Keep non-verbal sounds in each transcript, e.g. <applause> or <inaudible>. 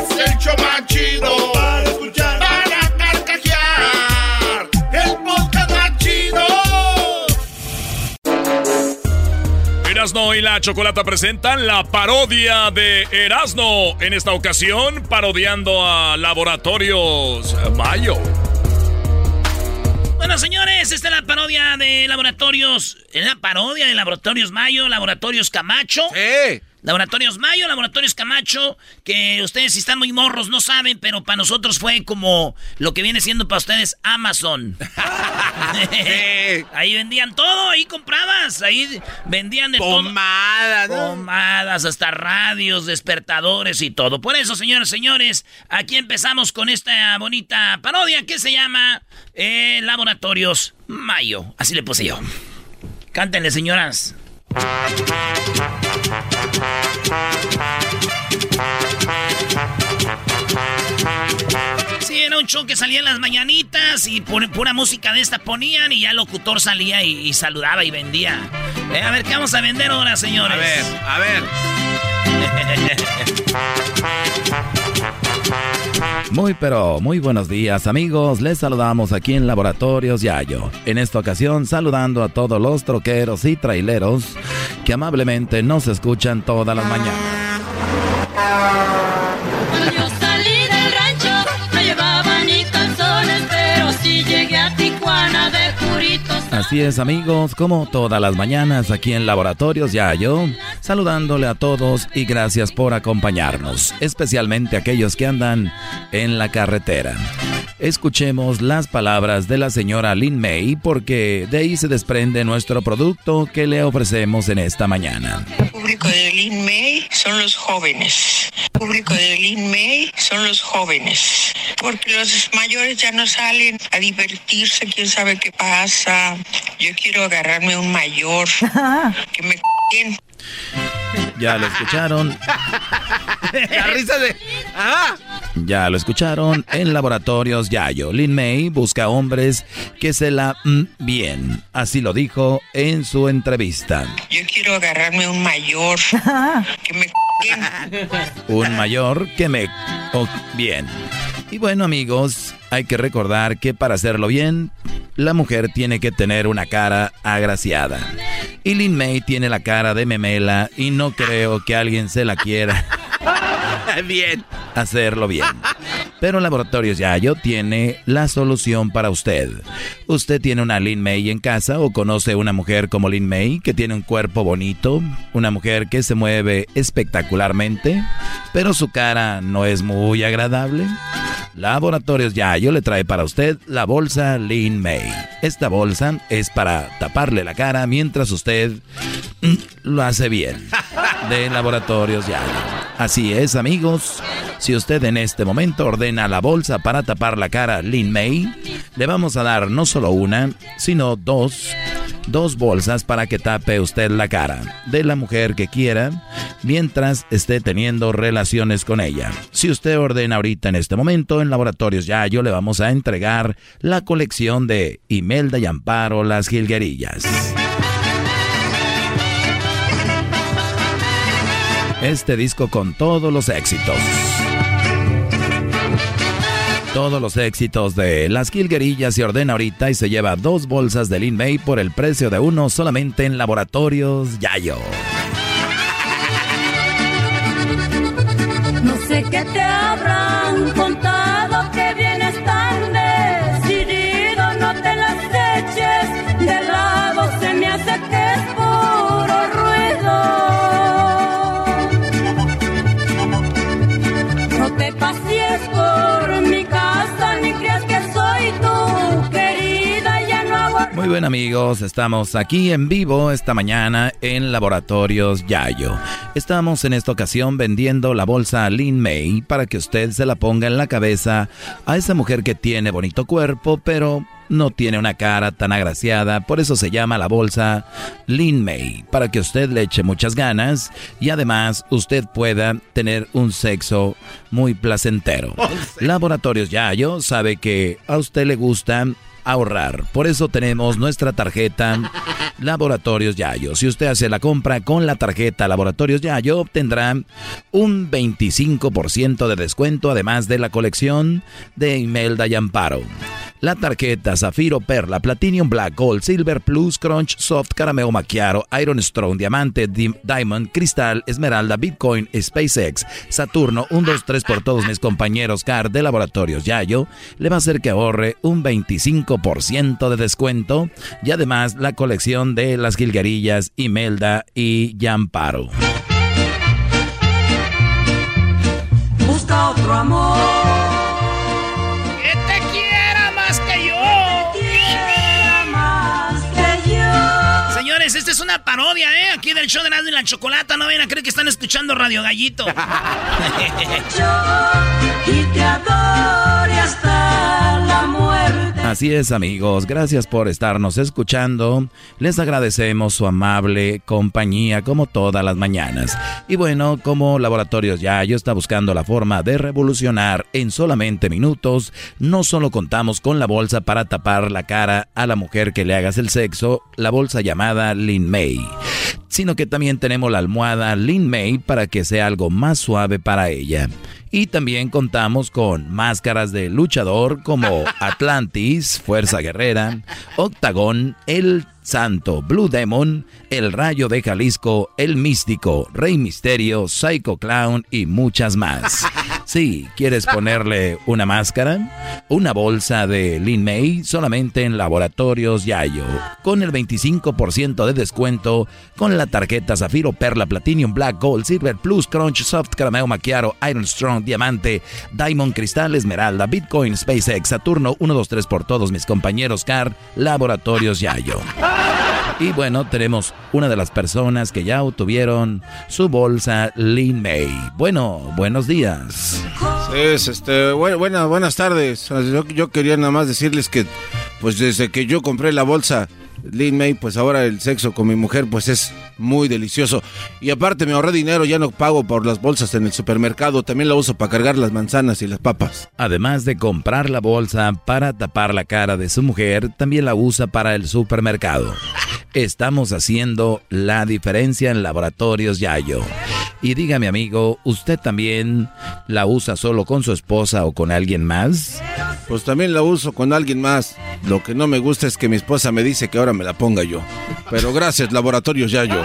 Es el show más chido para escuchar. Para carcajear. El podcast más chido. Erasno y la Chocolata presentan la parodia de Erasno. En esta ocasión, parodiando a Laboratorios Mayo. Bueno, señores, esta es la parodia de Laboratorios. Es la parodia de Laboratorios Mayo, Laboratorios Camacho. Sí. Laboratorios Mayo, Laboratorios Camacho, que ustedes si están muy morros no saben, pero para nosotros fue como lo que viene siendo para ustedes Amazon. <laughs> ahí vendían todo, ahí comprabas, ahí vendían de Pomadas, todo. ¿no? Pomadas, hasta radios, despertadores y todo. Por eso, señores, señores, aquí empezamos con esta bonita parodia que se llama eh, Laboratorios Mayo. Así le puse yo. Cántenle, señoras. Sí, era un show que salía en las mañanitas y pu- pura música de esta ponían y ya el locutor salía y, y saludaba y vendía. Eh, a ver, ¿qué vamos a vender ahora, señores? A ver, a ver. <laughs> Muy pero muy buenos días amigos, les saludamos aquí en Laboratorios Yayo. En esta ocasión saludando a todos los troqueros y traileros que amablemente nos escuchan todas las mañanas. Así es amigos, como todas las mañanas aquí en Laboratorios Yayo, saludándole a todos y gracias por acompañarnos, especialmente aquellos que andan en la carretera. Escuchemos las palabras de la señora Lin May porque de ahí se desprende nuestro producto que le ofrecemos en esta mañana. El público de Lin May son los jóvenes. El público de Lin May son los jóvenes. Porque los mayores ya no salen a divertirse, quién sabe qué pasa. Yo quiero agarrarme un mayor <laughs> que me. Ya lo escucharon, La risa de. ¡Ah! ya lo escucharon en Laboratorios Yayo. Lin May busca hombres que se la mm, bien, así lo dijo en su entrevista. Yo quiero agarrarme un mayor <laughs> que me bien. <laughs> Un mayor que me... oh, bien. Y bueno amigos, hay que recordar que para hacerlo bien, la mujer tiene que tener una cara agraciada. Y Lin May tiene la cara de memela y no creo que alguien se la quiera <laughs> Bien. hacerlo bien. Pero Laboratorios Yayo tiene la solución para usted. ¿Usted tiene una Lin May en casa o conoce una mujer como Lin May que tiene un cuerpo bonito? Una mujer que se mueve espectacularmente, pero su cara no es muy agradable. Laboratorios Yayo le trae para usted la bolsa Lin May. Esta bolsa es para taparle la cara mientras usted mm, lo hace bien. <laughs> De Laboratorios Yayo. Así es, amigos. Si usted en este momento ordena la bolsa para tapar la cara Lin May, le vamos a dar no solo una, sino dos, dos bolsas para que tape usted la cara de la mujer que quiera mientras esté teniendo relaciones con ella. Si usted ordena ahorita en este momento en Laboratorios Yayo, le vamos a entregar la colección de Imelda y Amparo Las Gilguerillas. Este disco con todos los éxitos. Todos los éxitos de Las Gilguerillas se ordena ahorita y se lleva dos bolsas de Lin May por el precio de uno solamente en Laboratorios Yayo. Bien amigos, estamos aquí en vivo esta mañana en Laboratorios Yayo. Estamos en esta ocasión vendiendo la bolsa Lin May para que usted se la ponga en la cabeza a esa mujer que tiene bonito cuerpo, pero no tiene una cara tan agraciada, por eso se llama la bolsa Lin May, para que usted le eche muchas ganas y además usted pueda tener un sexo muy placentero. <laughs> Laboratorios Yayo sabe que a usted le gusta ahorrar. Por eso tenemos nuestra tarjeta Laboratorios Yayo. Si usted hace la compra con la tarjeta Laboratorios Yayo, obtendrá un 25% de descuento, además de la colección de Imelda y Amparo. La tarjeta Zafiro, Perla, Platinum, Black, Gold, Silver, Plus, Crunch, Soft, Carameo Macchiato, Iron Strong, Diamante, Diamond, Cristal, Esmeralda, Bitcoin, SpaceX, Saturno, 1, 2, 3 por todos mis compañeros CAR de Laboratorios Yayo, le va a hacer que ahorre un 25% de descuento y además la colección de las jilguerillas Imelda y Yamparo. Busca otro amor. Parodia, ¿eh? Aquí del show de Erasmo y la Chocolata. No vayan a creer que están escuchando Radio Gallito. <laughs> Así es amigos, gracias por estarnos escuchando. Les agradecemos su amable compañía como todas las mañanas. Y bueno, como Laboratorios Yayo está buscando la forma de revolucionar en solamente minutos, no solo contamos con la bolsa para tapar la cara a la mujer que le hagas el sexo, la bolsa llamada Lin May, sino que también tenemos la almohada Lin May para que sea algo más suave para ella. Y también contamos con máscaras de luchador como <laughs> Atlantis, Fuerza Guerrera, Octagón, El Santo, Blue Demon, El Rayo de Jalisco, El Místico, Rey Misterio, Psycho Clown y muchas más. <laughs> Sí, ¿quieres ponerle una máscara? Una bolsa de Lin May solamente en Laboratorios Yayo, con el 25% de descuento con la tarjeta Zafiro, Perla, Platinum, Black, Gold, Silver, Plus, Crunch, Soft, Carameo Macchiato, Iron Strong, Diamante, Diamond, Cristal, Esmeralda, Bitcoin, SpaceX, Saturno, 1, 2, 3 por todos mis compañeros CAR, Laboratorios Yayo. <laughs> Y bueno, tenemos una de las personas que ya obtuvieron su bolsa Lin May. Bueno, buenos días. Es, este, bu- buena- buenas tardes. Yo, yo quería nada más decirles que, pues desde que yo compré la bolsa Lin May, pues ahora el sexo con mi mujer, pues es muy delicioso. Y aparte me ahorré dinero, ya no pago por las bolsas en el supermercado, también la uso para cargar las manzanas y las papas. Además de comprar la bolsa para tapar la cara de su mujer, también la usa para el supermercado. Estamos haciendo la diferencia en laboratorios Yayo. Y dígame amigo, ¿usted también la usa solo con su esposa o con alguien más? Pues también la uso con alguien más. Lo que no me gusta es que mi esposa me dice que ahora me la ponga yo. Pero gracias, laboratorios ya yo.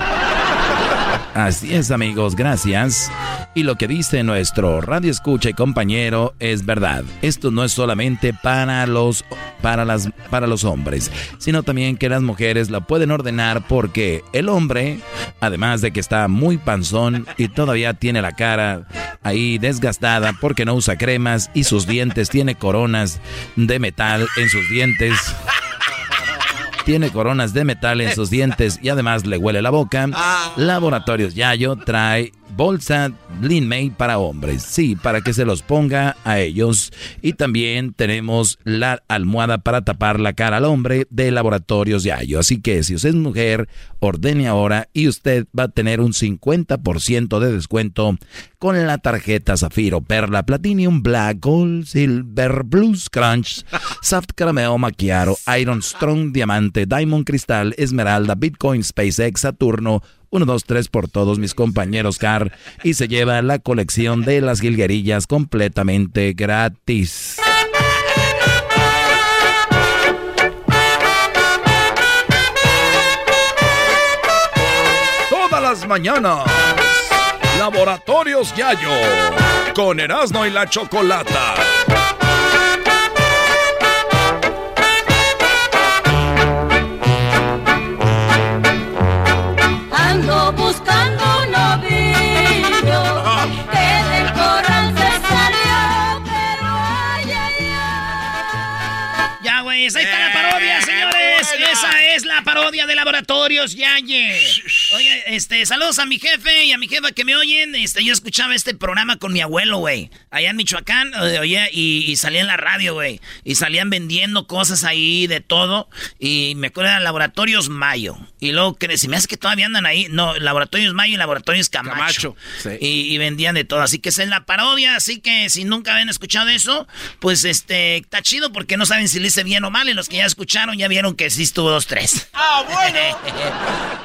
Así es amigos, gracias. Y lo que dice nuestro radio escucha y compañero es verdad. Esto no es solamente para los para las para los hombres, sino también que las mujeres la pueden ordenar porque el hombre, además de que está muy panzón y todavía tiene la cara ahí desgastada porque no usa cremas y sus dientes tiene coronas de metal en sus dientes. Tiene coronas de metal en sus dientes y además le huele la boca. Laboratorios Yayo trae bolsa Lin May para hombres. Sí, para que se los ponga a ellos. Y también tenemos la almohada para tapar la cara al hombre de Laboratorios Yayo. Así que si usted es mujer, ordene ahora y usted va a tener un 50% de descuento con la tarjeta Zafiro, Perla, Platinum, Black, Gold, Silver, Blues, Crunch, Soft Carameo, Macchiato, Iron Strong, Diamante, Diamond, Cristal, Esmeralda, Bitcoin, SpaceX, Saturno, 1, 2, 3 por todos mis compañeros CAR y se lleva la colección de las jilguerillas completamente gratis. Todas las mañanas Laboratorios Yayo. Con Erasmo y la Chocolata. Ahí está la parodia, señores. Esa es la parodia de Laboratorios Yaye. Oye, este, saludos a mi jefe y a mi jefa que me oyen. Este, yo escuchaba este programa con mi abuelo, güey. Allá en Michoacán, oye, y, y salía en la radio, güey. Y salían vendiendo cosas ahí de todo. Y me acuerdo de Laboratorios Mayo. Y luego, que si me hace que todavía andan ahí. No, Laboratorios Mayo y Laboratorios Camacho. Camacho, sí. Y, y vendían de todo. Así que esa es la parodia. Así que si nunca habían escuchado eso, pues este, está chido porque no saben si le hice bien o mal. Y los que ya escucharon ya vieron que sí estuvo dos, tres. Ah, bueno. <laughs>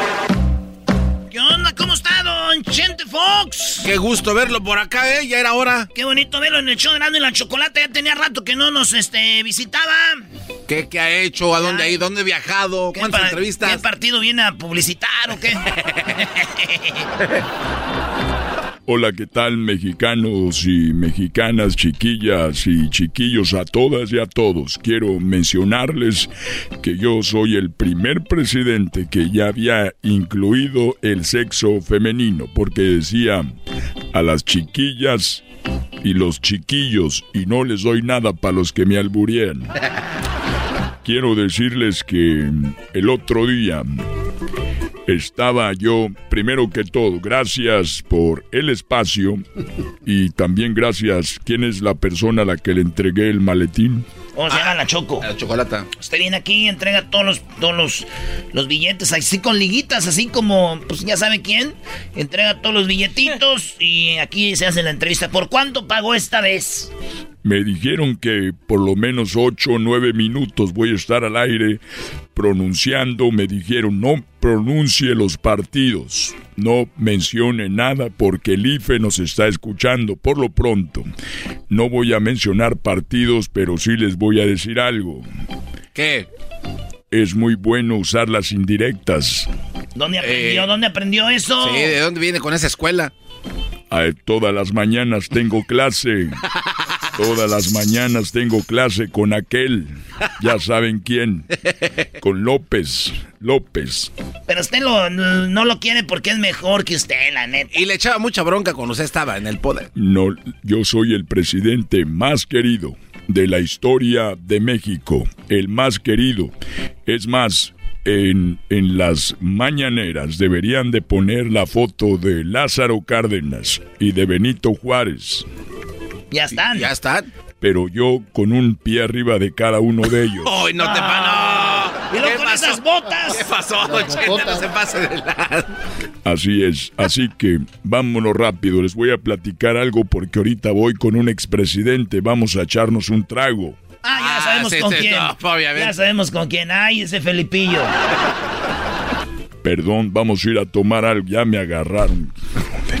Fox? Qué gusto verlo por acá, ¿eh? Ya era hora. Qué bonito verlo en el show de Grande y la Chocolate. Ya tenía rato que no nos este, visitaba. ¿Qué, qué ha hecho? ¿A dónde ha ido? ¿Dónde ha viajado? ¿Cuántas entrevistas? ¿Qué partido viene a publicitar o qué? <laughs> Hola, ¿qué tal mexicanos y mexicanas, chiquillas y chiquillos, a todas y a todos? Quiero mencionarles que yo soy el primer presidente que ya había incluido el sexo femenino, porque decía a las chiquillas y los chiquillos y no les doy nada para los que me alburían. Quiero decirles que el otro día estaba yo, primero que todo, gracias por el espacio y también gracias, ¿quién es la persona a la que le entregué el maletín? ¿Cómo se llama la Choco? La chocolata. Usted viene aquí, entrega todos los, todos los, los billetes, así con liguitas, así como, pues ya sabe quién. Entrega todos los billetitos y aquí se hace la entrevista. ¿Por cuánto pagó esta vez? Me dijeron que por lo menos ocho o nueve minutos voy a estar al aire pronunciando. Me dijeron no pronuncie los partidos, no mencione nada porque el IFE nos está escuchando. Por lo pronto, no voy a mencionar partidos, pero sí les voy a decir algo. ¿Qué? Es muy bueno usar las indirectas. ¿Dónde aprendió? Eh, ¿Dónde aprendió eso? Sí, ¿de dónde viene con esa escuela? A todas las mañanas tengo clase. <laughs> Todas las mañanas tengo clase con aquel. Ya saben quién. Con López. López. Pero usted lo- no lo quiere porque es mejor que usted, la neta. Y le echaba mucha bronca cuando usted estaba en el poder. No, yo soy el presidente más querido de la historia de México. El más querido. Es más, en, en las mañaneras deberían de poner la foto de Lázaro Cárdenas y de Benito Juárez. Ya están. Ya están. Pero yo con un pie arriba de cada uno de ellos. <laughs> ¡Ay, no te Ah. pa- Y luego con esas botas. ¿Qué pasó, Chente? No se pase de la... Así es, así que vámonos rápido, les voy a platicar algo porque ahorita voy con un expresidente, vamos a echarnos un trago. Ah, ya Ah, sabemos sí, con sí, quién. no, ya sabemos con quién. Ay, ese Felipillo. Perdón, vamos a ir a tomar algo, ya me agarraron. <laughs>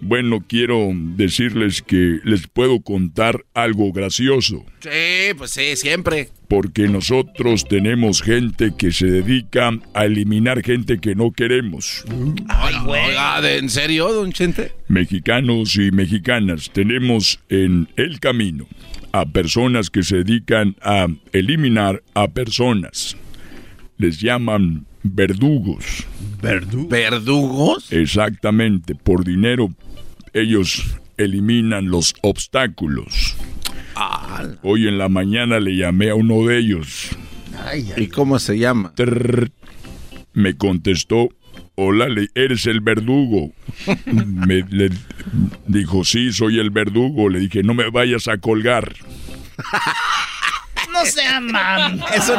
Bueno, quiero decirles que les puedo contar algo gracioso, Sí, pues sí, siempre. porque nosotros tenemos gente que se dedica a eliminar gente que no queremos. Ay, güey. Oiga, ¿de- ¿en serio, don Chente? Mexicanos y mexicanas, tenemos en el camino a personas que se dedican a eliminar a personas. Les llaman verdugos. ¿Verdugos? Exactamente, por dinero ellos eliminan los obstáculos. Hoy en la mañana le llamé a uno de ellos. ¿Y cómo se llama? Trrr. Me contestó, hola, le- eres el verdugo. <laughs> Me le dijo, sí, soy el verdugo. Le dije, no me vayas a colgar. No sean mam. Es un <laughs>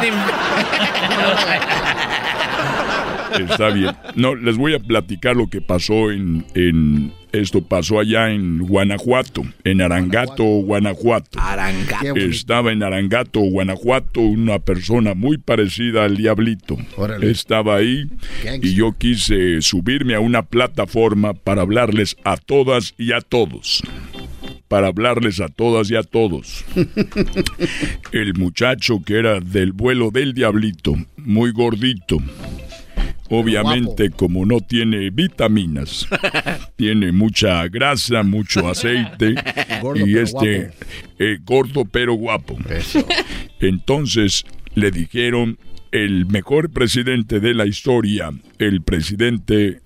Está bien. No, les voy a platicar lo que pasó en, en esto pasó allá en Guanajuato, en Arangato, Guanajuato. Arangato. Estaba en Arangato, Guanajuato, una persona muy parecida al diablito. Estaba ahí y yo quise subirme a una plataforma para hablarles a todas y a todos. Para hablarles a todas y a todos. <laughs> El muchacho que era del vuelo del diablito, muy gordito. <laughs> Obviamente, como no tiene vitaminas, <laughs> tiene mucha grasa, mucho aceite Gordo, y este eh, gordo pero guapo. <laughs> Entonces le dijeron el mejor presidente de la historia, el presidente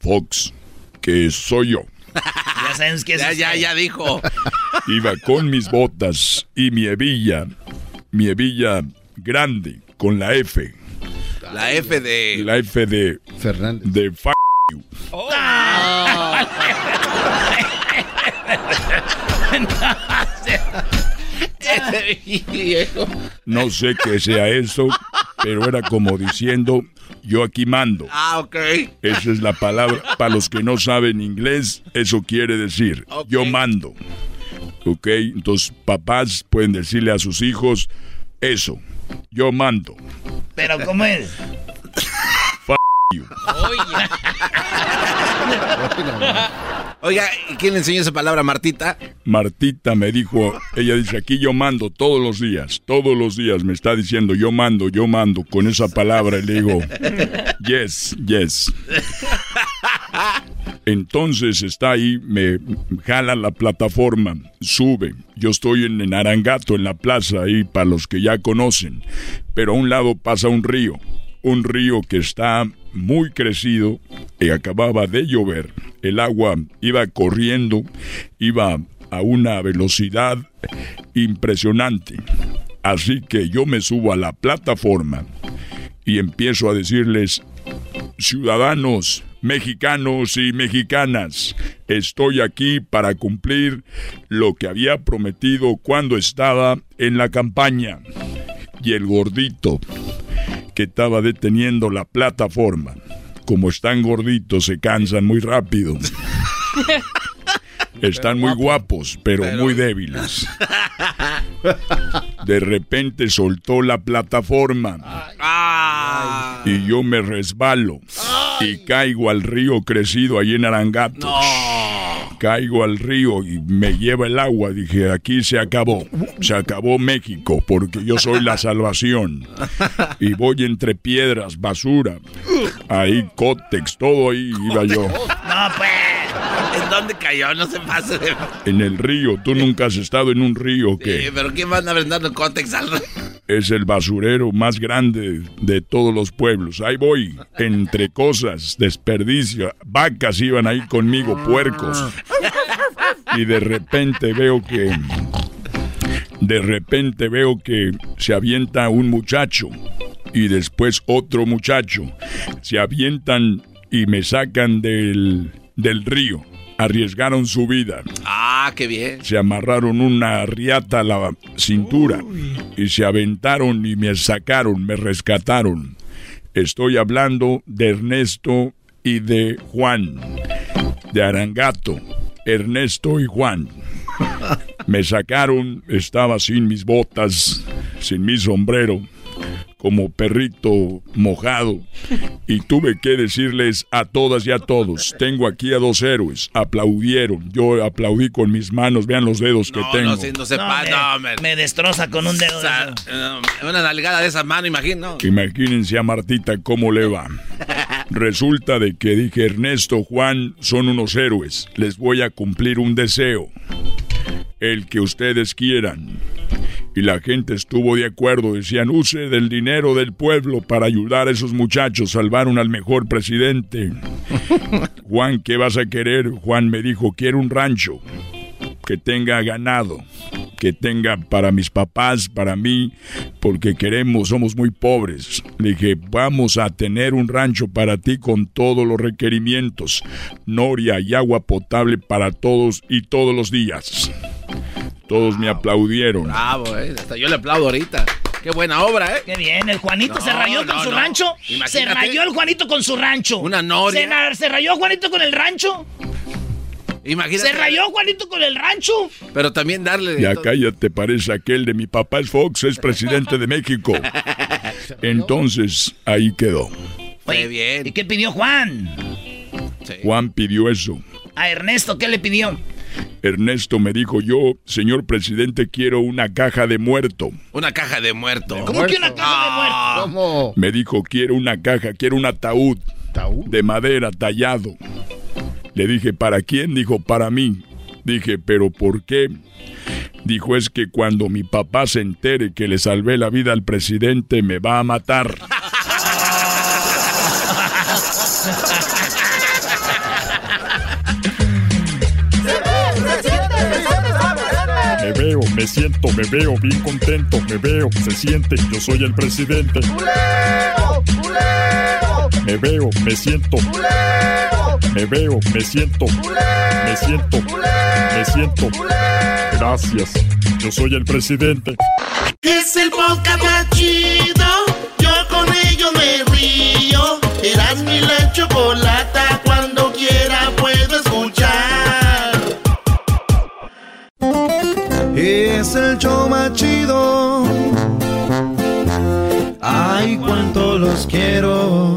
Fox, que soy yo. Ya sabemos que es Ya, ya, ya dijo. Iba con mis botas y mi hebilla, mi hebilla grande con la F, La F de. la F de Fernández. de f you. Ese viejo. No sé qué sea eso, pero era como diciendo, yo aquí mando. Ah, ok. Esa es la palabra. Para los que no saben inglés, eso quiere decir, yo mando. ¿Ok? Entonces, papás pueden decirle a sus hijos eso, yo mando. Pero ¿cómo es? F you. Oiga, ¿y ¿quién le enseñó esa palabra, Martita? Martita me dijo, ella dice, aquí yo mando todos los días, todos los días me está diciendo, yo mando, yo mando, con esa palabra y le digo, yes, yes. Entonces está ahí, me jala la plataforma, sube. Yo estoy en, en Arangato, en la plaza, ahí para los que ya conocen. Pero a un lado pasa un río, un río que está muy crecido y acababa de llover. El agua iba corriendo, iba a una velocidad impresionante. Así que yo me subo a la plataforma y empiezo a decirles, ciudadanos mexicanos y mexicanas, estoy aquí para cumplir lo que había prometido cuando estaba en la campaña. Y el gordito que estaba deteniendo la plataforma, como están gorditos, se cansan muy rápido. <laughs> Están muy guapos, pero muy débiles. <laughs> De repente soltó la plataforma y yo me resbalo y caigo al río crecido ahí en Arangato. Caigo al río y me lleva el agua. Dije, aquí se acabó. Se acabó México porque yo soy la salvación. Y voy entre piedras, basura. Ahí, cótex, todo ahí iba yo. No, pues. ¿En dónde cayó? No se pase de... En el río. ¿Tú nunca has estado en un río que Eh, pero ¿quién va a andar dando cótex al... es el basurero más grande de todos los pueblos? Ahí voy, entre cosas, desperdicio. Vacas iban ahí conmigo, puercos. Y de repente veo que... De repente veo que se avienta un muchacho y después otro muchacho. Se avientan y me sacan del, del río. Arriesgaron su vida. Ah, qué bien. Se amarraron una riata a la cintura y se aventaron y me sacaron, me rescataron. Estoy hablando de Ernesto y de Juan, de Arangato, Ernesto y Juan. <laughs> Me sacaron, estaba sin mis botas, sin mi sombrero, como perrito mojado, y tuve que decirles a todas y a todos, tengo aquí a dos héroes, aplaudieron, yo aplaudí con mis manos, vean los dedos que No, tengo. no, sí, no se pasa. me, No, me... me destroza con un dedo. o de eh, una nalgada de esa mano, imagino. Imagínense a Martita cómo le va. Resulta de que dije, Ernesto, Juan, son unos héroes. Les voy a cumplir un deseo. El que ustedes quieran. Y la gente estuvo de acuerdo. Decían, use del dinero del pueblo para ayudar a esos muchachos. Salvaron al mejor presidente. <laughs> Juan, ¿qué vas a querer? Juan me dijo, quiero un rancho. Que tenga ganado. que tenga para mis papás, para mí, porque queremos, somos muy pobres. Le dije, vamos a tener un rancho para ti con todos los requerimientos, noria y agua potable para todos y todos los días. Todos me aplaudieron. Bravo, eh. Hasta yo le aplaudo ahorita. Qué buena obra, ¿eh? Qué bien, el Juanito No, se rayó con no, su no. rancho. Imagínate. Se rayó el Juanito con su rancho. Una noria. Se, se rayó Juanito con el rancho. Imagínate. Se rayó Juanito con el rancho. Pero también darle. de Ya todo. cállate, parece aquel de mi papá es Fox, es presidente de México. <laughs> Entonces, ahí quedó. Oye, bien. ¿Y qué pidió Juan? Juan pidió eso. A Ernesto, ¿qué le pidió? Ernesto me dijo yo, señor presidente, quiero una caja de muerto. Una caja de muerto. ¿Cómo que una caja de muerto? ¿Cómo? Me dijo, quiero una caja, quiero un ataúd de madera tallado. Le dije, ¿para quién? Dijo, para mí. Dije, ¿pero por qué? Dijo, es que cuando mi papá se entere que le salvé la vida al presidente, me va a matar. Me veo, me siento, me veo bien contento, me veo, se siente, yo soy el presidente. Me veo, me siento. Me veo, me siento. Me siento. Me siento. Gracias. Yo soy el presidente. Es el podcast más chido. Yo con ello me río. Eras mi la chocolata. Cuando quiera puedo escuchar. Es el show más chido. Ay, cuánto los quiero.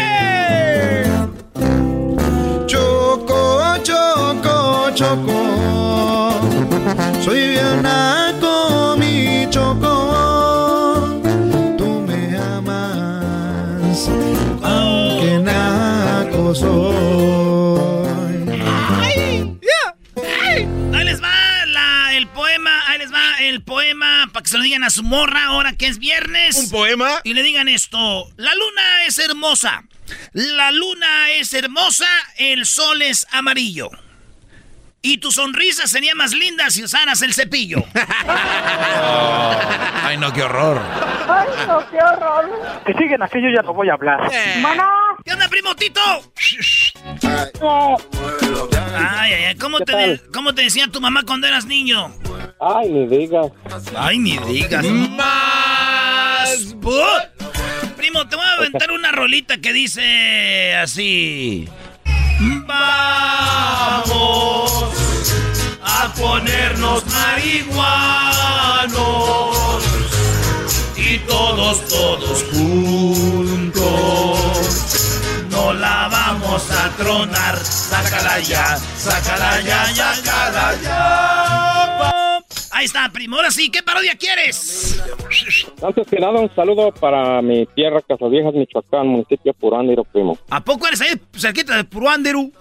choco, soy bien naco, mi choco. Tú me amas, aunque naco soy. ¡Ay! ¡Ay! Ahí les va la- el poema, ahí les va el poema para que se lo digan a su morra ahora que es viernes. ¿Un poema? Y le digan esto, la luna es hermosa, la luna es hermosa, el sol es amarillo. Y tu sonrisa sería más linda si usaras el cepillo. <laughs> Ay, no, qué horror. Ay, no, qué horror. Que siguen así, yo ya no voy a hablar. Mana. ¿Qué onda, primo Tito? No. Ay, ay, ay, ¿cómo te, de- ¿cómo te decía tu mamá cuando eras niño? Ay, ni digas. Ay, ni digas. Más. Primo, te voy a aventar una rolita que dice así. Vamos a ponernos marihuanos y todos, todos juntos. No la vamos a tronar. Sácala ya, sácala ya, sácala ya. Ahí está, primo. Ahora sí, ¿qué parodia quieres? Antes que nada, un saludo para mi tierra, Casaviejas, Michoacán, municipio Purándiro, primo. ¿A poco eres ahí cerquita de Puruándiru?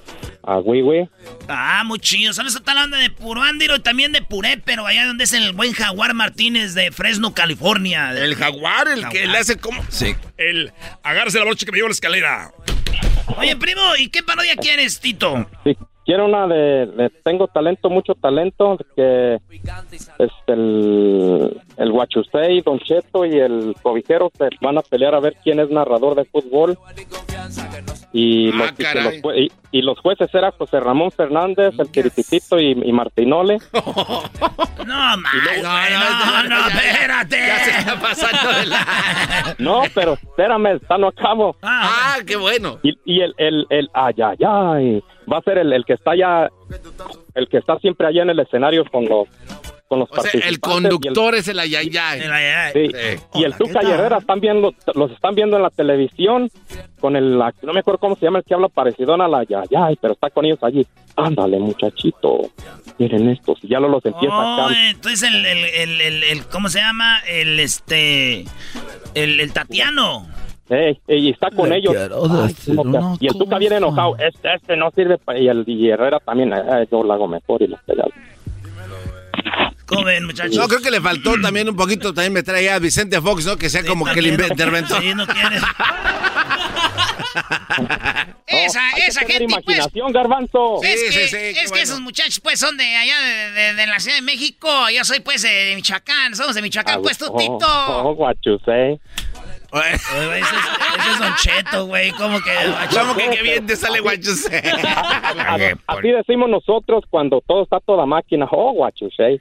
A Huihue. Ah, muy chido. ¿Sabes esta banda de Puruándiro y también de Puré, pero allá donde es el buen Jaguar Martínez de Fresno, California? El jaguar, el que le hace como. Sí. El agárrese la brocha que me llevo a la escalera. Oye, primo, ¿y qué parodia quieres, Tito? Sí, quiero una de, de Tengo talento, mucho talento, que es el, el Huachusei, Don Cheto y el Cobijero se van a pelear a ver quién es narrador de fútbol. Y, los, y que caray. los y- y los jueces eran José Ramón Fernández, el Tirititito y, y Martinole. No, no, no, espérate. Ya se está pasando de la. <laughs> No, pero espérame, está no acabo. Ah, qué bueno. Y, y el, el, el, ay, ay, ay, va a ser el, el que está allá, el que está siempre allá en el escenario con los, con los O sea, el y conductor es el ayayay. Sí. Y el Tuca y Herrera están viendo, los están viendo en la televisión con el, la- no me acuerdo cómo se llama el que habla parecido a la Yayay, pero está con ellos allí. Ándale, muchachito, miren estos, y ya lo los empieza Oh, acá. entonces el, el, el, el- el- ¿cómo se llama? El, este, el, el Tatiano. Ey, y está con Le ellos. quiero Ay, decir ¿cómo que- una y el Tuca viene enojado. Este, este no sirve. pa-". Y el y Herrera también. "Ay, yo lo hago mejor y lo pegado. ¿Cómo ven, muchachos? No, creo que le faltó también un poquito, también me traía a Vicente Fox, ¿no? Que sea como que el interventor. Sí, no quiere. <laughs> Esa, esa gente, pues. imaginación, garbanzo. Es, Sí, que, sí, sí, es que bueno. esos muchachos, pues, son de allá de, de- de la Ciudad de México. Yo soy, pues, de, de Michoacán. Somos de Michoacán, pues, tú, Tito. Oh, guachusé. Ese es, ese es Don Cheto, güey. ¿Cómo que? ¿Cómo que qué bien te sale guachusé? Así decimos nosotros cuando todo está toda máquina. Oh, guachusé.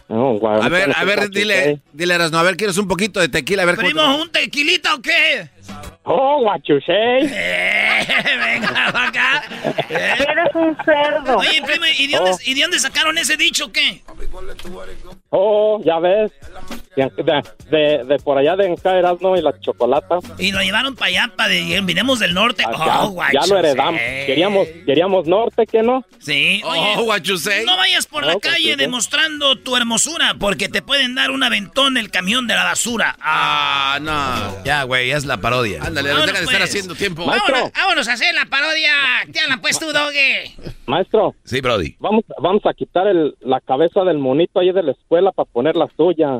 No, A ver, a ver, dile, dile, Erasno, a ver, ¿quieres un poquito de tequila? A ver, cómo te- ¿Primo, un tequilita o qué? Oh, guachusé. <laughs> Eh, venga, <laughs> acá. Eh. Eres un cerdo. Oye, primo, ¿y de, dónde, ¿y de dónde sacaron ese dicho o qué? Oh, ya ves. De, de, por allá de Encaeras, ¿no? Y la chocolata. Y lo llevaron para allá, para de, vinimos del norte. Ya, oh, ya lo heredamos. eh. Queríamos, queríamos norte, ¿qué no? Sí, oye. Oh, guachusé. No vayas por la Oh, calle guachusé. demostrando tu hermosura, porque te pueden dar un aventón del camión de la basura. Ah, no. Ya, güey, es la parodia. Ándale, no Vámonos, deja de estar pues. haciendo tiempo. Vámonos, vámonos a hacer la parodia. Te hablan, pues, tú, Doge. Maestro. Sí, Brody. Vamos, vamos a quitar el, la cabeza del monito ahí de la escuela para poner la suya.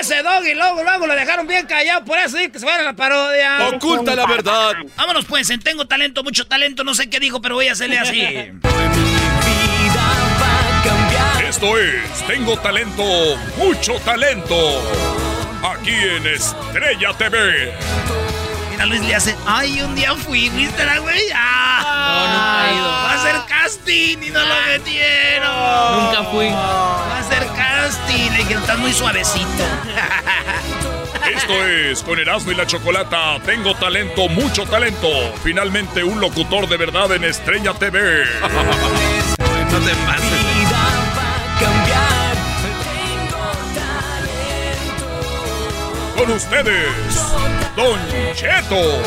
Ese Doggy, luego, luego lo dejaron bien callado. Por eso dice que se fuera a la parodia. Oculta la verdad. Vámonos, pues, en tengo talento, mucho talento, no sé qué dijo, pero voy a hacerle así. Esto es Tengo Talento, mucho talento. Aquí en Estrella TV. Mira, Luis le hace, ay, un día fui, ¿viste la güey? Ah, no, nunca he ido. Va a hacer casting y no lo metieron. Nunca fui. Va a hacer casting. Le dijeron, estás muy suavecito. <laughs> Esto es con Erasmo y la Chocolata. Tengo talento, mucho talento. Finalmente un locutor de verdad en Estrella TV. <laughs> No te pases. Con ustedes, Don Cheto.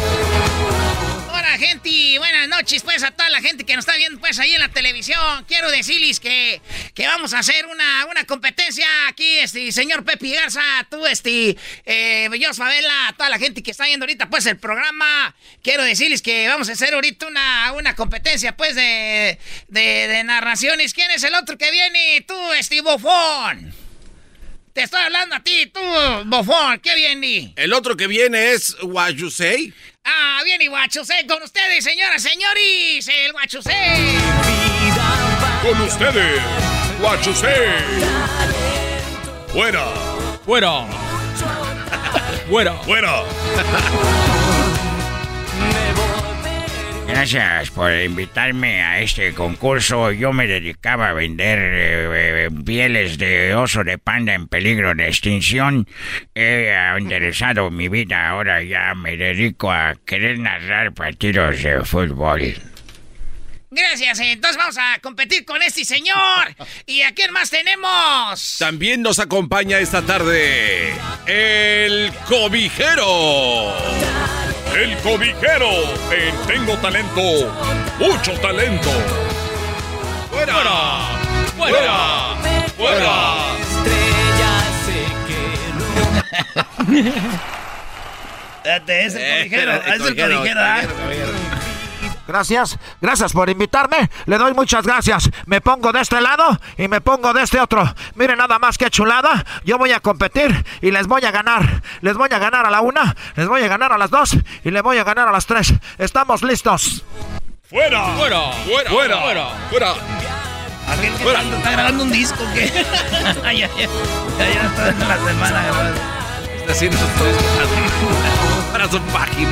Hola, gente. Buenas noches, pues, a toda la gente que nos está viendo, pues, ahí en la televisión. Quiero decirles que, que vamos a hacer una, una competencia aquí, este, señor Pepe Garza, tú, este, eh, yo, Favela, toda la gente que está viendo ahorita, pues, el programa. Quiero decirles que vamos a hacer ahorita una, una competencia, pues, de, de, de narraciones. ¿Quién es el otro que viene? Tú, este, bofón. Te estoy hablando a ti, tú, bofón. ¿Qué viene? El otro que viene es Guayusei. Ah, viene Guachusé con ustedes, señoras, señores. El Guachusé. Con ustedes, Guachusé. Fuera. Fuera. Fuera. Fuera. Gracias por invitarme a este concurso. Yo me dedicaba a vender eh, eh, pieles de oso de panda en peligro de extinción. He enderezado mi vida. Ahora ya me dedico a querer narrar partidos de fútbol. Gracias, entonces vamos a competir con este señor. ¿Y a quién más tenemos? También nos acompaña esta tarde el cobijero. El cobijero. Tengo Talento. Mucho talento. ¡Fuera! ¡Fuera! ¡Fuera! ¡Fuera! Estrella sé <laughs> este este, es el cobijero. Es ¿ah? el cobijero. Gracias, gracias por invitarme. Le doy muchas gracias. Me pongo de este lado y me pongo de este otro. Miren nada más que chulada. Yo voy a competir y les voy a ganar. Les voy a ganar a la una, les voy a ganar a las dos y les voy a ganar a las tres. ¿Estamos listos? ¡Fuera! ¡Fuera! ¡Fuera! ¡Fuera! ¡Fuera! ¿Alguien que está, está grabando un disco o qué? <laughs> ya, ya, ya, ya está en la semana. Está haciendo <laughs> para su página.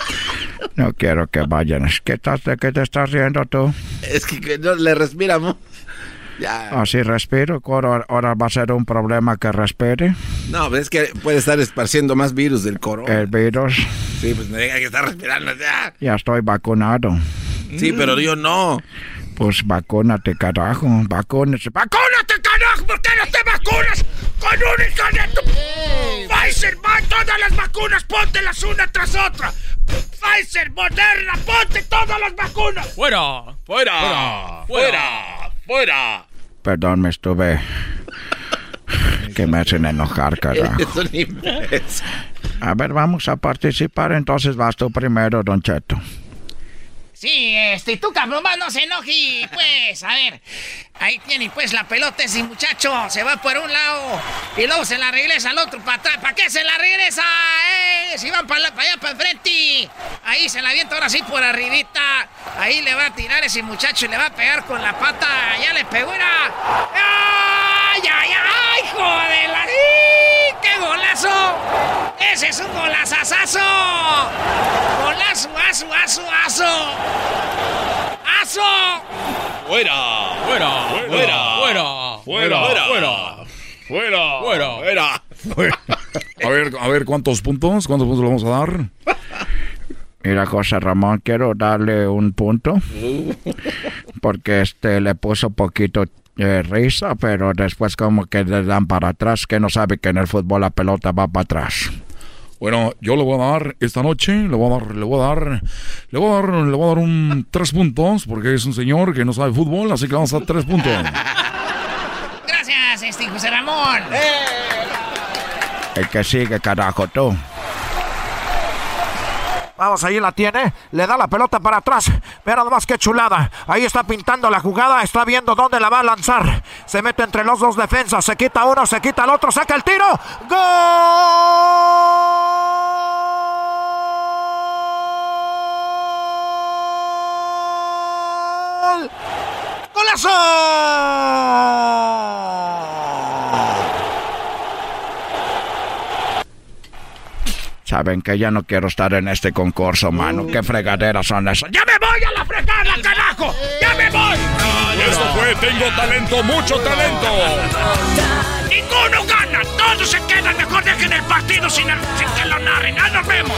No quiero que vayan. ¿Qué, estás, ¿De qué te estás riendo tú? Es que, que no le respiramos. Ya. Así respiro. Ahora, ahora va a ser un problema que respire. No, pero es que puede estar esparciendo más virus del corona. El virus. Sí, pues me diga que está respirando ya. Ya estoy vacunado. Sí, pero yo no. Pues vacúnate, carajo. Vacúnate. ¡Vacúnate, carajo! ¿Por qué no te vacunas con un hijo de tu... Pfizer, va, todas las vacunas, póntelas una tras otra. Pfizer, Moderna, ponte todas las vacunas. ¡Fuera! ¡Fuera! ¡Fuera! ¡Fuera! Perdón, me estuve... que me hacen enojar, carajo. <laughs> A ver, vamos a participar. Entonces vas tú primero, Don Cheto. Sí, este, tú cabrón, más no se enoje, pues, a ver. Ahí tiene, pues, la pelota ese muchacho. Se va por un lado y luego se la regresa al otro para atrás. ¿Para qué se la regresa? ¡Eh! Si van para, allá, para enfrente. Ahí se la avienta ahora sí por arribita. Ahí le va a tirar ese muchacho y le va a pegar con la pata. Ya le pegó, era. ¡Ay, ay, ay! ¡Joder! la- ¡Sí! ¡Qué golazo! ¡Ese es un golazazazo! ¡Golazo, aso, aso, aso! ¡Aso! ¡Fuera! ¡Fuera! ¡Fuera! ¡Fuera! ¡Fuera! ¡Fuera! ¡Fuera! ¡Fuera! ¡Fuera! A ver, a ver, ¿cuántos puntos? ¿Cuántos puntos le vamos a dar? Mira, José Ramón, quiero darle un punto. Porque este le puso poquito eh, risa, pero después como que le dan para atrás, que no sabe que en el fútbol la pelota va para atrás. Bueno, yo le voy a dar esta noche, le voy a dar, le voy a dar, le voy a dar, le voy a dar un <laughs> tres puntos, porque es un señor que no sabe fútbol, así que vamos a dar tres puntos. Gracias, este José Ramón. El que sigue, carajo, tú. Vamos, ahí la tiene. Le da la pelota para atrás. Mira nada más que chulada. Ahí está pintando la jugada. Está viendo dónde la va a lanzar. Se mete entre los dos defensas. Se quita uno, se quita el otro. Saca el tiro. ¡Gol! ¡Golazo! Saben que ya no quiero estar en este concurso, mano. ¿Qué fregaderas son esas? ¡Ya me voy a la fregada, carajo! ¡Ya me voy! Esto fue Tengo Talento, mucho talento. ¡Ninguno gana! ¡Todos se quedan! Mejor dejen el partido sin, el- sin que lo narren. ¡Ya nos vemos!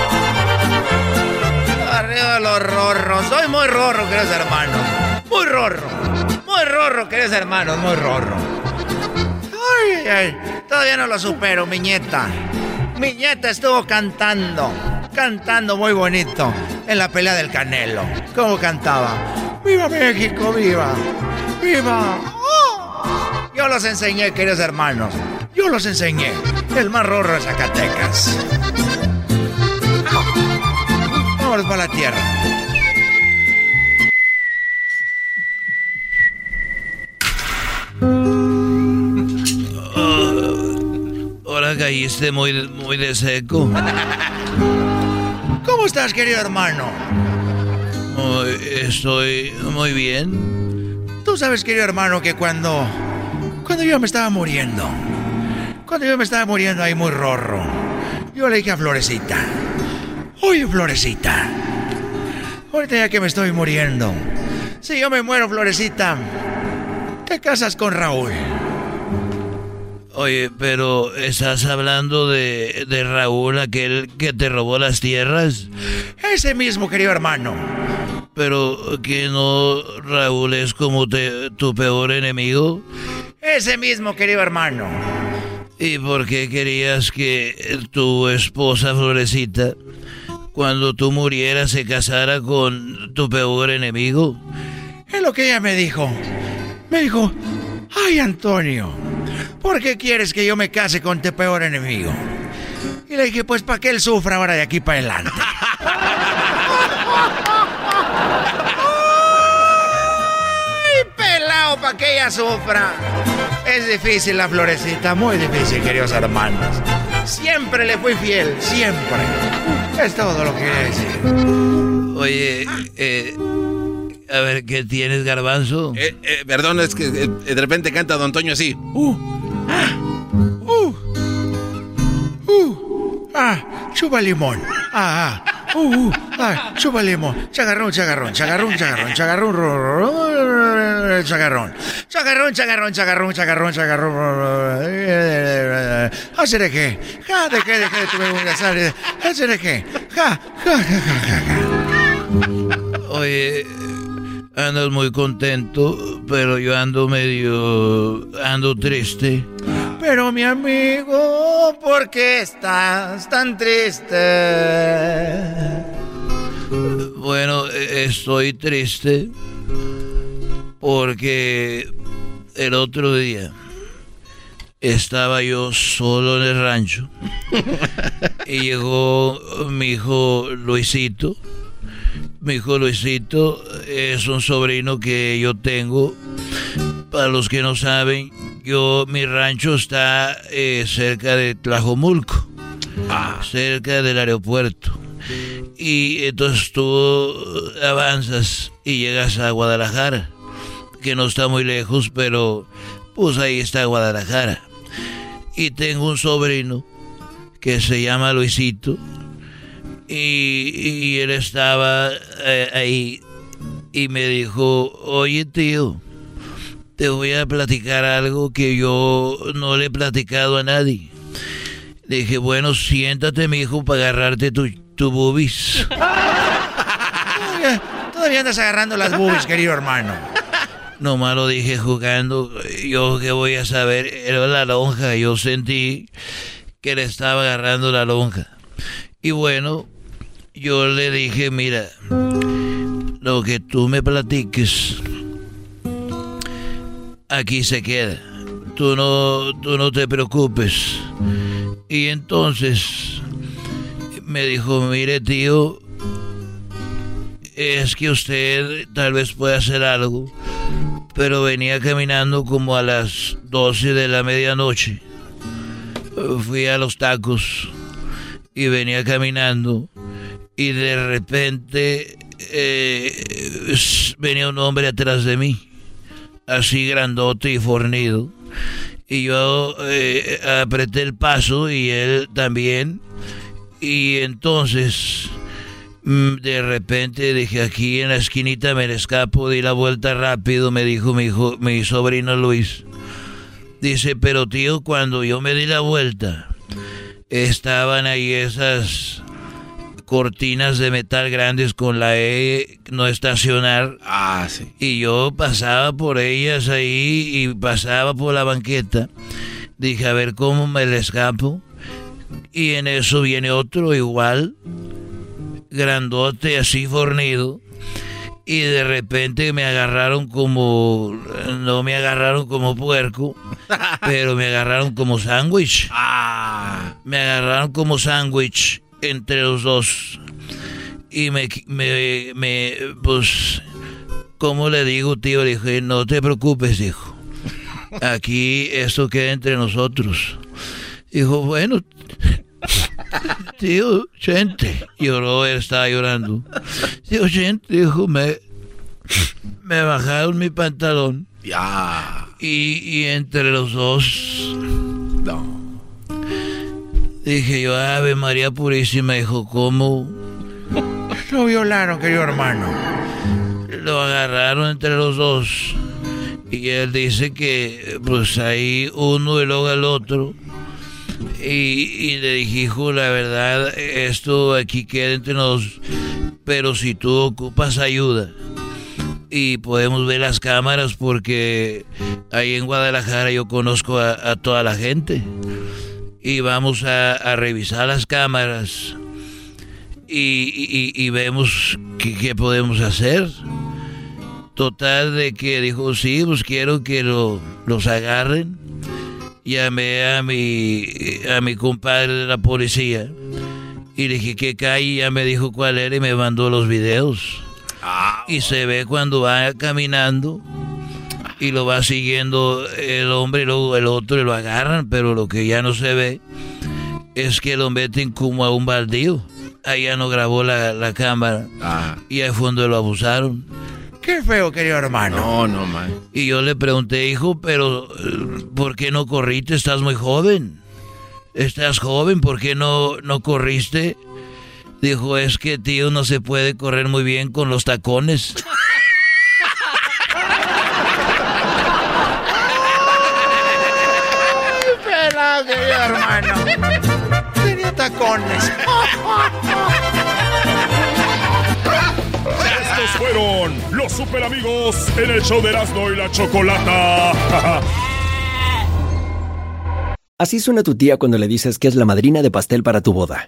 Arriba los rorros. Soy muy rorro, queridos hermanos. Muy rorro. Muy rorro, queridos hermanos, muy rorro. Todavía no lo supero, mi nieta. Mi nieta estuvo cantando, cantando muy bonito en la pelea del Canelo. ¿Cómo cantaba? ¡Viva México, viva! ¡Viva! ¡Oh! Yo los enseñé, queridos hermanos. Yo los enseñé. El más rorro de Zacatecas. Vámonos para la tierra. Ahora caíste muy, muy de seco. <laughs> ¿Cómo estás, querido hermano? Estoy muy bien. Tú sabes, querido hermano, que cuando. Cuando yo me estaba muriendo. Cuando yo me estaba muriendo ahí muy rorro. Yo le dije a Florecita. Oye, Florecita. Ahorita ya que me estoy muriendo. Si yo me muero, Florecita. Te casas con Raúl. Oye, pero ¿estás hablando de, de Raúl, aquel que te robó las tierras? Ese mismo, querido hermano. Pero que no Raúl es como te- tu peor enemigo. Ese mismo, querido hermano. ¿Y por qué querías que tu esposa Florecita, cuando tú murieras, se casara con tu peor enemigo? Es lo que ella me dijo. Me dijo, ay Antonio, ¿por qué quieres que yo me case con tu peor enemigo? Y le dije, pues para que él sufra ahora de aquí para adelante. <laughs> ¡Ay, pelado, para que ella sufra! Es difícil la florecita, muy difícil, queridos hermanos. Siempre le fui fiel, siempre. Es todo lo que quería decir. Oye, eh, a ver, ¿qué tienes, garbanzo? Eh, eh, perdón, es que eh, de repente canta Don Toño así. Uh, ah, chupa limón. Ah, ah, uh, uh, ah. Chagarrón, chagarrón, chagarrón, chagarrón, chagarrón, chagarrón. Chagarrón, chagarrón, chagarrón, chagarrón, chagarrón. Ja, de qué, de qué, tú me voy a hacer. Hacer de qué? Ja, ja, ja, ja, ja, ja. Oye, andas muy contento, pero yo ando medio... ando triste. Pero mi amigo, ¿por qué estás tan triste? Bueno, eh, estoy triste porque el otro día estaba yo solo en el rancho y llegó mi hijo Luisito. Mi hijo Luisito es un sobrino que yo tengo. Para los que no saben, yo mi rancho está eh, cerca de Tlajomulco, cerca del aeropuerto. Y entonces tú avanzas y llegas a Guadalajara, que no está muy lejos, pero pues ahí está Guadalajara. Y tengo un sobrino que se llama Luisito y, y él estaba eh, ahí y me dijo, oye tío, te voy a platicar algo que yo no le he platicado a nadie. Le dije, bueno, siéntate, mi hijo, para agarrarte tu, tu boobies. Todavía, todavía andas agarrando las boobies, querido hermano. Nomás lo dije jugando. Yo qué voy a saber. Era la lonja. Yo sentí que le estaba agarrando la lonja. Y bueno, yo le dije, mira, lo que tú me platiques, aquí se queda. Tú no, tú no te preocupes. Y entonces me dijo, mire tío, es que usted tal vez pueda hacer algo, pero venía caminando como a las 12 de la medianoche. Fui a los tacos y venía caminando y de repente eh, venía un hombre atrás de mí, así grandote y fornido. Y yo eh, apreté el paso y él también. Y entonces, mm, de repente dije, aquí en la esquinita me escapo, di la vuelta rápido, me dijo mi, mi sobrino Luis. Dice, pero tío, cuando yo me di la vuelta, estaban ahí esas cortinas de metal grandes con la E no estacionar. Ah, sí. Y yo pasaba por ellas ahí y pasaba por la banqueta. Dije, a ver cómo me le escapo. Y en eso viene otro igual, grandote, así fornido. Y de repente me agarraron como, no me agarraron como puerco, <laughs> pero me agarraron como sándwich. Ah. Me agarraron como sándwich entre los dos. Y me, me, me, pues, ¿cómo le digo, tío? Le dije, no te preocupes, hijo. Aquí esto queda entre nosotros. Dijo, bueno, <laughs> tío, gente. Lloró, él estaba llorando. Tío, gente, dijo, me, me bajaron mi pantalón. Ya. Y, y entre los dos. No. Dije yo, Ave María Purísima, dijo, ¿cómo? Lo violaron, querido hermano. Lo agarraron entre los dos. Y él dice que, pues ahí uno y luego el otro. Y, y le dije, hijo, la verdad, esto aquí queda entre nos. Pero si tú ocupas ayuda y podemos ver las cámaras porque ahí en Guadalajara yo conozco a, a toda la gente y vamos a, a revisar las cámaras y, y- y vemos qué, podemos hacer. Total de que dijo, sí, pues quiero que lo- los agarren. Llamé a mi, a mi compadre de la policía y le dije que calle, ya me dijo cuál era y me mandó los videos. Y se ve cuando va caminando y lo va siguiendo el hombre y luego el otro y lo agarran, pero lo que ya no se ve es que lo meten como a un baldío. Ahí ya no grabó la, la cámara y ahí fue donde lo abusaron. Qué feo, querido hermano. No, no, man. Y yo le pregunté, hijo, pero eh, ¿por qué no corriste? Estás muy joven. Estás joven, ¿por qué no, no corriste? Dijo, es que tío no se puede correr muy bien con los tacones. <laughs> Querido hermano. Tenía tacones. Estos fueron los super amigos en el show de Erasmo y la Chocolata. Así suena tu tía cuando le dices que es la madrina de pastel para tu boda.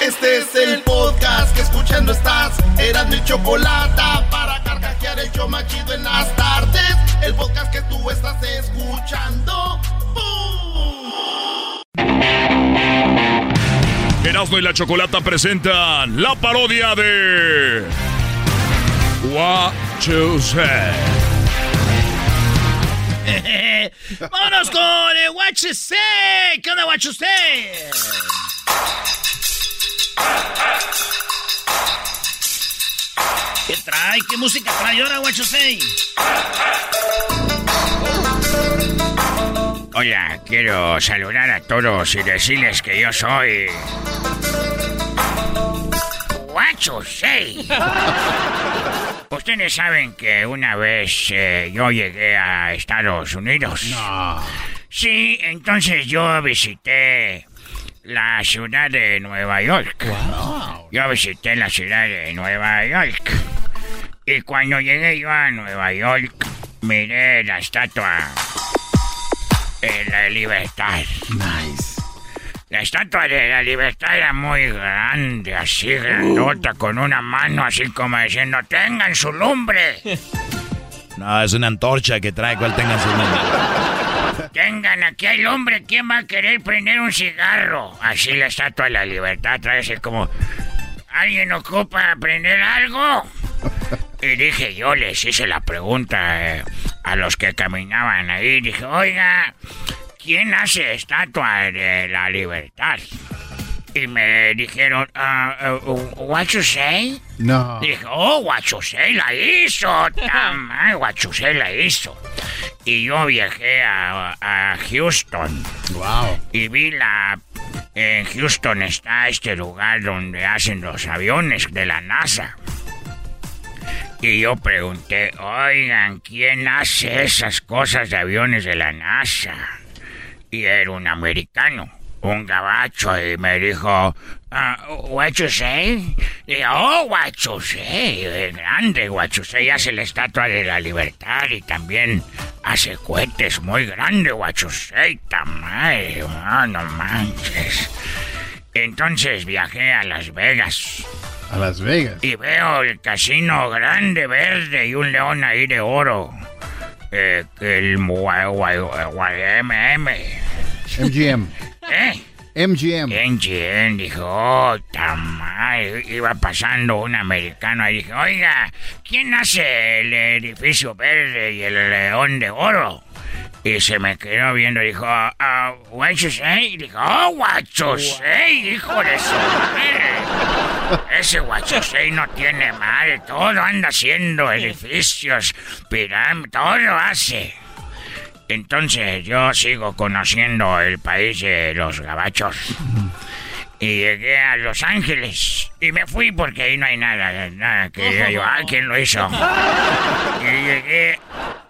Este es el podcast que escuchando estás. Eran mi chocolate para carcajear el show machido en las tardes. El podcast que tú estás escuchando. Erasmo y la Chocolata presentan la parodia de What You Say. <laughs> Vámonos con el What You Say. ¿Qué onda, What You Say? ¿Qué trae? ¿Qué música trae ahora, Say? Hola, quiero saludar a todos y decirles que yo soy. guachos, hey. <laughs> Ustedes saben que una vez eh, yo llegué a Estados Unidos. No. Sí, entonces yo visité la ciudad de Nueva York. Yo visité la ciudad de Nueva York. Y cuando llegué yo a Nueva York, miré la estatua de la libertad. Nice. La estatua de la libertad era muy grande, así grandota, con una mano así como diciendo, tengan su lumbre. <laughs> No, es una antorcha que trae, cual tengan su lumbre. Tengan, aquí hay lumbre, ¿quién va a querer prender un cigarro? Así la estatua de la libertad trae así como, ¿alguien ocupa prender algo? Y dije, yo les hice la pregunta eh, a los que caminaban ahí. Dije, oiga, ¿quién hace estatua de la libertad? Y me dijeron, uh, uh, what you say? No. Dije, oh, what you say la hizo. Tamay, what you say la hizo. Y yo viajé a, a Houston. Wow. Y vi la... En Houston está este lugar donde hacen los aviones de la NASA. Y yo pregunté, oigan, ¿quién hace esas cosas de aviones de la NASA? Y era un americano, un gabacho, y me dijo, ah, what you say? Y yo, oh, what you say, grande, what you say, hace la estatua de la libertad y también hace cohetes muy grandes, what you say, tamaño, ah, no manches. Entonces viajé a Las Vegas. A Las Vegas. Y veo el casino grande, verde y un león ahí de oro. Eh, el. MGM. <laughs> ¿Eh? MGM. MGM dijo, oh, tamal. Iba pasando un americano y dije, oiga, ¿quién hace el edificio verde y el león de oro? Y se me quedó viendo y dijo, ah, what you say? Y dijo, oh, what you say, hijo de su madre. Ese what you say no tiene madre, todo anda haciendo edificios, pirámides, todo hace. Entonces yo sigo conociendo el país de los gabachos. Y llegué a Los Ángeles. Y me fui porque ahí no hay nada, nada que diga yo, ah, ¿quién lo hizo? Y llegué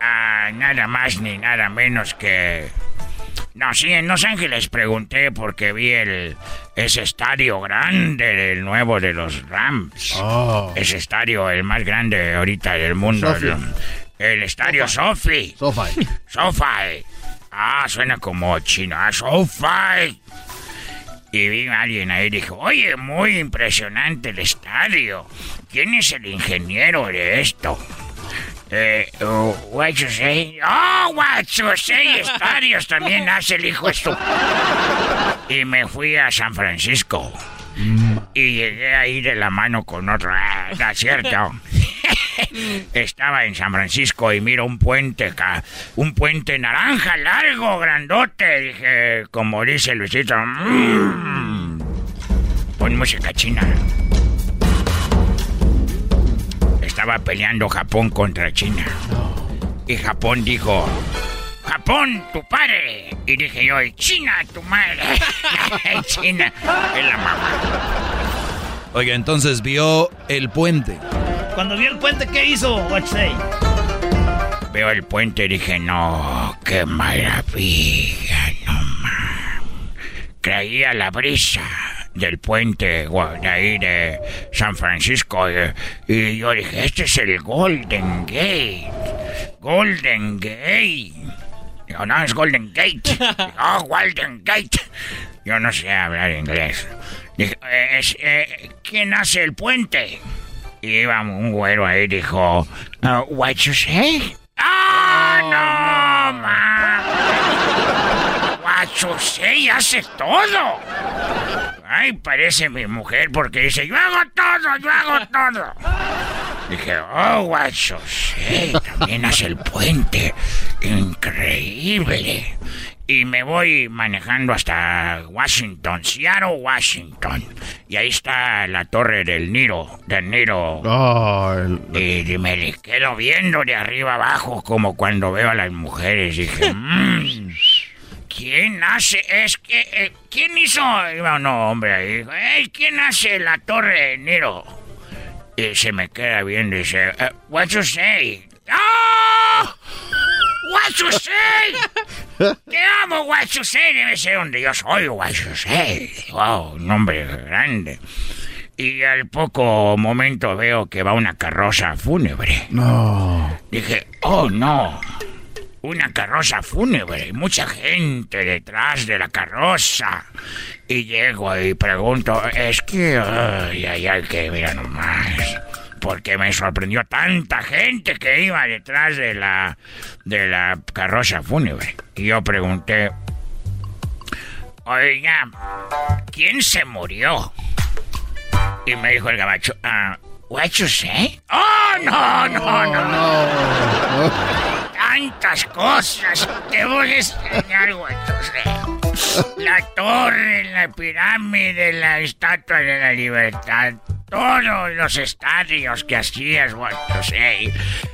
a nada más ni nada menos que... No, sí, en Los Ángeles pregunté porque vi el ese estadio grande, el nuevo de los Rams. Oh. Ese estadio, el más grande ahorita del mundo. El, estadio Sofi. SoFi. Sofi. Ah, suena como chino. Ah, Sofi. Y vi a alguien ahí y dijo, oye, muy impresionante el estadio. ¿Quién es el ingeniero de esto? Eh, uh, what you say? Oh, what you say, estadios también hace el hijo esto. Y me fui a San Francisco. Y llegué ahí de la mano con otro. Ah, no es cierto. <laughs> Estaba en San Francisco y miro un puente, un puente naranja largo, grandote. Dije, como dice Luisito, "Mm". pon música china. Estaba peleando Japón contra China. Y Japón dijo, Japón, tu padre. Y dije yo, "Y China, tu madre. <laughs> China, es la mamá. Oiga, entonces vio el puente. Cuando vio el puente, ¿qué hizo? What you say? Veo el puente y dije, no, qué maravilla, no más. Creía la brisa del puente de ahí de San Francisco eh, y yo dije, este es el Golden Gate. Golden Gate. Digo, no, es Golden Gate. <laughs> Oh, Golden Gate. Yo no sé hablar inglés. Dije, "Eh, es, eh, ¿quién hace el puente? Y iba un güero ahí y dijo, "Uh, what you say? ¡Ah, no, ma! What you say hace todo. Ay, parece mi mujer porque dice, yo hago todo, yo hago todo. Dije, oh, what you say, también hace el puente. Increíble. Y me voy manejando hasta Washington, Seattle, Washington. Y ahí está la torre del Niro, del Niro. Oh, el- Y me quedo viendo de arriba abajo como cuando veo a las mujeres. Dije, <laughs> "Mm, ¿quién hace? Es que, eh, ¿quién hizo? Iba un hombre ahí. Dijo, "Ey, ¿quién hace la torre de Niro? Y se me queda viendo y dice, "Uh, what you say? ¡Ah! What you say? Te amo, what you say. Debe ser donde yo soy, what you say. Wow, un nombre grande. Y al poco momento veo que va una carroza fúnebre. No. Dije, oh no, una carroza fúnebre, mucha gente detrás de la carroza. Y llego y pregunto, es que, ay, ay, ay, que mira nomás. Porque me sorprendió tanta gente que iba detrás de la, de la carroza fúnebre. Y yo pregunté, oiga, ¿quién se murió? Y me dijo el gabacho, ah, what you say? ¡Oh, no, no, no! no. Tantas cosas. Te voy a enseñar, what you say. La torre, la pirámide, la estatua de la libertad. Todos los estadios que hacías, say.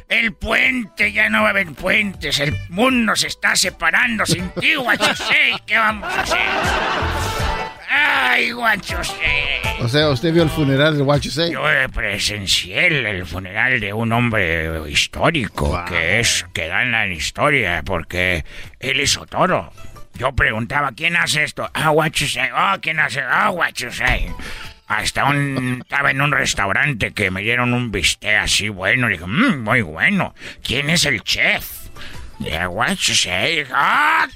El puente, ya no va a haber puentes. El mundo se está separando sin ti, say. <laughs> ¿Qué vamos a hacer? Ay, say. O sea, usted vio el funeral de Say. Yo presencié el, funeral de un hombre histórico que es que da en historia porque él hizo todo. Yo preguntaba quién hace esto. Ah, what you say. Oh, quién hace. Ah, what you say. Hasta un estaba en un restaurante que me dieron un bistec así bueno. Dije, mmm, muy bueno. ¿Quién es el chef? Yeah, what you say? ¡Ah,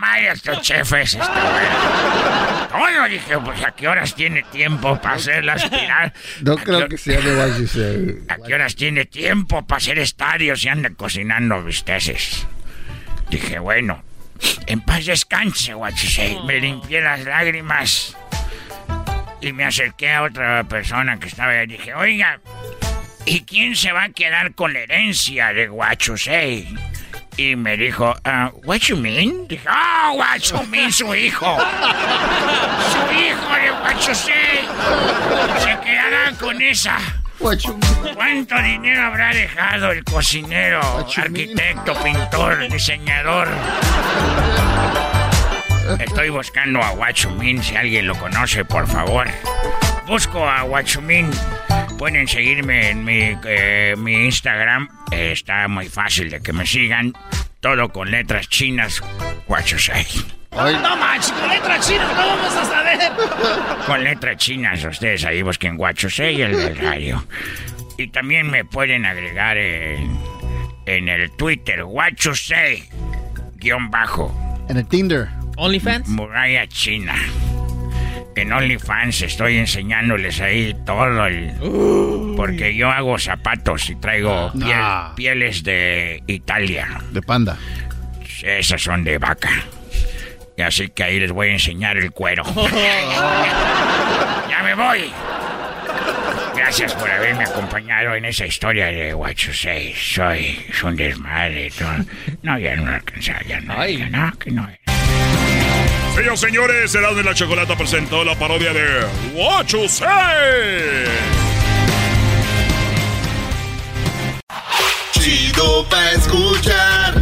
madre, este chef es este bueno! Todo, dije, pues, ¿a qué horas tiene tiempo para hacer las pirar? No creo que sea de What You Say. ¿A qué horas tiene tiempo para hacer estadios y anda cocinando bisteces? Dije, bueno, en paz descanse, say. Me limpié las lágrimas y me acerqué a otra persona que estaba ahí. Dije, oiga, ¿y quién se va a quedar con la herencia de you say? Y me dijo, ah, what you mean? Dije, ah, what you mean, su hijo. Su hijo de you say. Se quedará con esa. ¿Cuánto dinero habrá dejado el cocinero, arquitecto, pintor, diseñador? Estoy buscando a Guachumin, si alguien lo conoce, por favor. Busco a Guachumin. Pueden seguirme en mi, eh, mi Instagram. Eh, está muy fácil de que me sigan. Todo con letras chinas. Guachusei. No manches, con letras chinas, no vamos a saber. Con letras chinas, ustedes ahí busquen Guachusei y el del radio. Y también me pueden agregar en, en el Twitter, Guachusei, guion bajo. En el Tinder. OnlyFans. Muralla China. En OnlyFans estoy enseñándoles ahí todo el... Porque yo hago zapatos y traigo piel- Ah. pieles de Italia. De panda. Esas son de vaca. Y así que ahí les voy a enseñar el cuero. <laughs> <laughs> ¡Ya me voy! Gracias por haberme acompañado en esa historia de What You Say. Soy es un desmadre. todo. No, ya no alcanza, ya no. ya no, que no. Señores, señores, Erasmo y la Chocolata presentó la parodia de What You Say. Chido pa' escuchar.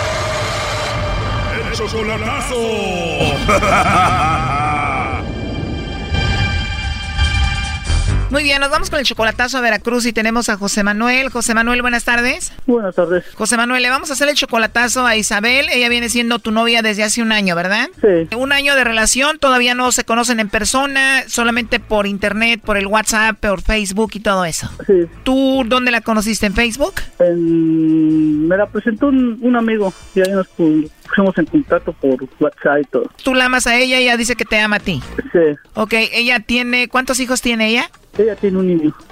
Chocolatazo. Muy bien, nos vamos con el chocolatazo a Veracruz y tenemos a José Manuel. José Manuel, buenas tardes. Buenas tardes. José Manuel, le vamos a hacer el chocolatazo a Isabel. Ella viene siendo tu novia desde hace un año, ¿verdad? Sí. Un año de relación, todavía no se conocen en persona, solamente por internet, por el WhatsApp, por Facebook y todo eso. Sí. ¿Tú dónde la conociste? ¿En Facebook? En- me la presentó un, un amigo y ahí nos pusimos en contacto por WhatsApp y todo. Tú la amas a ella y ella dice que te ama a ti. Sí. Ok, ella tiene... ¿Cuántos hijos tiene ella? Ella tiene un niño.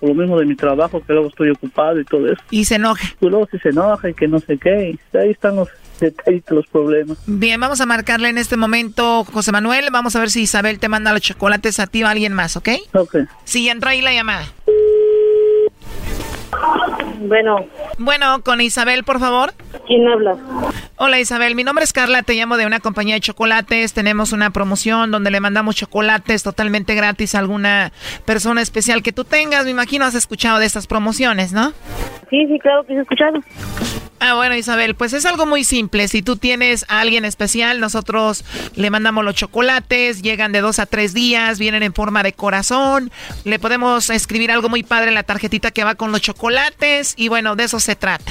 por lo mismo de mi trabajo, que luego estoy ocupado y todo eso. Y se enoja. Y luego sí se enoja y que no sé qué, y ahí están los detallitos, los problemas. Bien, vamos a marcarle en este momento, José Manuel. Vamos a ver si Isabel te manda los chocolates a ti o a alguien más, ¿ok? Ok. Sí, ya entró ahí la llamada. Bueno. Bueno, con Isabel, por favor. ¿Quién habla? Hola Isabel, mi nombre es Carla, te llamo de una compañía de chocolates. Tenemos una promoción donde le mandamos chocolates totalmente gratis a alguna persona especial que tú tengas. Me imagino has escuchado de estas promociones, ¿no? Sí, sí, claro que he escuchado. Ah, bueno, Isabel, pues es algo muy simple. Si tú tienes a alguien especial, nosotros le mandamos los chocolates, llegan de dos a tres días, vienen en forma de corazón. Le podemos escribir algo muy padre en la tarjetita que va con los chocolates y bueno, de eso se trata.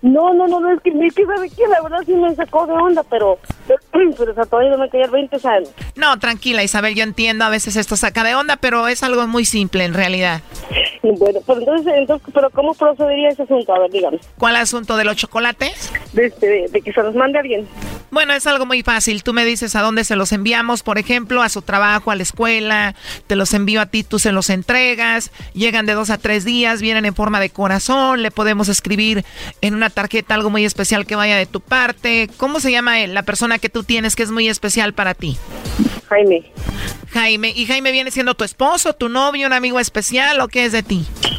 No, no, no, no, es que, es que sabe que la verdad sí me sacó de onda, pero, <clears throat> pero o sea, todavía no me caía el 20, o sea, No, tranquila, Isabel, yo entiendo, a veces esto saca de onda, pero es algo muy simple en realidad. bueno, pero entonces, entonces, pero ¿cómo procedería ese asunto? A ver, dígame. ¿Cuál asunto de los chocolates? De, este, de, de que se los mande alguien. Bueno, es algo muy fácil. Tú me dices a dónde se los enviamos, por ejemplo, a su trabajo, a la escuela. Te los envío a ti, tú se los entregas. Llegan de dos a tres días, vienen en forma de corazón. Le podemos escribir en una tarjeta algo muy especial que vaya de tu parte. ¿Cómo se llama él? La persona que tú tienes que es muy especial para ti. Jaime. Jaime. ¿Y Jaime viene siendo tu esposo, tu novio, un amigo especial o qué es de ti?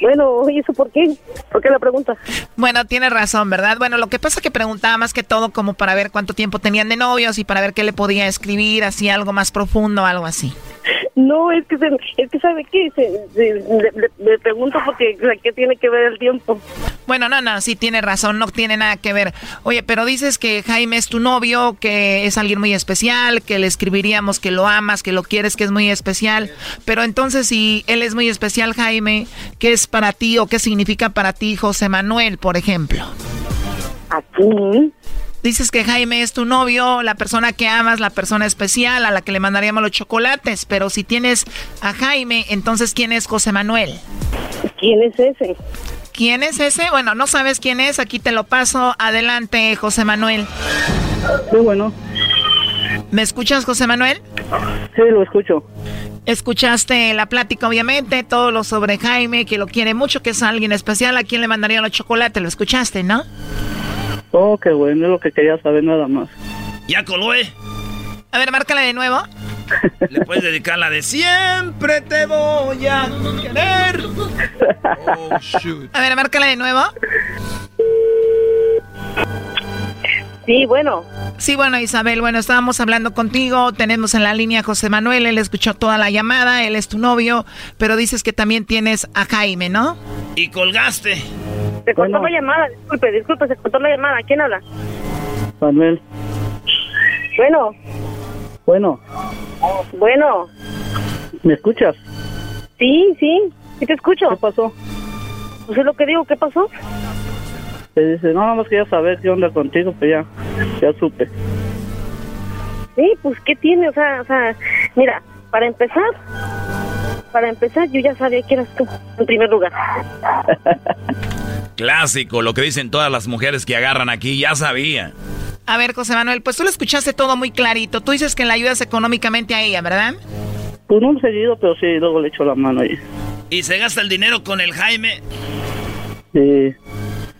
Bueno, ¿y eso por qué? ¿Por qué la pregunta? Bueno, tienes razón, ¿verdad? Bueno, lo que pasa es que preguntaba más que todo como para ver cuánto tiempo tenían de novios y para ver qué le podía escribir, así algo más profundo, algo así. No, es que, se, es que ¿sabe qué? Se, se- le, le- le pregunto porque, ¿qué tiene que ver el tiempo? Bueno, no, no, sí tiene razón, no tiene nada que ver. Oye, pero dices que Jaime es tu novio, que es alguien muy especial, que le escribiríamos que lo amas, que lo quieres, que es muy especial. Pero entonces, si él es muy especial, Jaime, ¿qué es para ti o qué significa para ti José Manuel, por ejemplo? Aquí. Dices que Jaime es tu novio, la persona que amas, la persona especial a la que le mandaríamos los chocolates. Pero si tienes a Jaime, entonces ¿quién es José Manuel? ¿Quién es ese? ¿Quién es ese? Bueno, no sabes quién es, aquí te lo paso. Adelante, José Manuel. Sí, bueno. ¿Me escuchas, José Manuel? Sí, lo escucho. Escuchaste la plática, obviamente, todo lo sobre Jaime, que lo quiere mucho, que es alguien especial, a quién le mandaría los chocolates, lo escuchaste, ¿no? Oh, qué bueno, es lo que quería saber nada más. Ya coló, ¿eh? A ver, márcala de nuevo. <laughs> Le puedes dedicar la de siempre te voy a querer. <laughs> Oh, A ver, márcala de nuevo. Sí, bueno. Sí, bueno, Isabel, bueno, estábamos hablando contigo, tenemos en la línea a José Manuel, él escuchó toda la llamada, él es tu novio, pero dices que también tienes a Jaime, ¿no? Y colgaste. Se cortó la llamada, disculpe, disculpe, se cortó la llamada. ¿Quién habla? Manuel. Bueno, Bueno, bueno. ¿me escuchas? Sí, sí, sí te escucho. ¿Qué pasó? Pues es lo que digo, ¿qué pasó? Te dice, no, nada más quería saber qué onda contigo, pues ya, ya supe. Sí, pues, ¿qué tiene? O sea, o sea, mira, para empezar, para empezar, yo ya sabía que eras tú, en primer lugar. <laughs> Clásico, lo que dicen todas las mujeres que agarran aquí, ya sabía. A ver, José Manuel, pues tú lo escuchaste todo muy clarito. Tú dices que le ayudas económicamente a ella, ¿verdad? Pues no seguido, pero sí, luego le echo la mano ahí. ¿Y se gasta el dinero con el Jaime? Sí.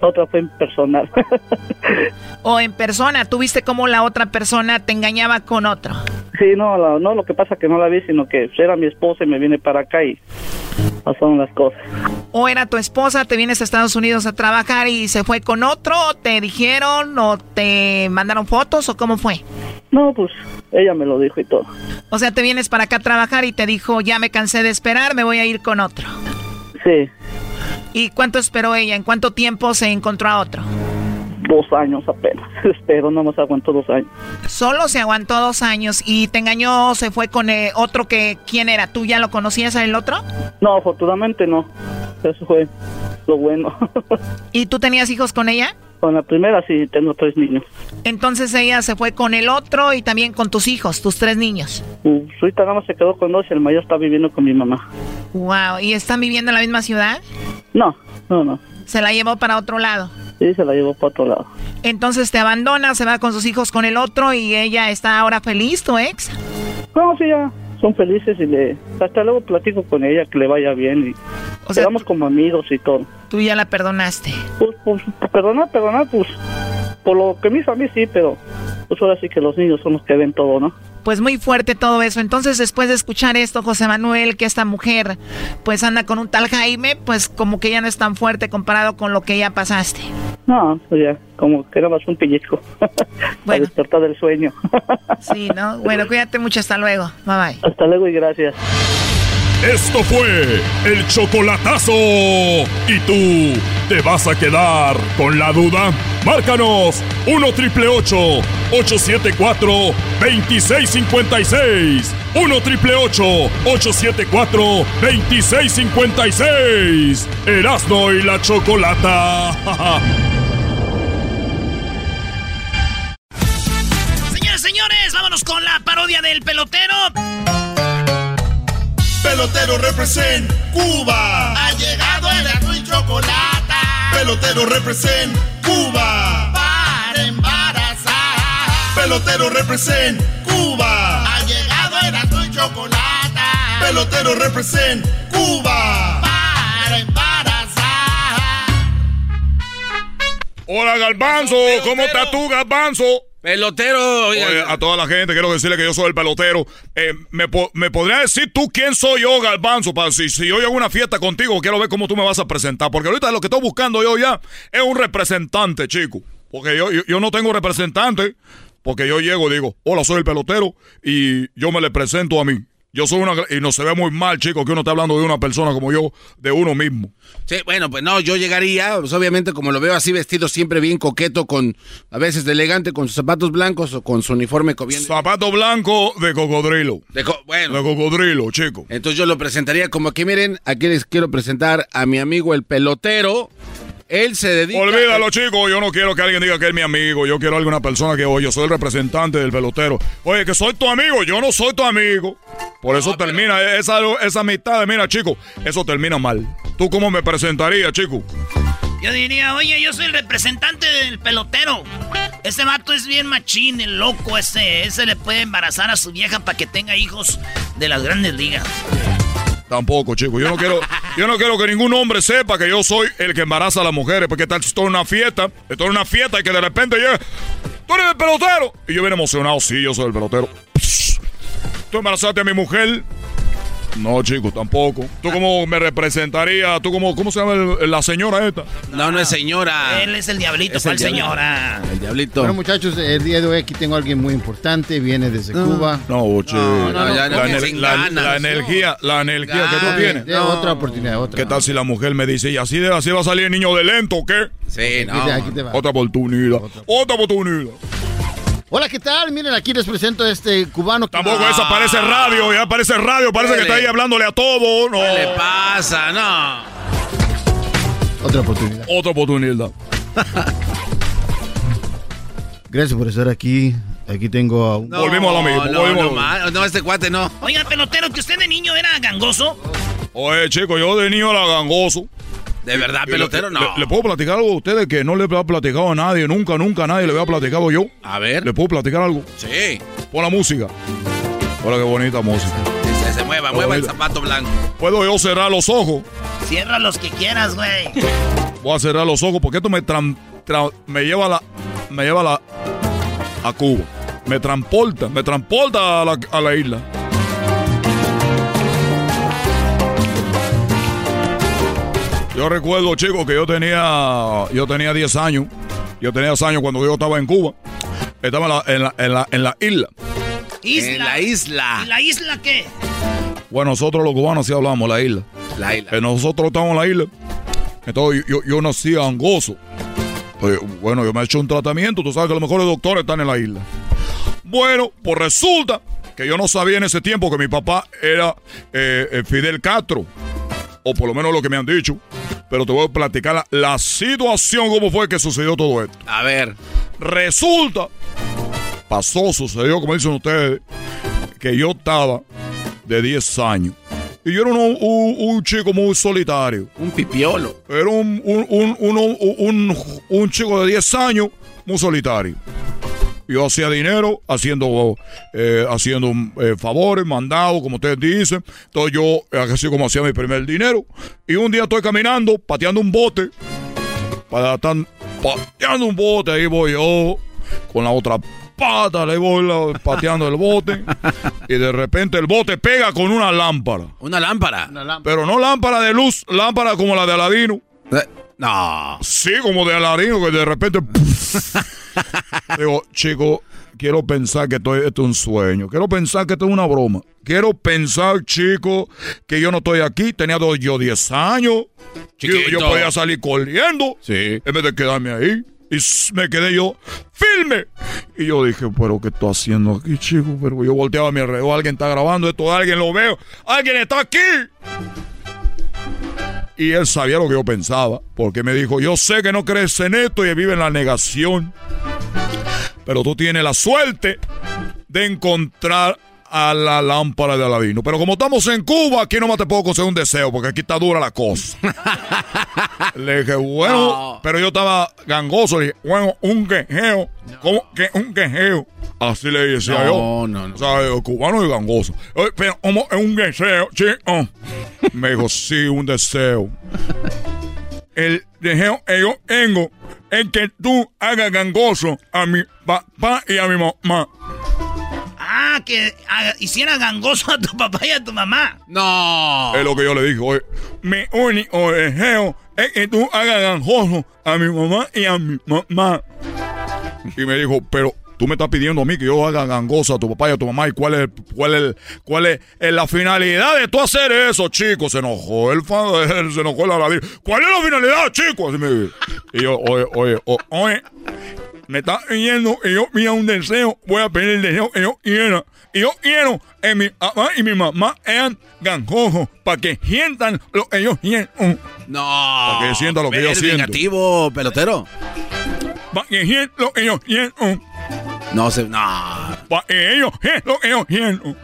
otra fue en personal. <laughs> ¿O en persona? ¿Tú viste cómo la otra persona te engañaba con otro? Sí, no, no, lo que pasa que no la vi, sino que era mi esposa y me viene para acá y pasaron las cosas. ¿O era tu esposa, te vienes a Estados Unidos a trabajar y se fue con otro? ¿Te dijeron o te mandaron fotos o cómo fue? No, pues ella me lo dijo y todo. O sea, te vienes para acá a trabajar y te dijo, ya me cansé de esperar, me voy a ir con otro. Sí. ¿Y cuánto esperó ella? ¿En cuánto tiempo se encontró a otro? Dos años apenas. <laughs> Espero, no más aguantó dos años. Solo se aguantó dos años y te engañó, se fue con eh, otro que, ¿quién era? ¿Tú ya lo conocías el otro? No, afortunadamente no. Eso fue lo bueno. <laughs> ¿Y tú tenías hijos con ella? Con la primera sí, tengo tres niños. Entonces ella se fue con el otro y también con tus hijos, tus tres niños. Uh, ahorita nada más se quedó con dos y el mayor está viviendo con mi mamá. Wow, ¿y están viviendo en la misma ciudad? No, no, no. ¿Se la llevó para otro lado? Sí, se la llevó para otro lado. Entonces te abandona, se va con sus hijos con el otro y ella está ahora feliz, tu ex. No, sí, ya son felices y le hasta luego platico con ella que le vaya bien y o sea, quedamos como amigos y todo. Tú ya la perdonaste. Pues, pues perdonar, perdonar, pues por lo que me hizo a mí sí, pero pues ahora sí que los niños son los que ven todo, ¿no? Pues muy fuerte todo eso. Entonces, después de escuchar esto, José Manuel, que esta mujer pues anda con un tal Jaime, pues como que ya no es tan fuerte comparado con lo que ya pasaste. No, pues ya, como que era más un pellizco. <laughs> Bueno. despertar del sueño. <laughs> sí, ¿no? Bueno, cuídate mucho. Hasta luego. Bye bye. Hasta luego y gracias. Esto fue el chocolatazo. ¿Y tú te vas a quedar con la duda? Márcanos 1 triple 874 2656. 1 triple 874 2656. Erasno y la chocolata. <laughs> Señores, señores, vámonos con la parodia del pelotero. Pelotero represent Cuba. Ha llegado el azul y chocolate. Pelotero represent Cuba. Para embarazar. Pelotero represent Cuba. Ha llegado el azul y chocolate. Pelotero represent Cuba. Para embarazar. Hola, Galbanzo. ¿Cómo estás tú, Galbanzo? Pelotero. Oye, a toda la gente quiero decirle que yo soy el pelotero. Eh, ¿me, ¿me, podría decir tú quién soy yo, Galbanzo? Para si, si yo a una fiesta contigo, quiero ver cómo tú me vas a presentar. Porque ahorita lo que estoy buscando yo ya es un representante, chico. Porque yo, yo, yo no tengo representante. Porque yo llego y digo, hola, soy el pelotero. Y yo me le presento a mí. Yo soy una... Y no se ve muy mal, chicos, que uno está hablando de una persona como yo, de uno mismo. Sí, bueno, pues no, yo llegaría, pues obviamente como lo veo así vestido siempre bien coqueto, con a veces de elegante, con sus zapatos blancos o con su uniforme cobiendo. Zapato blanco de cocodrilo. De bueno. De cocodrilo, chico. Entonces yo lo presentaría como que miren, aquí les quiero presentar a mi amigo el pelotero. Él se dedica. Olvídalo, chico. Yo no quiero que alguien diga que es mi amigo. Yo quiero alguna persona que, oye, yo soy el representante del pelotero. Oye, que soy tu amigo. Yo no soy tu amigo. Por eso termina esa, esa amistad. Mira, chico, eso termina mal. ¿Tú cómo me presentarías, chico? Yo diría, oye, yo soy el representante del pelotero. Ese vato es bien machín, el loco ese. Ese le puede embarazar a su vieja para que tenga hijos de las grandes ligas. Tampoco, chico. Yo no quiero, <laughs> yo no quiero que ningún hombre sepa que yo soy el que embaraza a las mujeres. Porque tal esto es una fiesta, esto es una fiesta y que de repente llega. ¡Tú eres el pelotero! Y yo bien emocionado, sí, yo soy el pelotero. Tú embarazaste a mi mujer. No, chico, tampoco. ¿Tú cómo me representaría? ¿Tú cómo, cómo se llama el- la señora esta? No, no es señora. Él es el diablito, Es ¿cuál el señora? El diablito. Bueno, muchachos, el día de hoy aquí tengo a alguien muy importante. Viene desde Cuba. No, che. no, no, la, la- ganas. la energía, la energía que tú tienes. De otra oportunidad, otra. ¿Qué tal si la mujer me dice, y así, de, así va a salir el niño de lento o qué? Sí, no. Aquí te- aquí te va. Otra oportunidad. Otra oportunidad. Hola, ¿qué tal? Miren, aquí les presento a este cubano. Tampoco esa parece radio, ya parece radio, parece que está ahí hablándole a todo. No. ¿Qué le pasa? No. Otra oportunidad. Otra oportunidad. <laughs> Gracias por estar aquí. Aquí tengo a un... Volvimos a lo mismo, No, volvimos a no, lo ma- no, este cuate no. Oiga, pelotero, que usted de niño era gangoso. Oye, chico, yo de niño era gangoso. De verdad, pelotero, no. le- le puedo platicar algo a ustedes que no le había platicado a nadie, nunca, nunca a nadie le había platicado yo. A ver. ¿Le puedo platicar algo? Sí. Pon la música. Hola, qué bonita música. Se, se mueva, mueva el zapato blanco. ¿Puedo yo cerrar los ojos? Cierra los que quieras, güey. Voy a cerrar los ojos porque esto me tra- me lleva a la me lleva a la a Cuba. Me transporta, me transporta a la, a la isla. Yo recuerdo, chicos, que yo tenía yo tenía 10 años. Yo tenía 10 años cuando yo estaba en Cuba. Estaba en la, en la, en la, en la isla. Isla. En la isla. ¿Y la isla qué? Bueno, nosotros los cubanos sí hablamos la isla. La isla. Eh, nosotros estamos en la isla. Entonces yo, yo nací angoso. Eh, bueno, yo me he hecho un tratamiento. Tú sabes que los mejores doctores están en la isla. Bueno, pues resulta que yo no sabía en ese tiempo que mi papá era eh, eh, Fidel Castro. O por lo menos lo que me han dicho. Pero te voy a platicar la, la situación, cómo fue que sucedió todo esto. A ver. Resulta, pasó, sucedió, como dicen ustedes, que yo estaba de 10 años. Y yo era un, un- un chico muy solitario. Un pipiolo. Era un, un, un- un chico de 10 años muy solitario. Yo hacía dinero haciendo, eh, haciendo eh, favores, mandados, como ustedes dicen. Entonces yo, así como hacía mi primer dinero. Y un día estoy caminando, pateando un bote. Para estar pateando un bote, ahí voy yo, con la otra pata, le voy la- pateando el bote. y de repente el bote pega con una lámpara. Una lámpara. Pero no lámpara de luz, lámpara como la de Aladino. Eh, No. Sí, como de Aladino, que de repente. <laughs> Digo, chico, quiero pensar que esto, esto es un sueño. Quiero pensar que esto es una broma. Quiero pensar, chico, que yo no estoy aquí. Tenía dos- yo 10 años. Yo, yo podía salir corriendo. Sí. En vez de quedarme ahí. Y me quedé yo firme. Y yo dije, pero ¿qué estoy haciendo aquí, chico? Pero yo volteaba a mi alrededor. Alguien está grabando esto. Alguien lo veo. Alguien está aquí. Y él sabía lo que yo pensaba, porque me dijo, yo sé que no crees en esto y vive en la negación, pero tú tienes la suerte de encontrar a la lámpara de Aladino. Pero como estamos en Cuba, aquí nomás te puedo conceder un deseo, porque aquí está dura la cosa. <laughs> Le dije, bueno, pero yo estaba gangoso, le dije, bueno, un quejeo, ¿cómo que un quejeo? Así le decía No, yo. no, no. O sea, el cubano y gangoso. Oye, Pero, ¿cómo es un deseo, chico? Me dijo, sí, un deseo. El deseo que yo tengo es que tú hagas gangoso a mi papá y a mi mamá. Que ah, hiciera gangoso a tu <laughs> papá y a tu mamá. No. Es lo que yo le dije. Oye, mi único deseo es que tú hagas gangoso a mi mamá y a mi mamá. Y me dijo, pero tú me estás pidiendo a mí que yo haga gangoso a tu papá y a tu mamá. ¿Y cuál es, cuál es, cuál es, la finalidad de tú hacer eso, chico? Se enojó el fan, él se enojó el aladín. ¿Cuál es la finalidad, chico? Así me dijo. Y yo, oye, oye, oye, me está pidiendo que yo pida un deseo. Voy a pedir el deseo que yo quiera. Y yo quiero que mi papá y mi mamá sean gangosos para que sientan lo que yo siento. No. Para que sientan lo que yo siento. vengativo, pelotero. Para que sientan lo que yo siento. No se. No. Para que ellos sientan lo que yo siento.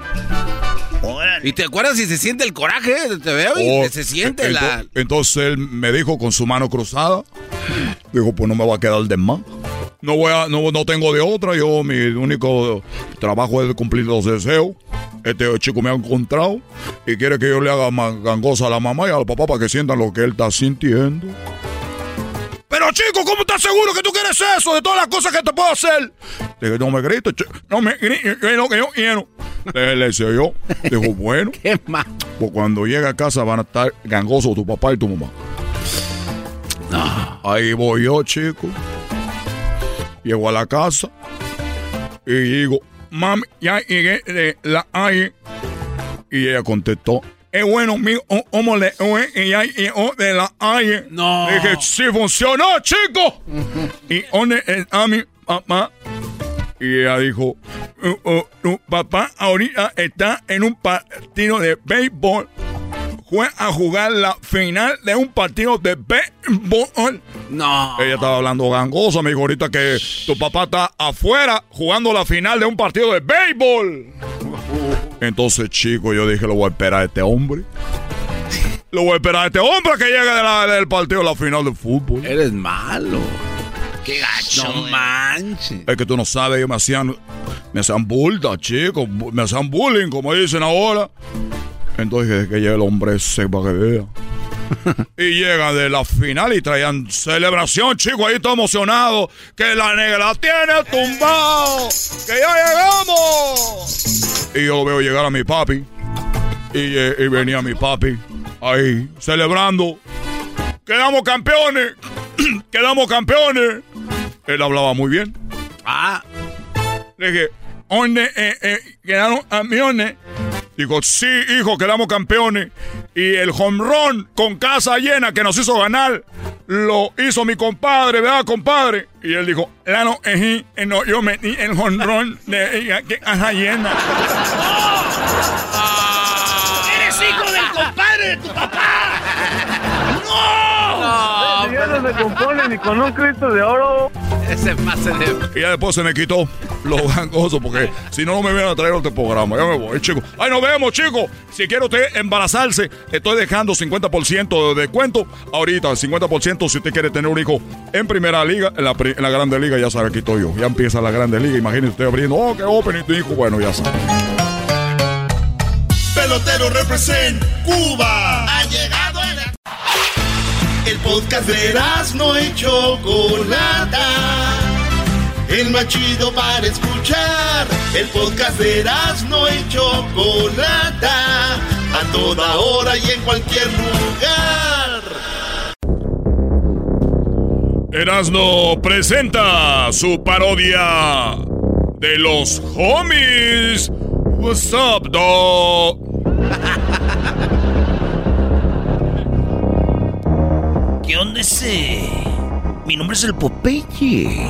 ¿Y te acuerdas si se siente el coraje? Te veo y Oh, se siente ento- la. Entonces él me dijo con su mano cruzada, dijo, pues no me va a quedar de más. No voy a, no, no tengo de otra, yo mi único trabajo es cumplir los deseos. Este chico me ha encontrado y quiere que yo le haga gangosa a la mamá y al papá para que sientan lo que él está sintiendo. Pero chico, ¿cómo estás seguro que tú quieres eso de todas las cosas que te puedo hacer? Dije, no me grites, no me grites, que yo quiero. Le, le decía yo. Dijo, <laughs> bueno. ¿Qué más? Pues cuando llegue a casa van a estar gangosos tu papá y tu mamá. Ahí voy yo, chico. Llego a la casa y digo, mami, ya llegué de la calle. Y ella contestó, es bueno, mi cómo le fue? y ya llegó de la calle. No. Dije, sí funcionó, chico. ¿Y dónde está mi papá? Y ella dijo, "Uh, uh, tu papá ahorita está en un partido de béisbol. Fue a jugar la final de un partido de béisbol. No. Ella estaba hablando gangosa, me dijo ahorita que tu papá está afuera jugando la final de un partido de béisbol. Entonces, chico, yo dije, lo voy a esperar a este hombre. Lo voy a esperar a este hombre que llegue de la- del partido de la final de fútbol. Eres malo. Qué gacho. No güey. manches. Es que tú no sabes, ellos me hacían, me hacían bulta, chicos, me hacían bullying, como dicen ahora. Entonces que, que llegue el hombre ese para que vea. <laughs> y llega de la final y traían celebración, chicos, ahí todo emocionado. Que la negra la tiene tumbado. Que ya llegamos. Y yo veo llegar a mi papi. Y, eh, y venía mi papi ahí celebrando. Quedamos campeones. <clears throat> Quedamos campeones. Él hablaba muy bien. Ah. Le dije, ¿dónde eh, eh, quedaron campeones? Digo, sí, hijo, quedamos campeones. Y el home run con casa llena que nos hizo ganar, lo hizo mi compadre, ¿verdad, compadre? Y él dijo, la no, eh, eh, no, yo metí el home run de eh, casa llena. <laughs> ¡Eres hijo del compadre de tu papá! ¡No! Ya no se compone ni con un Cristo de oro. Ese pase de. Y ya después se me quitó lo gangoso porque si no, no me vienen a traer otro programa. Ya me voy, chicos. ¡Ay, nos vemos, chicos! Si quiere usted embarazarse, estoy dejando 50% de descuento. Ahorita, 50% si usted quiere tener un hijo en primera liga, en la, en la grande liga, ya sabe, aquí estoy yo. Ya empieza la grande liga. Imagínese usted abriendo, oh, qué open y tu hijo. Bueno, ya sabe. Pelotero represent Cuba. El podcast de no y Chocolata. El más chido para escuchar. El podcast de no y Chocolata. A toda hora y en cualquier lugar. Erasno presenta su parodia de los homies. What's up, dog? <laughs> ¿Qué onda ese? Mi nombre es el Popeye.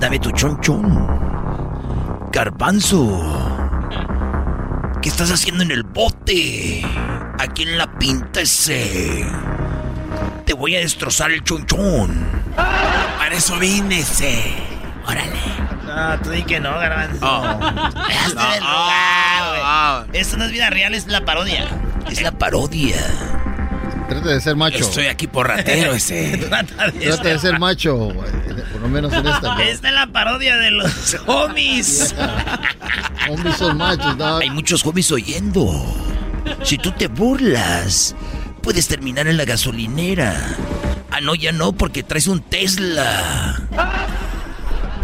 Dame tu chonchón. Garbanzo. ¿Qué estás haciendo en el bote? Aquí en la pinta ese. Te voy a destrozar el chonchón. Para eso vine ese. Órale. No, tú di que no, Garbanzo. Del lugar, güey. Esto no es vida real, es la parodia. Es la parodia. Trata de ser macho. Estoy aquí por ratero <laughs> ese. Trata de Trata de ser macho, por lo menos en esta. güey. Esta es la parodia de los homies. <laughs> Hombres son machos, dog. Hay muchos homies oyendo. Si tú te burlas, puedes terminar en la gasolinera. Ah, no, ya no, porque traes un Tesla.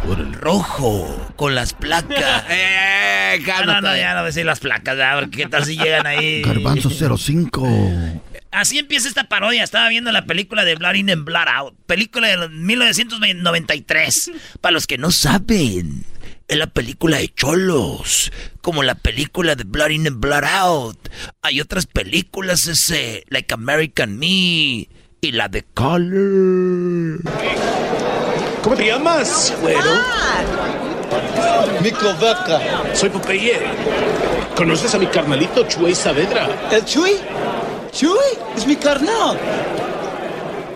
Por el rojo, con las placas. <laughs> ¡Eh, Ah, no, no, ya no voy a decir las placas, ya, porque qué tal si llegan ahí. Garbanzo 05. Así empieza esta parodia. Estaba viendo la película de Blood In and Blood Out. Película de 1993. Para los que no saben, es la película de Cholos. Como la película de Blood In and Blood Out. Hay otras películas ese, like American Me y la de Color. ¿Cómo te llamas, güero? Mico Vaca. Soy Popeye. ¿Conoces a mi carnalito Chuy Saavedra? ¿El Chuy? Chuy, es mi carnal.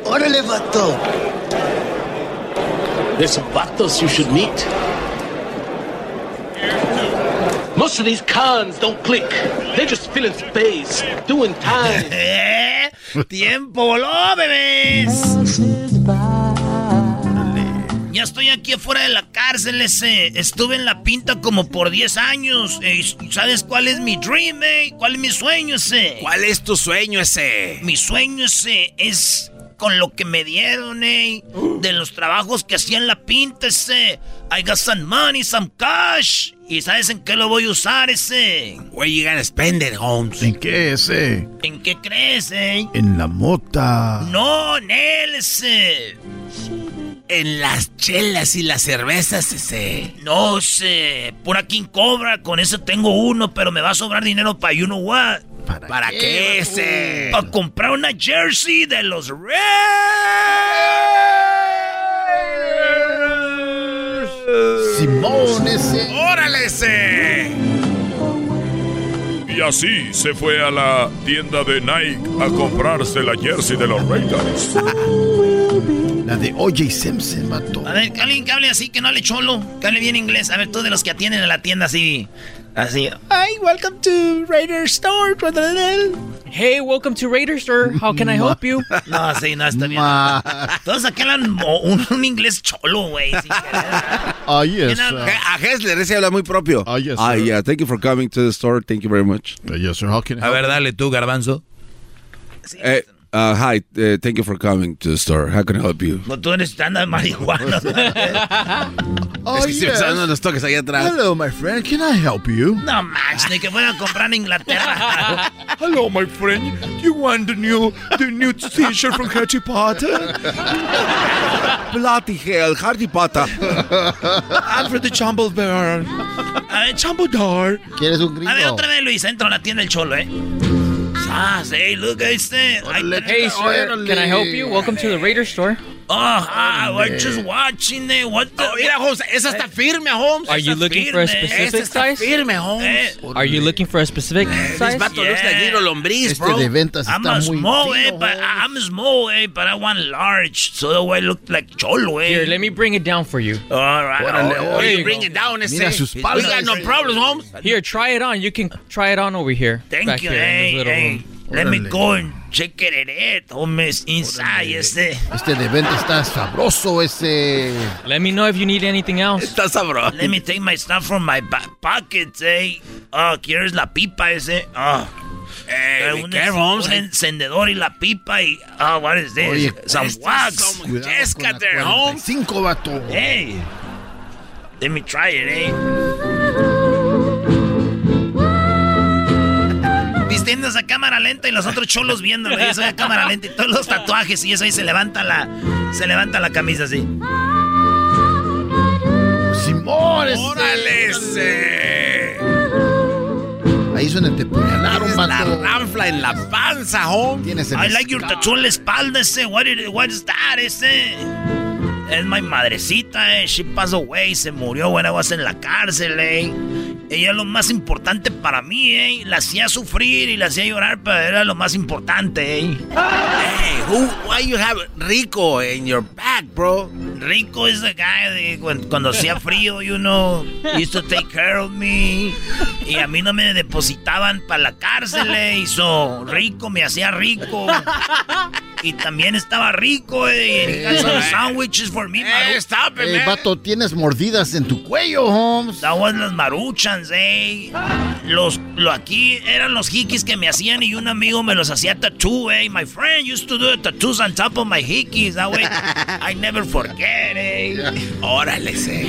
Órale, vato. There's some vatos you should meet. Most of these cons don't click. They're just filling space, doing time. ¿Eh? <laughs> ¡Tiempo voló, bebés! Ya estoy aquí afuera de la cárcel, ese. Estuve en la pinta como por 10 años. Eh, ¿Sabes cuál es mi dream, eh? ¿Cuál es mi sueño, ese? ¿Cuál es tu sueño ese? Mi sueño, ese, es con lo que me dieron, eh. De los trabajos que hacía en la pinta, ese. I got some money, some cash. ¿Y sabes en qué lo voy a usar ese? Where you gonna spend it, Holmes? ¿En qué ese? ¿En qué crees, eh? En la mota. No, Nel, ese. En las chelas y las cervezas, ese. No sé, pura King Cobra, con eso tengo uno, pero me va a sobrar dinero para you know what. ¿Para, qué, ese? Para comprar una jersey de los Reds. Simón ese. ¡Órale ese! Y así se fue a la tienda de Nike a comprarse la jersey de los Raiders. <laughs> La de O.J. Simpson, vato. A ver, que alguien que hable así, que no hable cholo, que hable bien inglés. A ver, tú de los que atienden a la tienda así. Así. Hi, welcome to Raider Store. Hey, welcome to Raider Store. How can I help you? <laughs> No, sí, no, está bien. Todos aquí hablan mo- un, un inglés cholo, güey. Ah, yes. A Hessler ese habla muy propio. Ah, yes, Ah, yeah. Thank you for coming to the store. Thank you very much. Uh, yes, sir. How can I A ver, dale tú, garbanzo. Eh, uh, hi. Uh, thank you for coming to the store. How can I help you? No, tú eres de marihuana. <laughs> Oh, es que yes. los toques ahí atrás. Hello, my friend. Can I help you? No manches, ni que fuera a comprar en Inglaterra. <laughs> Hello, my friend. You want the new, the new t-shirt from Harry Potter? Bloody hell, Hardy Potter. Alfred the Jumble Bear. A ver, Chambodor. ¿Quieres un gringo? A ver, otra vez, Luis, entro a la tienda del cholo, ¿eh? Ah, hey, look, este. Hey, sir, can I help you? Welcome to the Raider Store. Oh, hi, we're just watching it. What the? Oh, mira, Holmes, esa está firme, Holmes. Are you Esa looking for a specific Esa size? firme, Holmes. Eh, Are you looking for a specific This size? vato looks like little lombriz, Este de ventas I'm está a muy small, eh, fino, but I'm small, eh, but I want large, so I look like cholo, eh. Here, let me bring it down for you. All right. Órale, oh, Oh, you you bring go. it down, ese. Mira sus We got no problems, Holmes. Here, try it on. You can try it on over here. Thank you, here in this hey, hey. Let me go and check it it, homies, inside, este. Este de venta está sabroso, ese. Let me know if you need anything else. Está sabroso. Let me take my stuff from my back pockets, eh. Oh, ¿quieres la pipa ese? Oh. Un, careful, Holmes. un encendedor y la pipa y... Oh, what is this? Oye, Some Estas wax. Cuidado con la there, Holmes. 45, vato. Hey. Let me try it, eh. Vistiéndose a cámara lenta y los otros cholos viéndolo. Y eso a cámara lenta y todos los tatuajes y eso ahí se levanta la... Se levanta la camisa así. Simón, ese. Órale. Ahí donde te puñalaron, la ranfla en la panza, Holmes. Tienes el I like your tattoo en la espalda ese. What, is, what is that ese? Es mi madrecita, eh. She passed away. Se murió when I was en la cárcel, eh. Ella es lo más importante para mí, eh. La hacía sufrir y la hacía llorar, pero era lo más importante, eh. Hey, who, why you have Rico in your back, bro? Rico is the guy de cuando, cuando hacía frío, you know, used to take care of me. Y a mí no me depositaban para la cárcel, eh. Y so, Rico me hacía rico. Y también estaba rico, eh. Y some sandwiches for me, Hey, stop it, man. vato, tienes mordidas en tu cuello, Holmes. That was los maruchans, eh. Los, lo aquí eran los hikis que me hacían y un amigo me los hacía tattoo, eh. My friend used to do the tattoos on top of my hikis. That way <laughs> I never forget, eh. Órale, ese.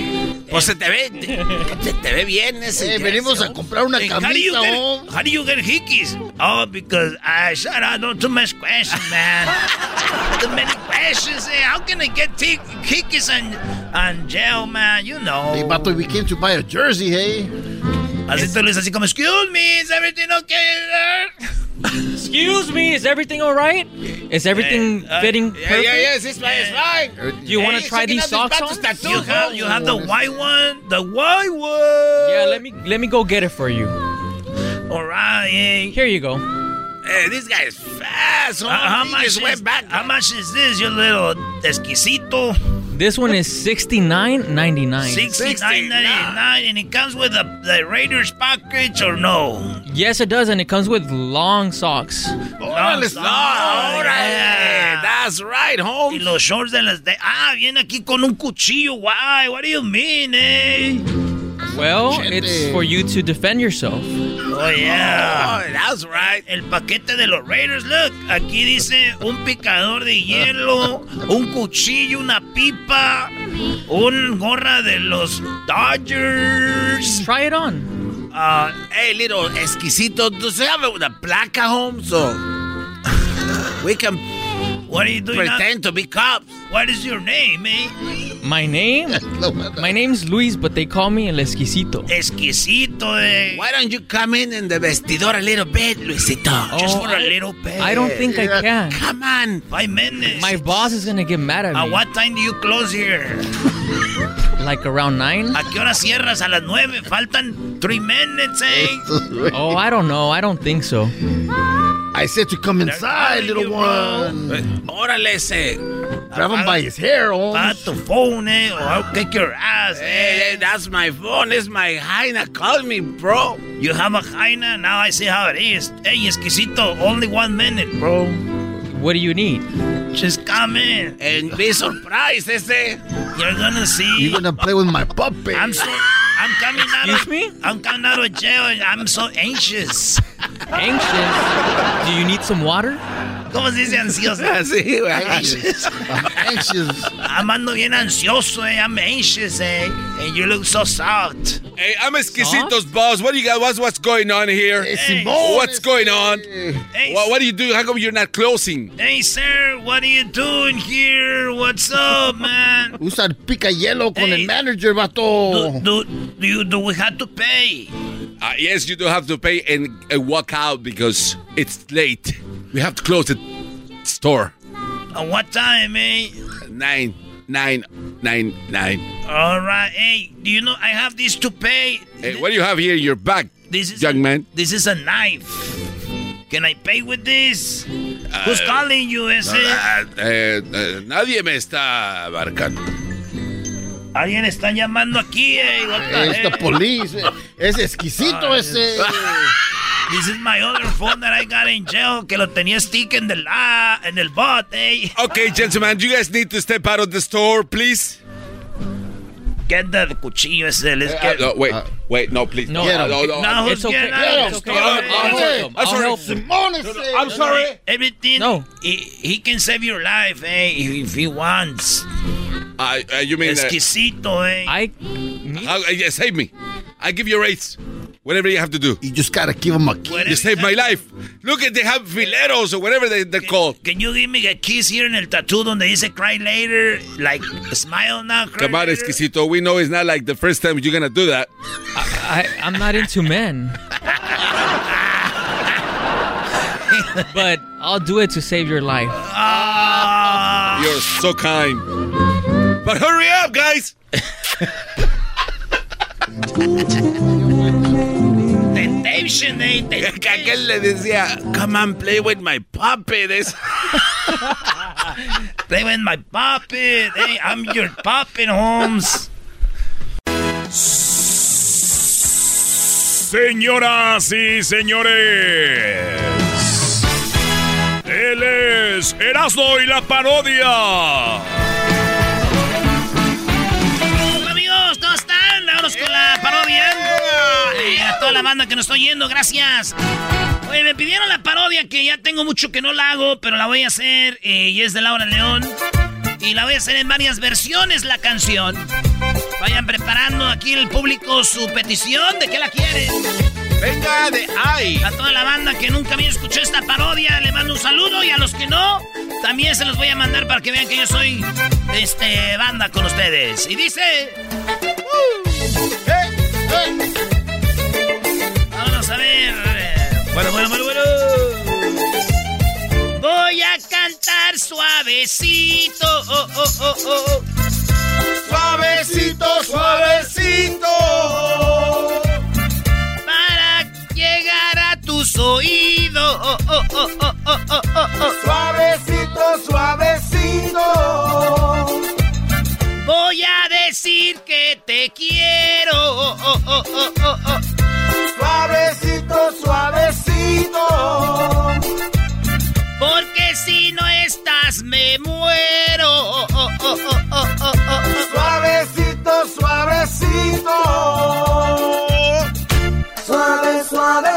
Pues se te ve, te- <laughs> se te ve bien ese. Eh, venimos a comprar una Hey, how do you camisa, get, how do you get hickeys? Oh, because I shut up. Don't too much questions, man. <laughs> too many questions. Eh? How can I get hickeys on, on jail, man? You know. Hey, vato, we came to buy a jersey, hey. Así tú le dices así como, excuse me, is everything okay? Excuse me, is everything all right? Is everything uh, fitting Yeah, perfect? yeah, yes, it's fine, it's fine. Do you want to try these socks on? You have, you have the white one, the white one. Yeah, let me let me go get it for you. All right, eh. Here you go. Hey, this guy is fast, Uh, how much is, went back. How much is this, you little exquisito? This one is sixty nine ninety nine. Sixty nine ninety nine, and it comes with the the Raiders package or no? Yes, it does, and it comes with long socks. Órale, No, no, órale. yeah. That's right, Y Holmes. los shorts de las de. Ah, viene aquí con un cuchillo. Why? What do you mean, eh? Well, it's for you to defend yourself. Oh, yeah. Oh, that's right. El paquete de los Raiders, look. Aquí dice un picador de hielo, un cuchillo, una pipa, un gorra de los Dodgers. Try it on. Uh, hey, little exquisito, does it have a placa home so we can What are you doing? pretend to be cops? What is your name, eh? My name? <laughs> My name's Luis, but they call me El Esquisito. Esquisito, eh. Why don't you come in in the vestidor a little bit, Luisito? Just Oh, for a I- little bit. I don't think I can. Come on. Five minutes. My boss is gonna get mad at me. At me. what time do you close here? <laughs> Like around nine? ¿A qué hora cierras? A las nueve. Faltan three minutes, eh? <laughs> Oh, I don't know. I don't think so. I said to come inside, little one. Órale ese. Grab him by his hair, oh. Pat tu phone, eh? Or I'll kick your ass, Hey, eh? that's my phone. It's my hyena. Call me, bro. You have a hyena? Now I see how it is. Hey, exquisito, only one minute, bro. What do you need? Just come in. And be surprised, ese. You're gonna see. You're gonna play with my puppy. I'm so. I'm coming out Excuse of. me? I'm coming out of jail and I'm so anxious. Anxious? Do you need some water? ¿Cómo se dice ansioso? <laughs> Sí, güey. Anxious. I'm anxious. I'm ando bien ansioso, eh. I'm anxious, eh. And you look so soft. Hey, I'm Esquisito's boss. What do you got? What's, what's going on here? Hey, Hey. What's going on? Hey, What, what do you do? How come you're not closing? hey, sir, what are you doing here? What's up, man? <laughs> Usa el pica hielo con Hey. el manager, Do, vato. do, do, you, do we have to pay? Uh, yes, you do have to pay and uh, walk out because it's late. We have to close the store. At what time, eh? Nine, nine, nine, nine. All right. Hey, do you know I have this to pay? Hey, what do you have here in your bag, This is young a, man? This is a knife. Can I pay with this? Who's calling you, ese? Ah, eh, eh, nadie me está abarcando. Alguien está llamando aquí, eh. What the Es the heck? police. eh. Es exquisito ese. This is my other phone that I got in jail que lo tenía stick en el ah, en el bot, eh. Okay, gentlemen, you guys need to step out of the store, please. Get the cuchillo ese. Let's Uh, get. no, wait, wait, no, please. No, no, no, no. Now who's It's okay. getting out? It's okay. Get I'm, I'm, I'm I'll sorry. help him. Simón. I'm sorry. Everything. No. He, he can save your life, eh, if he wants. Uh, uh, you mean uh, Exquisito, eh. I. how, uh, yeah, save me? I give you rates. Whatever you have to do. You just gotta give him a kiss. Whatever You saved my life. Look at they have fileros or whatever they, they're called. Can you give me a kiss here in el tattoo donde dice cry later? Like, smile now, cry Come on, later? Esquisito. We know it's not like the first time you're gonna do that. I, I'm not into men. <laughs> but I'll do it to save your life. Ah, You're so kind. But hurry up, guys. <laughs> temptation, eh. <laughs> Que temptation. aquel le decía, come on, play with my puppet. <laughs> Play with my puppet. Hey, I'm your puppet, Holmes. Señoras y señores, él es Erasmo y la parodia. Toda la banda que nos está oyendo, gracias. Oye, me pidieron la parodia que ya tengo mucho que no la hago, pero la voy a hacer eh, y es de Laura León. Y la voy a hacer en varias versiones la canción. Vayan preparando aquí el público su petición de que la quieren. Venga de ahí. A toda la banda que nunca había escuchado esta parodia, le mando un saludo y a los que no, también se los voy a mandar para que vean que yo soy este banda con ustedes. Y dice. Vamos Bueno, bueno, bueno, bueno. Voy a cantar suavecito. oh, oh, oh, oh. Suavecito, suavecito. Para llegar a tus oídos. oh, oh, oh, oh, oh, oh, oh, oh. Suavecito, suavecito. Voy a decir que te quiero. oh, oh, oh, oh, oh, oh. Suavecito, suavecito. Porque si no estás me muero. oh, oh, oh, oh, oh, oh, oh. Suavecito, Suavecito, suavecito. Suave, suave,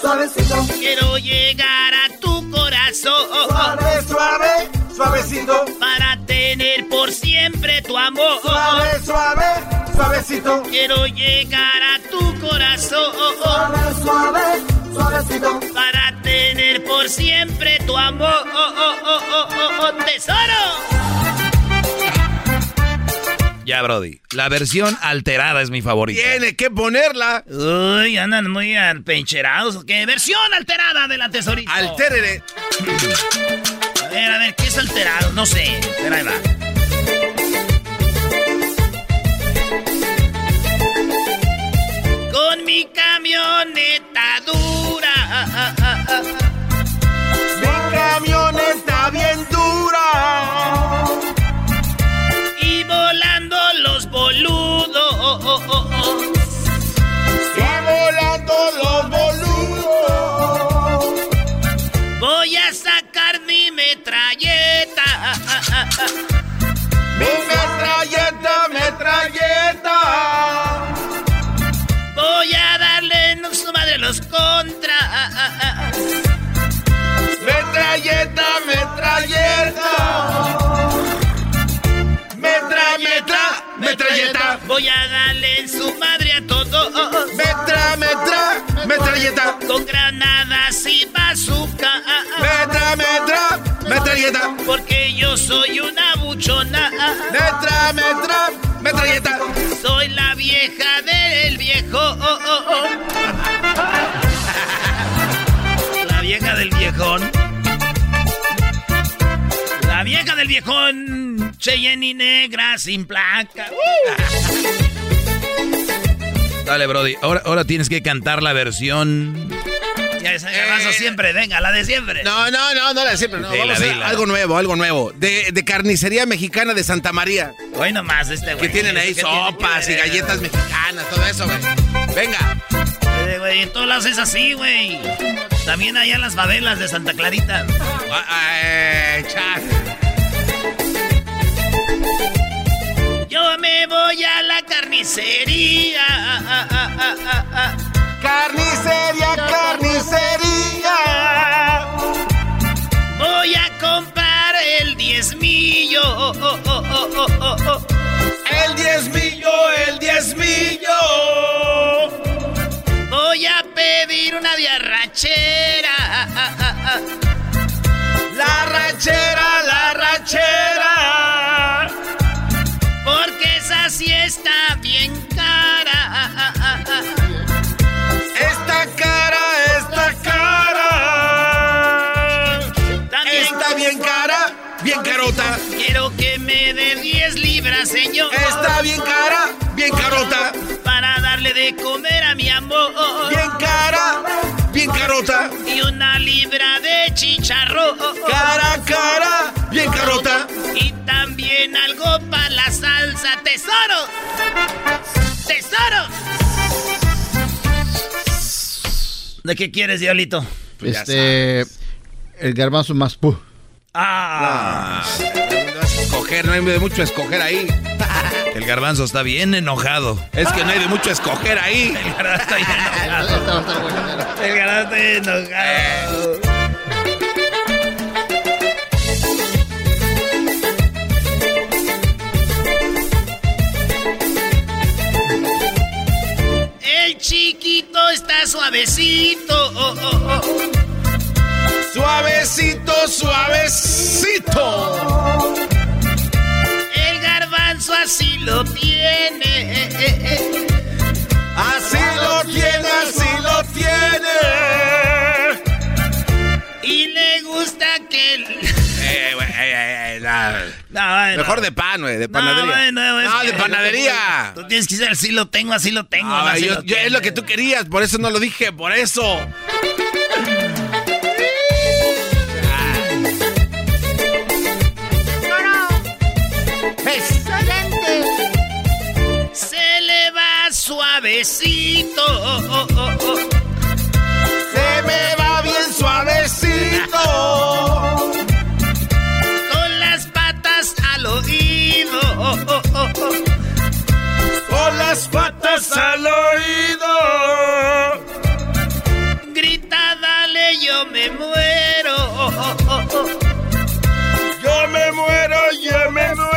suavecito. Quiero llegar a tu corazón. Suave, suave, suavecito. Por siempre tu amor. Suave, suave, suavecito. Quiero llegar a tu corazón. Suave, suave, suavecito. Para tener por siempre tu amor. ¡Tesoro! Ya, Brody. La versión alterada es mi favorita. Tiene que ponerla. Uy, andan muy pencherados. ¿Qué versión alterada de la tesorita? Altérere. <clears throat> Ver, a ver, ¿qué es alterado? No sé. Pero ahí va. Con mi camioneta dura. Voy a darle en su madre a todos. Metra, metra, metralleta. Con granadas y bazooka. Metra, metra, metralleta. Porque yo soy una buchona. Metra, metra, metralleta. Soy la vieja del viejo. <laughs> La vieja del viejón. Vieja del viejón. Cheyenne y negra sin placa. Dale, Brody. Ahora, ahora tienes que cantar la versión. Ya esa garbanzo siempre, venga, la de siempre. No, no, no, no la de siempre. No. Dila, Vamos a- algo nuevo, algo nuevo. De, de carnicería mexicana de Santa María. Hoy nomás este güey. Que tienen ahí ¿Qué tiene sopas y ver? galletas mexicanas, todo eso, güey. Venga. Eh, güey, en todos lados es así, güey. También allá en las favelas de Santa Clarita. Ah, eh, Yo me voy a la carnicería. Carnicería, carnicería. Voy a comprar el diezmillo. El diezmillo, el diezmillo. Voy a pedir una diarrachera. Señor. Está bien cara, bien carota. Para darle de comer a mi amor. Bien cara, bien carota. Y una libra de chicharrón. Cara, cara, bien carota. Y también algo para la salsa. ¡Tesoro! ¡Tesoro! ¿De qué quieres, Diablito? Este. El garbanzo más pu. ¡Ah! No vas a escoger, no hay de mucho escoger ahí. <laughs> El garbanzo está bien enojado. Es que no hay de mucho escoger ahí. <laughs> El garbanzo está bien <laughs> enojado. El garbanzo está bien enojado. El chiquito está suavecito. Oh, oh, oh. Suavecito, suavecito. Así lo tiene. Así lo tiene, así lo tiene. Y le gusta que... el- Eh, eh, eh, eh, la- No, bueno. Mejor de pan, güey, de No, panadería. bueno, es No, que- de panadería. Tú tienes que decir, así lo tengo, así lo tengo. No, así yo- lo yo- es lo que tú querías, por eso no lo dije, por eso. suavecito. Se me va bien suavecito. Con las patas al oído. Con las patas al oído. Grita, dale, yo me muero. Yo me muero, yo me muero.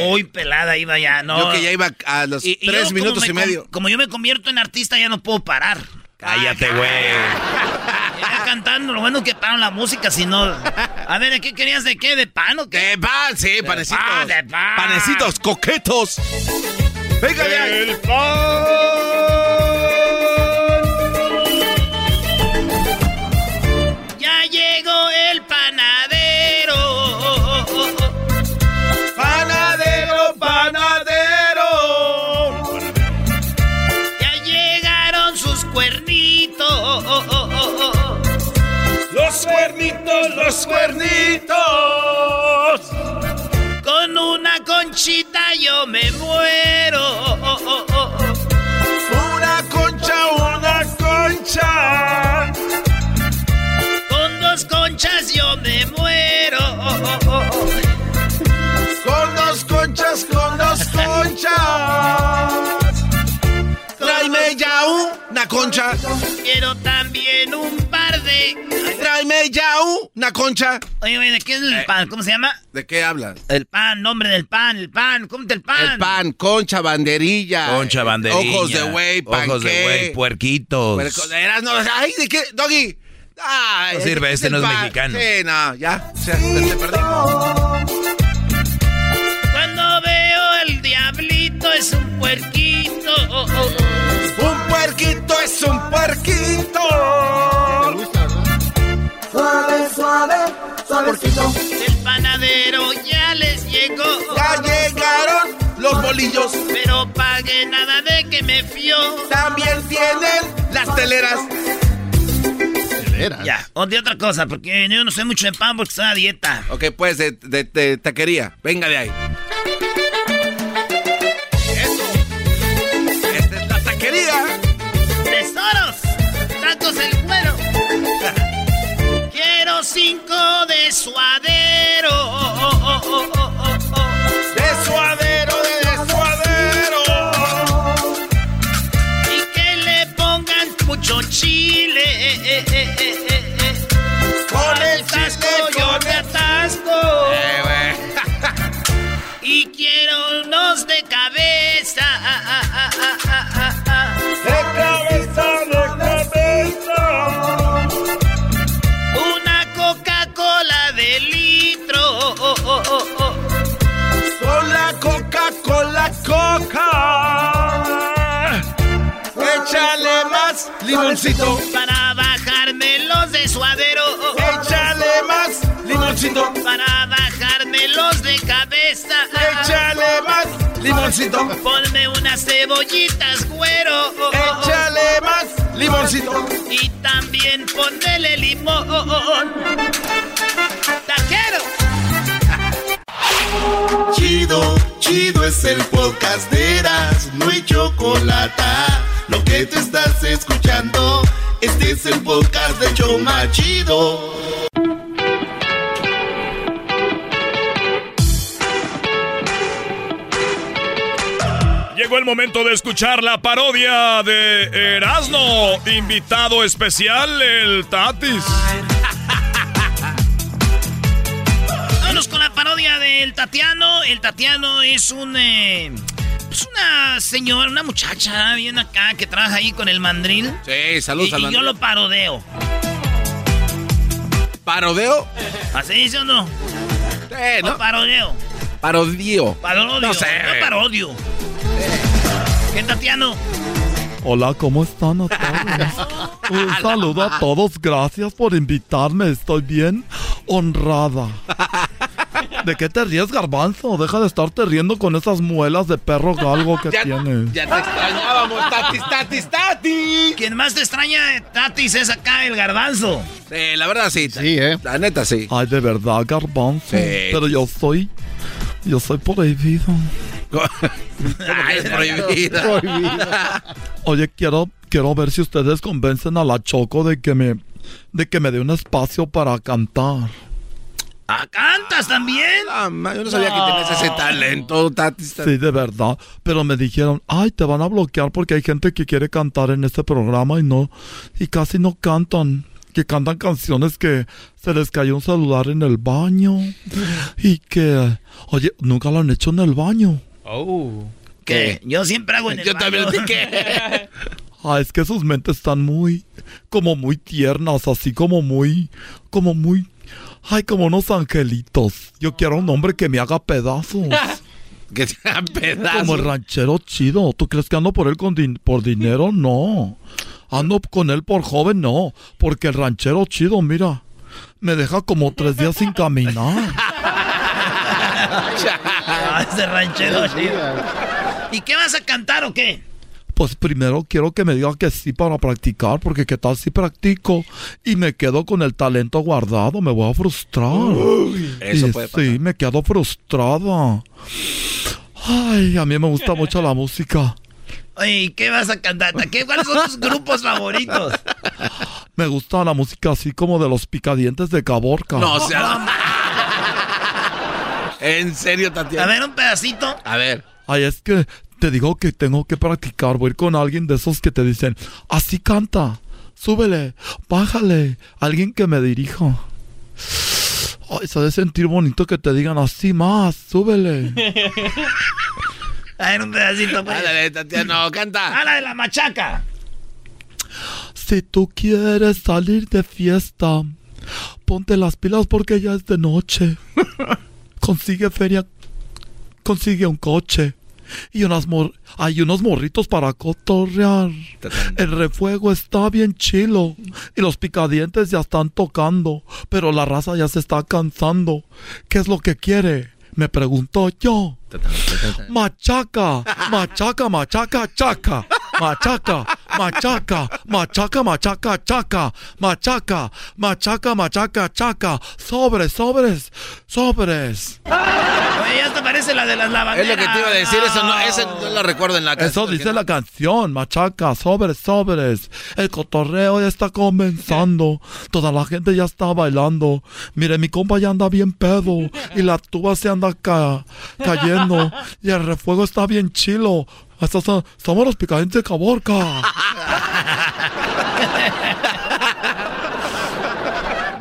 Muy pelada iba ya, ¿no? Yo que ya iba a los Y- tres minutos y medio. Como yo me convierto en artista, ya no puedo parar. Cállate, güey. Ya cantando, lo bueno que pararon la música, si no. A ver, ¿qué querías de qué? ¿De pan o qué? De pan, sí, panecitos. pan, de pan. Panecitos coquetos. Venga, ya. El Ya los cuernitos. Con una conchita yo me muero. Una concha, una concha. Con dos conchas yo me muero. Con dos conchas, con dos conchas. Tráeme ya una concha. Quiero también un de. Tráeme ya una concha. Oye, oye, ¿de qué es el pan? ¿Cómo se llama? ¿De qué hablas? El pan, nombre del pan, el pan. Cómete el pan. El pan, concha, banderilla. Concha, banderilla. Ojos de güey, Ojos de güey, puerquitos. Puerco- eras, no, ay, ¿de qué? Doggy. Ay, No sirve, ¿de qué este no es pan? mexicano. Sí, no, ya. o sea, te, te perdimos. Cuando veo el diablito es un puerquito. Un puerquito es un puerquito. Suave, suave, suavecito. El panadero ya les llegó. Ya llegaron los bolillos. Pero pague nada de que me fió. También tienen las teleras. Ya, o de otra cosa, porque yo no sé mucho de pan porque estoy a dieta. Ok, pues de, de, de taquería. Venga de ahí. Cinco de suadero. De suadero, de suadero. Y que le pongan mucho chile. Con el chile, yo me atasco. Eh, <laughs> Y quiero unos de cabeza. De limoncito. Para bajarme los de suadero. Échale más limoncito. Para bajarme los de cabeza. Échale más limoncito. Ponme unas cebollitas, güero. Échale más limoncito. Y también ponele limón. ¡Taquero! Chido, chido es el podcast de Eras, no hay chocolate. Lo que te estás escuchando, este es el podcast de Choma Chido. Llegó el momento de escuchar la parodia de Erasmo. Invitado especial, el Tatis. Vámonos con la parodia del Tatiano. El Tatiano es un. eh, pues una señora, una muchacha bien acá que trabaja ahí con el mandril. Sí, saludos Y, al y yo lo parodeo. ¿Parodeo? ¿Así dice o no? O no. parodeo. Parodio. Parodio. No sé. Yo parodio. ¿Qué Tatiano? Hola, ¿cómo están a todos? <laughs> Un saludo a todos, gracias por invitarme, estoy bien honrada. <laughs> <laughs> ¿De qué te ríes, garbanzo? Deja de estarte riendo con esas muelas de perro galgo que <laughs> Ya, tienes. ya te extrañábamos, Tatis, Tatis, Tatis. Quien más te extraña, Tatis, es acá el garbanzo. Sí, la verdad sí. Sí, ¿eh? La neta sí. Ay, de verdad, garbanzo. Sí. Pero yo soy... Yo soy prohibido. <laughs> Ay, es prohibida. Oye, quiero, quiero ver si ustedes convencen a la Choco de que me... De que me dé un espacio para cantar. ¿Ah, cantas también? Ah, ma, yo no sabía que tenías ese talento, Tatis. Sí, de verdad. Pero me dijeron, ay, te van a bloquear porque hay gente que quiere cantar en este programa y no, y casi no cantan. que cantan canciones que se les cayó un celular en el baño y que, oye, nunca lo han hecho en el baño. Oh. ¿Qué? Yo siempre hago en el Yo baño. también, ¿qué? <laughs> Ah, es que sus mentes están muy, como muy tiernas, así como muy, como muy, ay, como unos angelitos. Yo quiero un hombre que me haga pedazos. <laughs> Que sean pedazos. Como el ranchero chido. ¿Tú crees que ando por él con din- por dinero? No. Ando con él por joven, no. Porque el ranchero chido, mira, me deja como tres días sin caminar. <laughs> Ese ranchero chido. ¿Y qué vas a cantar o qué? Pues primero quiero que me diga que sí para practicar, porque qué tal si practico y me quedo con el talento guardado, me voy a frustrar. eso Y puede Sí, me quedo frustrada. Ay, a mí me gusta mucho la música. Oye, ¿y qué vas a cantar? ¿Qué, ¿Cuáles son tus grupos favoritos? Me gusta la música así como de los picadientes de Caborca. No, o sea. <laughs> en serio, Tatiana. A ver, un pedacito. A ver. Ay, es que te digo que tengo que practicar. Voy a ir con alguien de esos que te dicen, así canta, súbele, bájale. Alguien que me dirija. Ay, se ha de sentir bonito que te digan así más, súbele. <laughs> A ver, un pedacito. Pues. Ándale, Tatiana, no, canta. A la de la machaca. Si tú quieres salir de fiesta, ponte las pilas porque ya es de noche. <laughs> Consigue feria, consigue un coche. Y unas mor hay unos morritos para cotorrear. El refuego está bien chilo. Y los picadientes ya están tocando. Pero la raza ya se está cansando. ¿Qué es lo que quiere? Me pregunto yo. Machaca, machaca, machaca, chaca. Machaca, machaca, machaca, machaca, chaca. Machaca, machaca, machaca, chaca. Sobres, sobres, sobres. Oye, te parece la de las Es lavanderas. lo que te iba a decir, eso no, ese no lo recuerdo en la Eso dice la canción, machaca, sobres, sobres. El cotorreo ya está comenzando. Toda la gente ya está bailando. Mire, mi compa ya anda bien pedo. Y la tuba se anda ca- cayendo. Y el refuego está bien chilo. Son, somos los picadientes de Caborca. <laughs>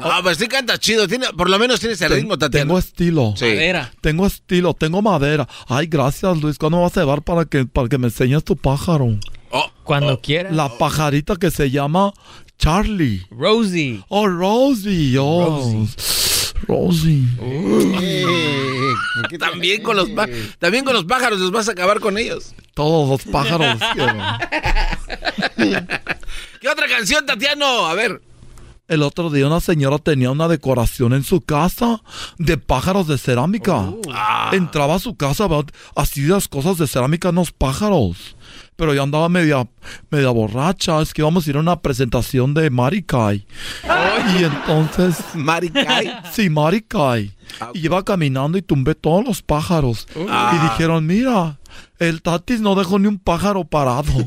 No, pues sí canta chido. Tiene, por lo menos tiene ese ritmo, Tatiana. Tengo estilo. Sí. Madera. Tengo estilo, tengo madera. Ay, gracias, Luis. ¿Cuándo vas a llevar para que, para que me enseñes tu pájaro? Cuando quieras. La pajarita que se llama Charlie. Rosie. Oh, Rosie. Oh. Rosie. También con los también con los pájaros los vas a acabar con ellos. Todos los pájaros. <laughs> ¿Qué otra canción, Tatiano? A ver. El otro día una señora tenía una decoración en su casa de pájaros de cerámica. Entraba a su casa, ¿verdad? así las cosas de cerámica en los pájaros. Pero yo andaba media, media borracha. Es que íbamos a ir a una presentación de Marikai. Y entonces... ¿Marikai? <laughs> Sí, Marikai. Y iba caminando y tumbé todos los pájaros. Ah. Y dijeron, mira, el Tatis no dejó ni un pájaro parado. <laughs>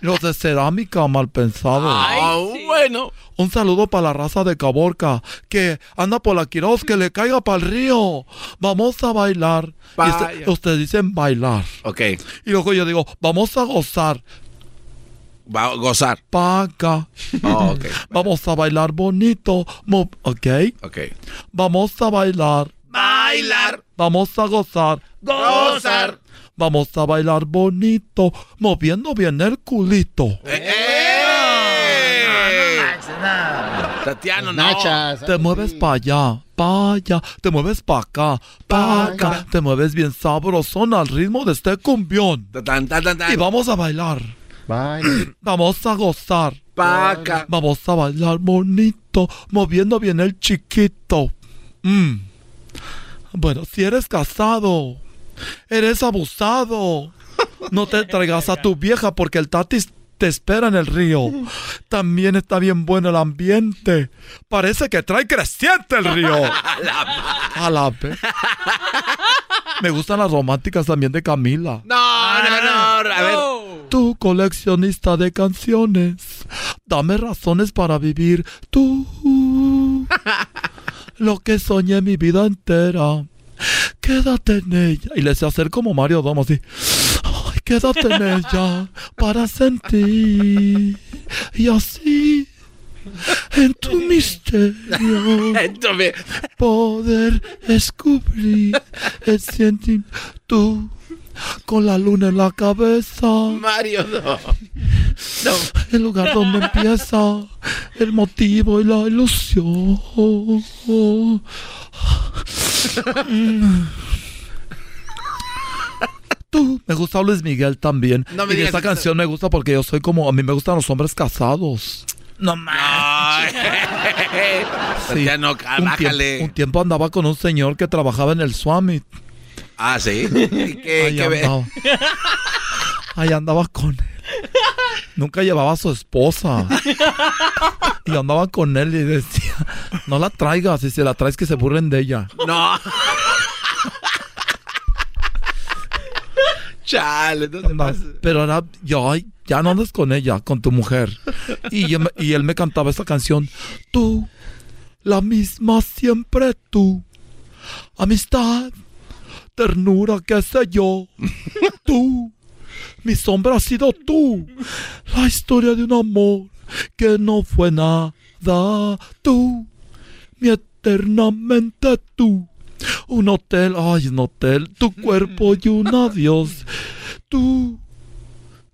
Los de cerámica mal pensados. Ah, bueno. Un saludo para la raza de Caborca que anda por la Quiroz, que le caiga para el río. Vamos a bailar. Ustedes dicen bailar. Ok. Y luego yo digo, vamos a gozar. Va a gozar. Paca. Oh, ok. <laughs> Vamos a bailar bonito. mo- ok. Ok. Vamos a bailar. Bailar. Vamos a gozar. Gozar. Vamos a bailar bonito, moviendo bien el culito. Tatiano, no. Nachas. Te mueves para allá, para allá, te mueves para acá, para acá, te mueves bien sabrosón al ritmo de este cumbión. Tan, tan, tan, tan. Y vamos a bailar, Bye. <clears throat> vamos a gozar, Paca. vamos a bailar bonito, moviendo bien el chiquito. Mm. Bueno, si eres casado, eres abusado, no te traigas a tu vieja porque el tatis te espera en el río. También está bien bueno el ambiente. Parece que trae creciente el río. A la vez. Me gustan las románticas también de Camila. No, no, no. A ver. Tú, coleccionista de canciones, dame razones para vivir. Tú, <laughs> lo que soñé mi vida entera. Quédate en ella. Y le sé hacer como Mario Domo así. Ay, Quédate en ella para sentir. Y así, en tu misterio, poder descubrir el sentimiento. Tú, con la luna en la cabeza. Mario, no. El lugar donde empieza el motivo y la ilusión. Tú, me gusta Luis Miguel también. No me y digas esta canción me gusta porque yo soy como, a mí me gustan los hombres casados. No más. Sí. Ya no, Un tiempo, un tiempo andaba con un señor que trabajaba en el Swami. Ah, sí. ¿Y qué, Ahí qué andaba. <laughs> Ahí andaba con él. Nunca llevaba a su esposa. Y andaba con él y decía, no la traigas, y si la traes que se burlen de ella. No. Chale, no. Pero era, yo, ya no andes con ella, con tu mujer. Y, yo y él me cantaba esta canción. Tú, la misma siempre tú. Amistad, ternura, qué sé yo. Tú, mi sombra ha sido tú. La historia de un amor que no fue nada. Tú, mi eternamente tú. Un hotel, ay, un hotel, tu cuerpo y un <laughs> adiós. Tú,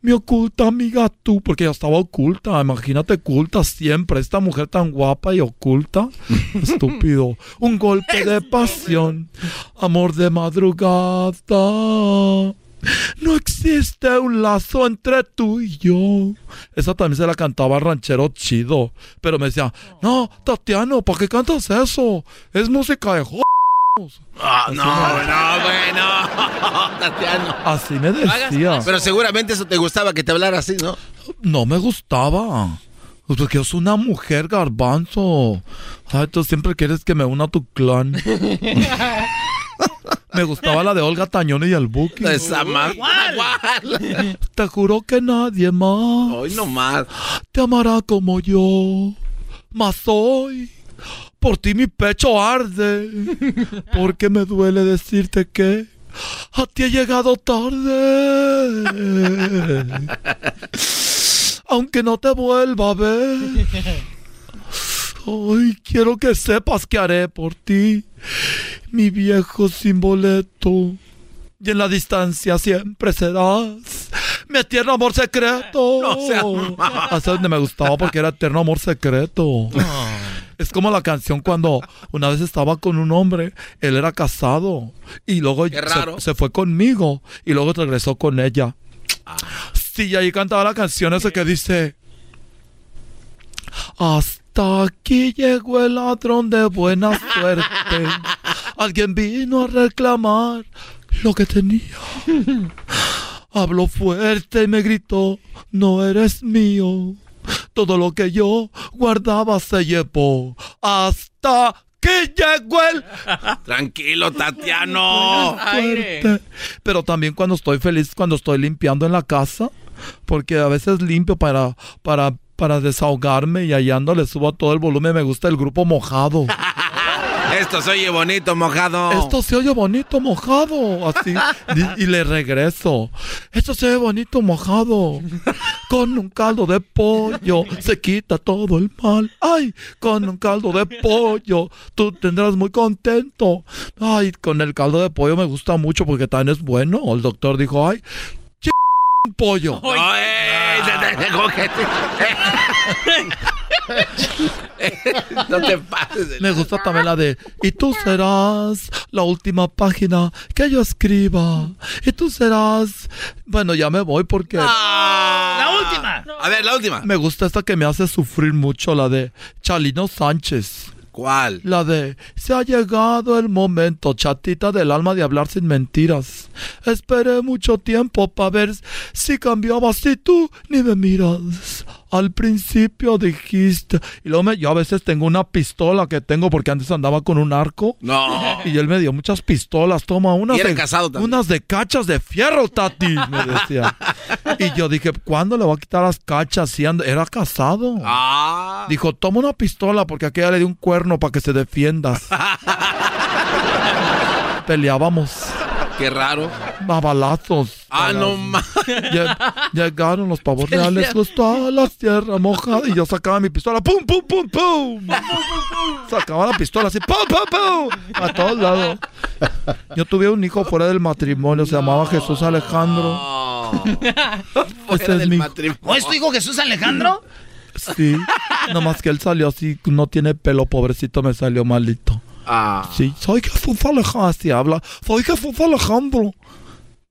mi oculta amiga, tú, porque ella estaba oculta, imagínate, oculta siempre. Esta mujer tan guapa y oculta. <laughs> Estúpido. Un golpe de pasión, amor de madrugada. No existe un lazo entre tú y yo. Esa también se la cantaba ranchero chido. Pero me decía, no, Tatiano, ¿para qué cantas eso? Es música de jo... Ah, no, no, bueno. <laughs> Tatiano. Así me decía. Pero seguramente eso te gustaba que te hablara así, ¿no? No me gustaba. Pues porque soy una mujer garbanzo. Ay, tú siempre quieres que me una a tu clan. <laughs> me gustaba la de Olga Tañón y el Buki. Esa ma- <laughs> Te juro que nadie más Hoy no más. te amará como yo. Mas hoy, por ti mi pecho arde. Porque me duele decirte que a ti he llegado tarde. Aunque no te vuelva a ver. Hoy quiero que sepas que haré por ti, mi viejo sin boleto. Y en la distancia siempre serás mi eterno amor secreto. <laughs> No. Hasta donde me gustaba porque era eterno amor secreto. Es como la canción cuando una vez estaba con un hombre, él era casado y luego se, fue conmigo y luego regresó con ella. Sí, y ahí cantaba la canción esa que dice Hasta aquí llegó el ladrón de buena suerte. <laughs> Alguien vino a reclamar lo que tenía. <laughs> Habló fuerte y me gritó, no eres mío. Todo lo que yo guardaba se llevó. Hasta que llegó el <laughs> Tranquilo, Tatiano. fuerte. Pero también cuando estoy feliz, cuando estoy limpiando en la casa, porque a veces limpio para, para, para desahogarme y allá ando le subo a todo el volumen. Me gusta el grupo mojado. <laughs> Esto se oye bonito, mojado. Esto se oye bonito mojado, así. Y, y le regreso. Esto se oye bonito mojado. Con un caldo de pollo se quita todo el mal. Ay, con un caldo de pollo tú tendrás muy contento. Ay, con el caldo de pollo me gusta mucho porque también es bueno. El doctor dijo, ay, ch un pollo. <laughs> Te- <laughs> no te pases. de- Me gusta también la de Y tú serás la última página que yo escriba. Y tú serás. Bueno, ya me voy porque. La última. A ver, la última. Me gusta esta que me hace sufrir mucho, la de Chalino Sánchez. ¿Cuál? La de Se ha llegado el momento, chatita del alma, de hablar sin mentiras. Esperé mucho tiempo para ver si cambiabas y tú ni me miras. Al principio dijiste. Y luego me- yo a veces tengo una pistola que tengo porque antes andaba con un arco. No. Y él me dio muchas pistolas. Toma unas de, casado unas de cachas de fierro, Tati. Me decía. <laughs> Y yo dije, ¿cuándo le voy a quitar las cachas? Si era casado. Ah. Dijo, toma una pistola porque aquella le dio un cuerno para que se defienda. <laughs> Peleábamos. Qué raro. Babalazos. Ah, no más. Llegaron los pavos <laughs> reales, los toda la tierra mojada. Y yo sacaba mi pistola. ¡Pum, pum, pum, pum! Sacaba la pistola así. ¡Pum, pum, pum! A todos lados. Yo tuve un hijo fuera del matrimonio. Se llamaba Jesús Alejandro. <laughs> Fuera del matrimonio. ¿O es tu hijo Jesús Alejandro? Sí. Nomás que él salió así. No tiene pelo, pobrecito. Me salió malito. Ah. Sí, soy Jesús Alejandro, así habla. Soy Jesús Alejandro.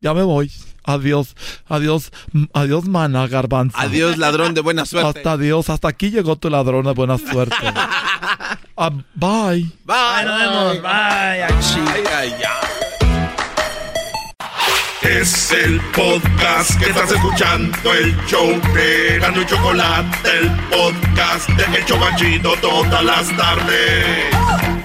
Ya me voy. Adiós, adiós, adiós, mana, garbanzo. Adiós, ladrón de buena suerte. Hasta adiós, hasta aquí llegó tu ladrón de buena suerte. <laughs> Ah, bye. Bye. nos vemos. Bye. Ay, ay, ay. Es el podcast que estás escuchando, el show de Gano y Chocolate, el podcast de El Chobachito todas las tardes.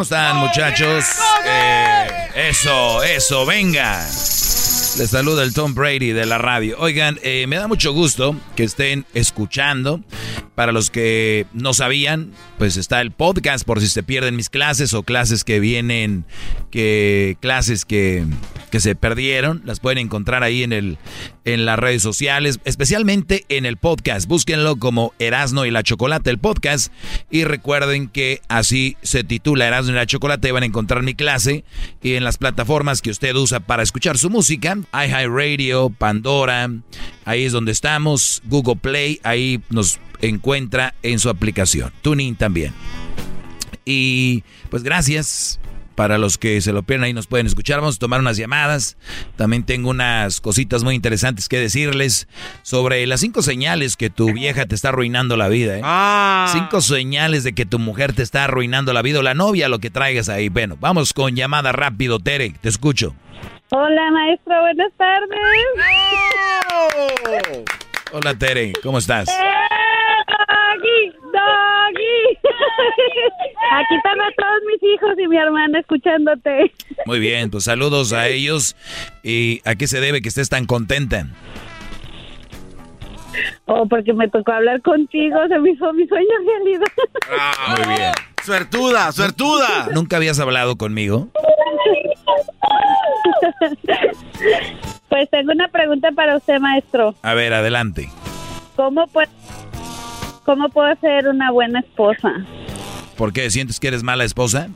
¿Cómo están, muchachos? Eh, eso, eso, venga. Les saluda el Tom Brady de la radio. Oigan, eh, me da mucho gusto que estén escuchando. Para los que no sabían, pues está el podcast por si se pierden mis clases o clases que vienen, que clases que, que se perdieron, las pueden encontrar ahí en el en las redes sociales, especialmente en el podcast. Búsquenlo como Erasno y la Chocolate el podcast. Y recuerden que así se titula Erasno y la Chocolate, van a encontrar mi clase y en las plataformas que usted usa para escuchar su música, iHeartRadio, Pandora, ahí es donde estamos, Google Play, ahí nos encuentra en su aplicación. Tuning también. Y pues gracias. Para los que se lo pierden ahí nos pueden escuchar. Vamos a tomar unas llamadas. También tengo unas cositas muy interesantes que decirles sobre las cinco señales que tu vieja te está arruinando la vida. ¿eh? Cinco señales de que tu mujer te está arruinando la vida o la novia, lo que traigas ahí. Bueno, vamos con llamada rápido, Tere. Te escucho. Hola, maestro, buenas tardes. Hola, Tere. ¿Cómo estás? Doggy. <laughs> Aquí están a todos mis hijos y mi hermana escuchándote. Muy bien, pues saludos a ellos. ¿Y a qué se debe que estés tan contenta? Oh, porque me tocó hablar contigo, se me hizo mi sueño realidad. Muy bien. Suertuda, suertuda. ¿Nunca habías hablado conmigo? Pues tengo una pregunta para usted, maestro. A ver, adelante. ¿Cómo puedo, cómo puedo ser una buena esposa? ¿Por qué? ¿Sientes que eres mala esposa?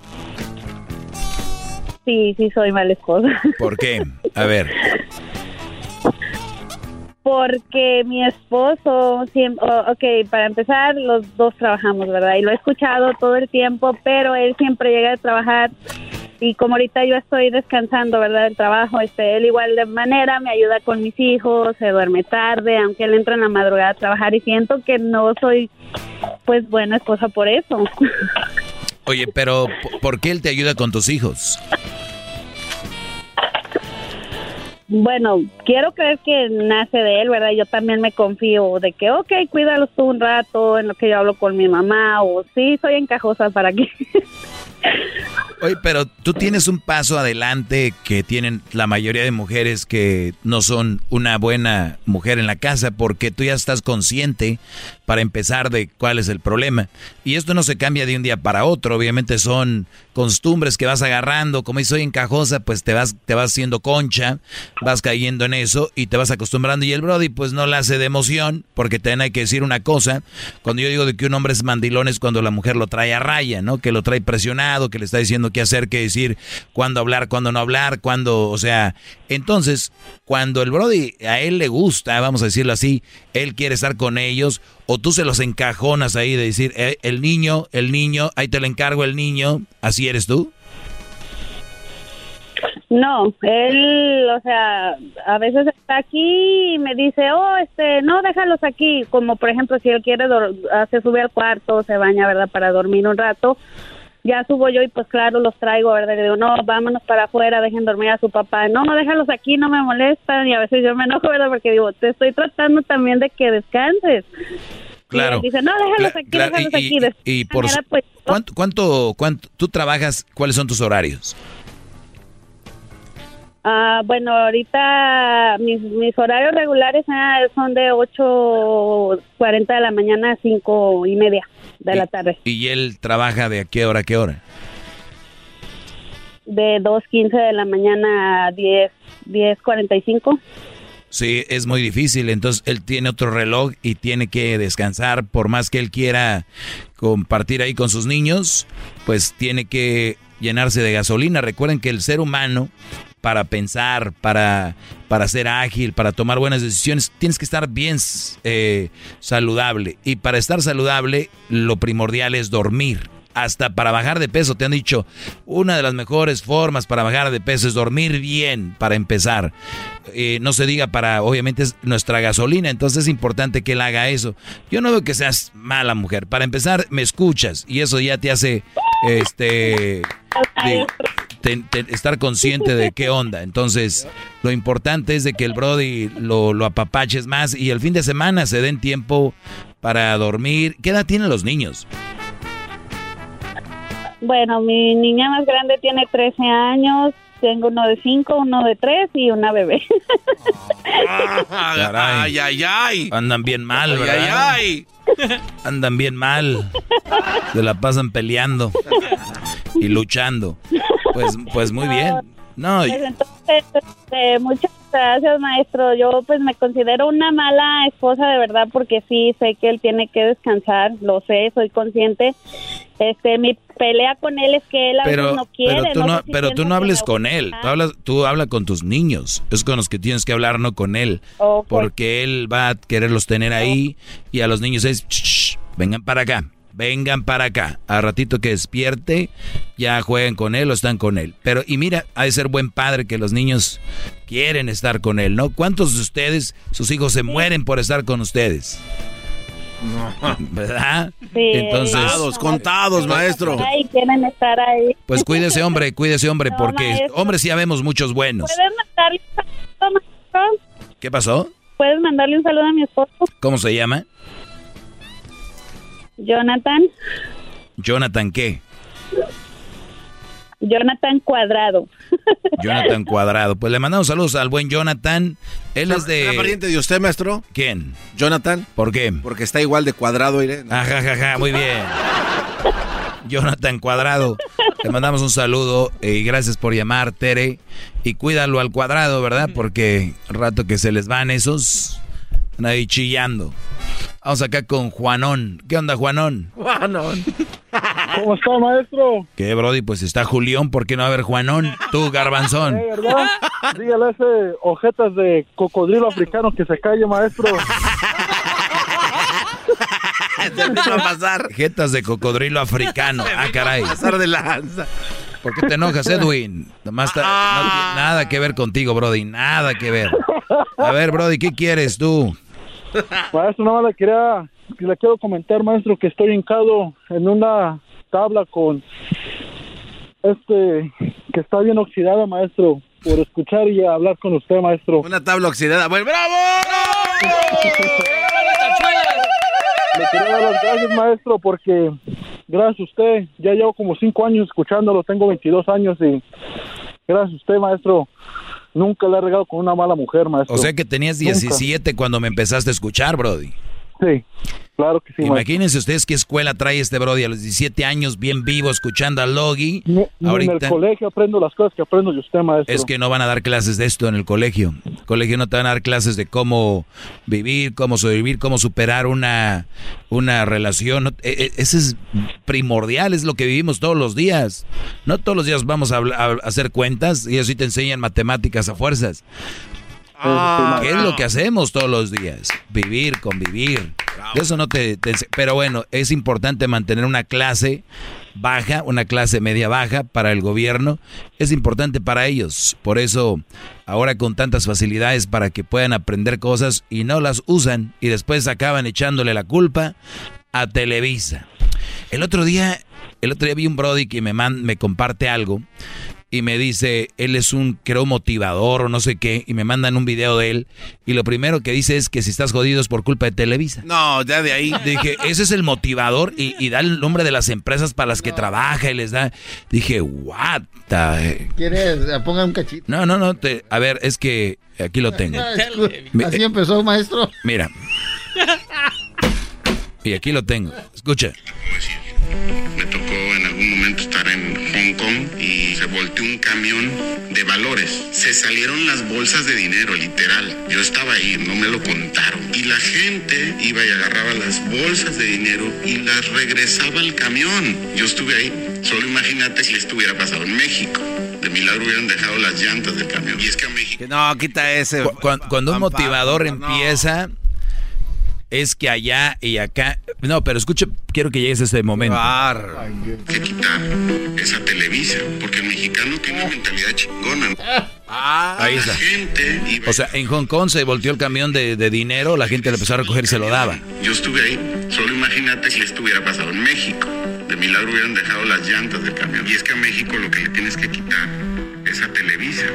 Sí, sí soy mala esposa. <laughs> ¿Por qué? A ver. Porque mi esposo, siempre, ok, para empezar, los dos trabajamos, ¿verdad? Y lo he escuchado todo el tiempo, pero él siempre llega a trabajar y como ahorita yo estoy descansando, ¿verdad? Del trabajo, este, él igual de manera me ayuda con mis hijos, se duerme tarde, aunque él entra en la madrugada a trabajar y siento que no soy, pues, buena esposa por eso. <laughs> Oye, pero ¿por- ¿por qué él te ayuda con tus hijos? Bueno, quiero creer que nace de él, ¿verdad? Yo también me confío de que, ok, cuídalos tú un rato en lo que yo hablo con mi mamá, o sí, soy encajosa para que... <laughs> Oye, pero tú tienes un paso adelante que tienen la mayoría de mujeres que no son una buena mujer en la casa porque tú ya estás consciente para empezar de cuál es el problema. Y esto no se cambia de un día para otro, obviamente son costumbres que vas agarrando, como soy encajosa, pues te vas te vas haciendo concha, vas cayendo en eso y te vas acostumbrando y el brody pues no la hace de emoción porque también hay que decir una cosa, cuando yo digo de que un hombre es mandilón es cuando la mujer lo trae a raya, ¿no? Que lo trae presionado, que le está diciendo qué hacer, qué decir, cuándo hablar, cuándo no hablar, cuándo, o sea, entonces, cuando el Brody a él le gusta, vamos a decirlo así, él quiere estar con ellos, o tú se los encajonas ahí de decir, "Eh, el niño, el niño, ahí te lo encargo el niño, así eres tú. No, él, o sea, a veces está aquí y me dice, oh, este, no, déjalos aquí. Como por ejemplo, si él quiere, se sube al cuarto, se baña, ¿verdad? Para dormir un rato. Ya subo yo y pues claro, los traigo, ¿verdad? Le digo, no, vámonos para afuera, dejen dormir a su papá. No, no, déjalos aquí, no me molestan. Y a veces yo me enojo, ¿verdad? Porque digo, te estoy tratando también de que descanses. Claro. Y dice, no, déjalos aquí, Claro, déjalos y, aquí. y- por manera, pues, ¿cuánto, cuánto, cuánto tú trabajas? ¿Cuáles son tus horarios? Ah, bueno, ahorita mis, mis horarios regulares ah, son de 8.40 de la mañana a 5 y media de la tarde. ¿Y él trabaja de a qué hora a qué hora? De 2.15 de la mañana a 10, 10.45. Sí, es muy difícil. Entonces él tiene otro reloj y tiene que descansar. Por más que él quiera compartir ahí con sus niños, pues tiene que llenarse de gasolina. Recuerden que el ser humano, para pensar, para, para ser ágil, para tomar buenas decisiones, tienes que estar bien eh, saludable. Y para estar saludable, lo primordial es dormir. Hasta para bajar de peso, te han dicho, una de las mejores formas para bajar de peso es dormir bien, para empezar. Eh, no se diga para, obviamente es nuestra gasolina, entonces es importante que él haga eso. Yo no veo que seas mala mujer. Para empezar, me escuchas y eso ya te hace, este, de- te- te- estar consciente de qué onda. Entonces, lo importante es de que el Brody lo, lo apapaches más y el fin de semana se den tiempo para dormir. ¿Qué edad tienen los niños? Bueno, mi niña más grande tiene 13 años, tengo uno de 5, uno de 3 y una bebé. <laughs> Caray. Ay, ay, ay. Andan bien mal, Ay, ¿verdad? ay, <laughs> Andan bien mal. Se la pasan peleando y luchando. Pues, pues muy bien. No, Pues entonces, este, muchas gracias, maestro. Yo pues me considero una mala esposa de verdad porque sí sé que él tiene que descansar, lo sé, soy consciente. Este, mi pelea con él es que él a pero, veces no quiere. pero tú no no, sé si pero tú no hables con él. Tú hablas, tú habla con tus niños. Es con los que tienes que hablar, no con él. Ok. Porque él va a quererlos tener ahí y a los niños es, "Shh, shh, vengan para acá, vengan para acá. A ratito que despierte, ya jueguen con él o están con él. Pero, y mira, ha de ser buen padre que los niños quieren estar con él, ¿no? ¿Cuántos de ustedes, sus hijos se mueren por estar con ustedes? ¿Verdad? Sí, Entonces, Contados, contados, maestro. Ay, quieren estar ahí. pues cuídese hombre, cuídese hombre, No, porque maestro. hombres sí habemos muchos buenos. ¿Puedes mandarle un saludo, maestro? ¿Qué pasó? ¿Puedes mandarle un saludo a mi esposo, ¿Cómo se llama? Jonathan? Jonathan qué? Jonathan Cuadrado. <laughs> Jonathan Cuadrado. Pues le mandamos saludos al buen Jonathan. Él es de... ¿Era pariente de usted, maestro? ¿Quién? Jonathan. ¿Por qué? Porque está igual de cuadrado, Irene. Ajá, ajá, ajá, muy bien. <laughs> Jonathan Cuadrado. Le mandamos un saludo y gracias por llamar, Tere. Y cuídalo al cuadrado, ¿verdad? Porque rato que se les van esos, ahí chillando. Vamos acá con Juanón. ¿Qué onda, Juanón? Juanón. <laughs> ¿Cómo está, maestro? ¿Qué, Brody? Pues está Julián, ¿por qué no va a haber Juanón? Tú, Garbanzón. Eh, ¿Verdad? Dígale a ese ojetas de cocodrilo africano que se calle, maestro. <laughs> va a pasar. Jetas de cocodrilo africano. Ah, caray. Pasar de lanza. ¿Por qué te enojas, Edwin? Nomás ta- no tiene nada que ver contigo, Brody. Nada que ver. A ver, Brody, ¿qué quieres tú? Maestro, nada más le quería, le quiero comentar, maestro, que estoy hincado en una tabla con este que está bien oxidada, maestro, por escuchar y hablar con usted, maestro. Una tabla oxidada. ¡Bueno, bravo! Le quería dar las gracias, maestro, porque gracias a usted, ya llevo como cinco años escuchándolo, tengo 22 años y gracias a usted, maestro, nunca le he regado con una mala mujer, maestro. O sea que tenías Nunca. 17 cuando me empezaste a escuchar, Brody. Sí, claro que sí, maestro. Imagínense ustedes qué escuela trae este Brody a los 17 años, bien vivo, escuchando a Logi. Ni en el colegio aprendo las cosas que aprendo de usted, maestro. es que no van a dar clases de esto en el colegio. El colegio no te van a dar clases de cómo vivir, cómo sobrevivir, cómo superar una, una relación. E- e- Ese es primordial, es lo que vivimos todos los días. No todos los días vamos a hacer cuentas y así te enseñan matemáticas a fuerzas. ¿Qué es lo que hacemos todos los días? Vivir, convivir. De eso no te, te Pero bueno, es importante mantener una clase baja, una clase media baja para el gobierno. Es importante para ellos. Por eso, ahora con tantas facilidades para que puedan aprender cosas y no las usan y después acaban echándole la culpa a Televisa. El otro día El otro día vi un Brody que me, me comparte algo y me dice, él es un, creo, motivador o no sé qué, y me mandan un video de él, y lo primero que dice es que si estás jodido es por culpa de Televisa. No, ya de ahí. Dije, ese es el motivador, y, da el nombre de las empresas para las que trabaja y les da. Dije, what the... ¿Quieres? Ponga un cachito. No, no, no, te, a ver, es que aquí lo tengo. Así empezó, maestro. Mira. <laughs> Y aquí lo tengo. Escucha. Y se volteó un camión de valores. Se salieron las bolsas de dinero, literal. Yo estaba ahí, no me lo contaron. Y la gente iba y agarraba las bolsas de dinero y las regresaba al camión. Yo estuve ahí. Solo imagínate si esto hubiera pasado en México. De milagro hubieran dejado las llantas del camión. Y es que a México... No, quita ese. Cuando, un motivador empieza es que allá y acá. No, pero escuche, quiero que llegues a ese momento. Que quitar esa Televisa, porque el mexicano tiene mentalidad chingona. Ah, ahí está. O sea, en Hong Kong se volteó el camión de, dinero, la gente le empezó a recoger y se lo daba. Yo estuve ahí, solo imagínate si esto hubiera pasado en México. De milagro hubieran dejado las llantas del camión. Y es que a México lo que le tienes que quitar es a Televisa.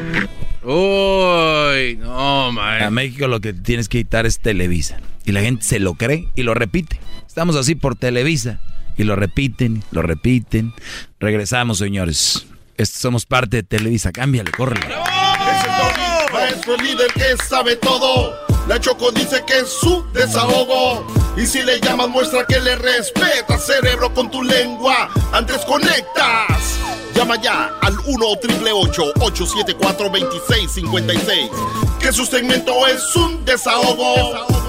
Uy, no, man. A México lo que tienes que quitar es Televisa. Y la gente se lo cree y lo repite. Estamos así por Televisa. Y lo repiten, lo repiten. Regresamos, señores. somos parte de Televisa. Cámbiale, córrele. Es el líder que sabe todo. La Choco dice que es su desahogo. Y si le llamas, muestra que le respeta, cerebro, con tu lengua. Antes conectas. Llama ya al 1-888-874-2656. Que su segmento es un desahogo. desahogo,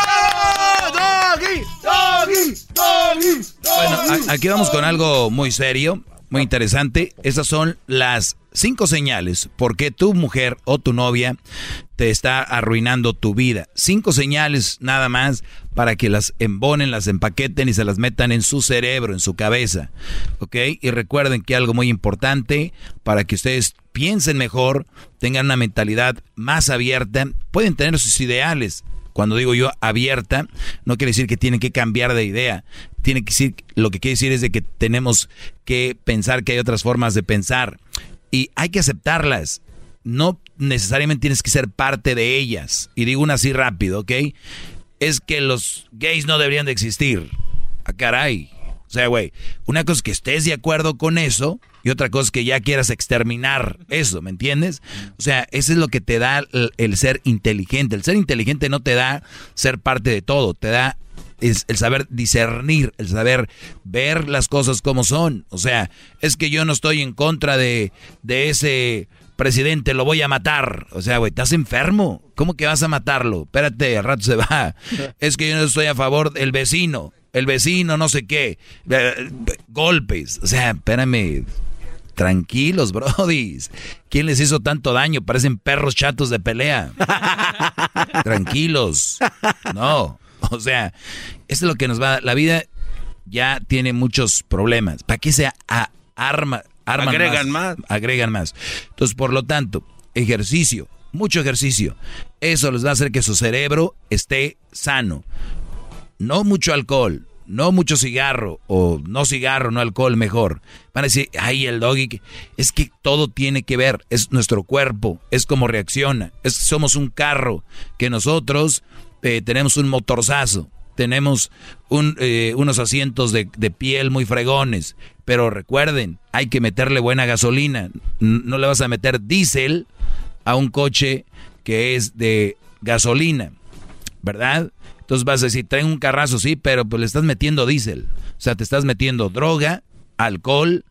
Bueno, aquí vamos con algo muy serio, muy interesante. Esas son las cinco señales por qué tu mujer o tu novia te está arruinando tu vida. Cinco señales nada más para que las embonen, las empaqueten y se las metan en su cerebro, en su cabeza. ¿Ok? Y recuerden que algo muy importante para que ustedes piensen mejor, tengan una mentalidad más abierta, pueden tener sus ideales, cuando digo yo abierta, no quiere decir que tienen que cambiar de idea. Tiene que decir, lo que quiere decir es de que tenemos que pensar que hay otras formas de pensar. Y hay que aceptarlas. No necesariamente tienes que ser parte de ellas. Y digo una así rápido, ¿ok? Es que los gays no deberían de existir. Ah, caray. O sea, güey, una cosa es que estés de acuerdo con eso y otra cosa es que ya quieras exterminar eso, ¿me entiendes? O sea, eso es lo que te da el, ser inteligente. El ser inteligente no te da ser parte de todo, te da es el saber discernir, el saber ver las cosas como son. O sea, es que yo no estoy en contra de, de ese presidente, lo voy a matar. O sea, güey, estás enfermo. ¿Cómo que vas a matarlo? Espérate, al rato se va. <laughs> Es que yo no estoy a favor del vecino. El vecino, no sé qué. Eh, Golpes. O sea, espérame. Tranquilos, <laughs> brodis. ¿Quién les hizo tanto daño? Parecen perros chatos de pelea. <laughs> Tranquilos. No. O sea, esto es lo que nos va. La vida ya tiene muchos problemas. ¿Para qué se a- arma? Agregan más. Agregan más. Entonces, por lo tanto, ejercicio, mucho ejercicio. Eso les va a hacer que su cerebro esté sano. No mucho alcohol, no mucho cigarro, o no cigarro, no alcohol, mejor. Van a decir, ay, el doggy, que-". es que todo tiene que ver, es nuestro cuerpo, es como reacciona, es somos un carro, que nosotros eh, tenemos un motorzazo, tenemos un, eh, unos asientos de, de piel muy fregones, pero recuerden, hay que meterle buena gasolina, no le vas a meter diésel a un coche que es de gasolina, ¿verdad? Entonces vas a decir, traen un carrazo, sí, pero pues le estás metiendo diésel. O sea, te estás metiendo droga, alcohol,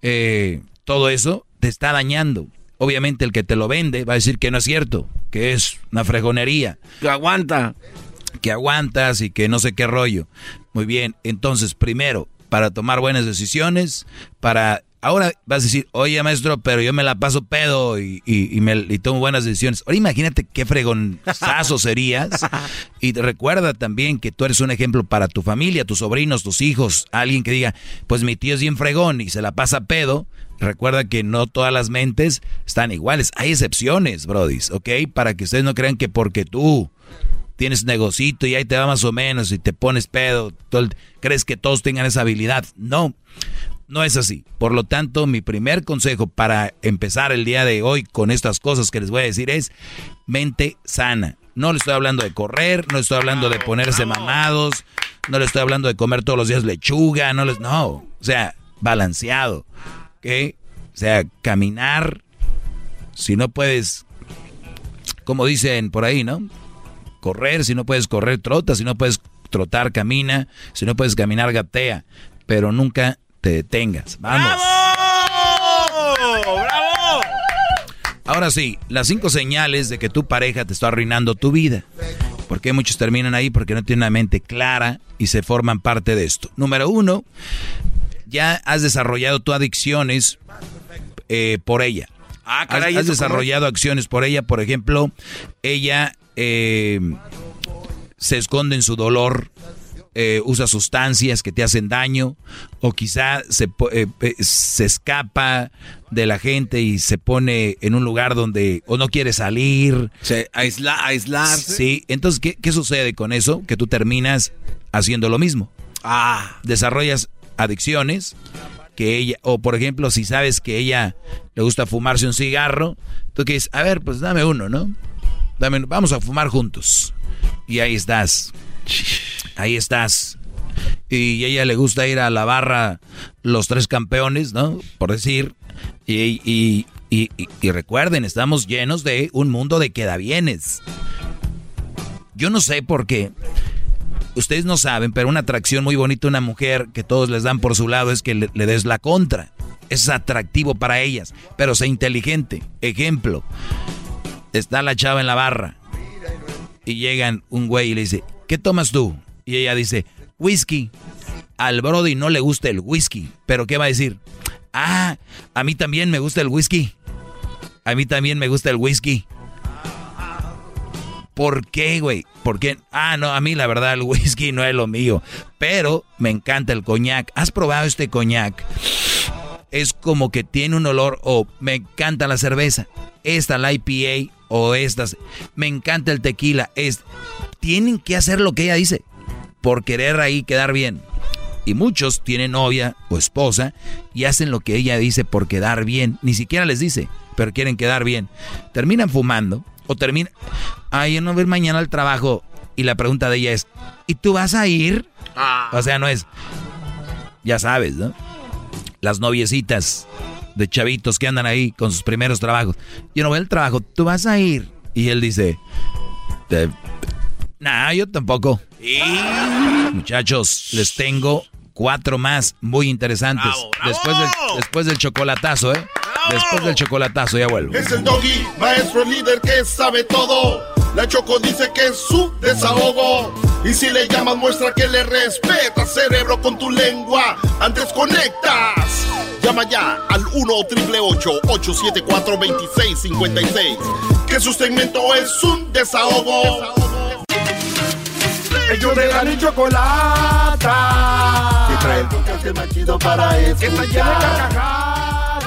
eh, todo eso te está dañando. Obviamente el que te lo vende va a decir que no es cierto, que es una fregonería. Que aguanta. Que aguantas y que no sé qué rollo. Muy bien, entonces primero, para tomar buenas decisiones, para... Ahora vas a decir, oye maestro, pero yo me la paso pedo y, y- me, y tomo buenas decisiones. Ahora imagínate qué fregonzazo <laughs> serías. Y recuerda también que tú eres un ejemplo para tu familia, tus sobrinos, tus hijos. Alguien que diga, pues mi tío es bien fregón y se la pasa pedo. Recuerda que no todas las mentes están iguales. Hay excepciones, brodis, ¿ok? Para que ustedes no crean que porque tú tienes negocito y ahí te va más o menos y te pones pedo, crees que todos tengan esa habilidad. No, no es así. Por lo tanto, mi primer consejo para empezar el día de hoy con estas cosas que les voy a decir es mente sana. No le estoy hablando de correr, no le estoy hablando de ponerse mamados, no le estoy hablando de comer todos los días lechuga, no les, no, o sea, balanceado, ¿ok? O sea, caminar, si no puedes, como dicen por ahí, ¿no? correr, si no puedes correr, trota, si no puedes trotar, camina, si no puedes caminar, gatea, pero nunca te detengas. Vamos. ¡Bravo! Ahora sí, las cinco señales de que tu pareja te está arruinando tu vida. Porque muchos terminan ahí porque no tienen una mente clara y se forman parte de esto. Número uno, ya has desarrollado tu adicciones eh, por ella. Ah, caray, has, has ¿eso cómo desarrollado acciones por ella. Por ejemplo, ella eh, se esconde en su dolor, eh, usa sustancias que te hacen daño, o quizá se, eh, eh, se escapa de la gente y se pone en un lugar donde o no quiere salir. Se aisla, aislarse. Sí, entonces, ¿qué, qué sucede con eso? Que tú terminas haciendo lo mismo. Ah. Desarrollas adicciones que ella, o por ejemplo, si sabes que ella le gusta fumarse un cigarro, tú que dices, a ver, pues dame uno, ¿no? Dame, vamos a fumar juntos. Y ahí estás. Ahí estás. Y ella le gusta ir a la barra los tres campeones, ¿no? Por decir. Y, y, y, y- recuerden, estamos llenos de un mundo de quedabienes. Yo no sé por qué. Ustedes no saben, pero una atracción muy bonita una mujer que todos les dan por su lado es que le, le des la contra. Es atractivo para ellas, pero sé inteligente. Ejemplo, está la chava en la barra y llegan un güey y le dice, ¿qué tomas tú? Y ella dice, whisky. Al Brody no le gusta el whisky, pero ¿qué va a decir? Ah, a mí también me gusta el whisky. A mí también me gusta el whisky. ¿Por qué, güey? ¿Por qué? Ah, no, a mí la verdad el whisky no es lo mío. Pero me encanta el coñac. ¿Has probado este coñac? Es como que tiene un olor, o me encanta la cerveza. Esta, la IPA, o estas. Me encanta el tequila. Es, tienen que hacer lo que ella dice. Por querer ahí quedar bien. Y muchos tienen novia o esposa y hacen lo que ella dice por quedar bien. Ni siquiera les dice, pero quieren quedar bien. Terminan fumando o terminan... Ay, yo no voy mañana al trabajo. Y la pregunta de ella es, ¿y tú vas a ir? O sea, no es... Ya sabes, ¿no? Las noviecitas de chavitos que andan ahí con sus primeros trabajos. Yo no voy al trabajo, tú vas a ir. Y él dice, "Eh, nah, yo tampoco. Muchachos, les tengo cuatro más muy interesantes. Después, del, después del chocolatazo, ¿eh? Después del chocolatazo ya vuelvo. Es el doggy, maestro líder que sabe todo. La Choco dice que es su desahogo. Y si le llamas, muestra que le respeta, cerebro, con tu lengua. Antes conectas. Llama ya al 1-888-874-2656. Que su segmento es un desahogo. Ellos de la y chocolata. Que trae el podcast más chido para escuchar. Que está llena de carcajadas.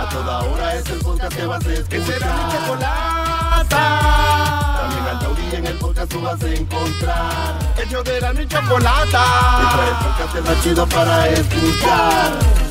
A toda hora es el podcast que vas a escuchar. Que será mi chocolata. También al taurí en el podcast tú vas a encontrar. Ellos de la y chocolata. Que trae el podcast más chido para escuchar.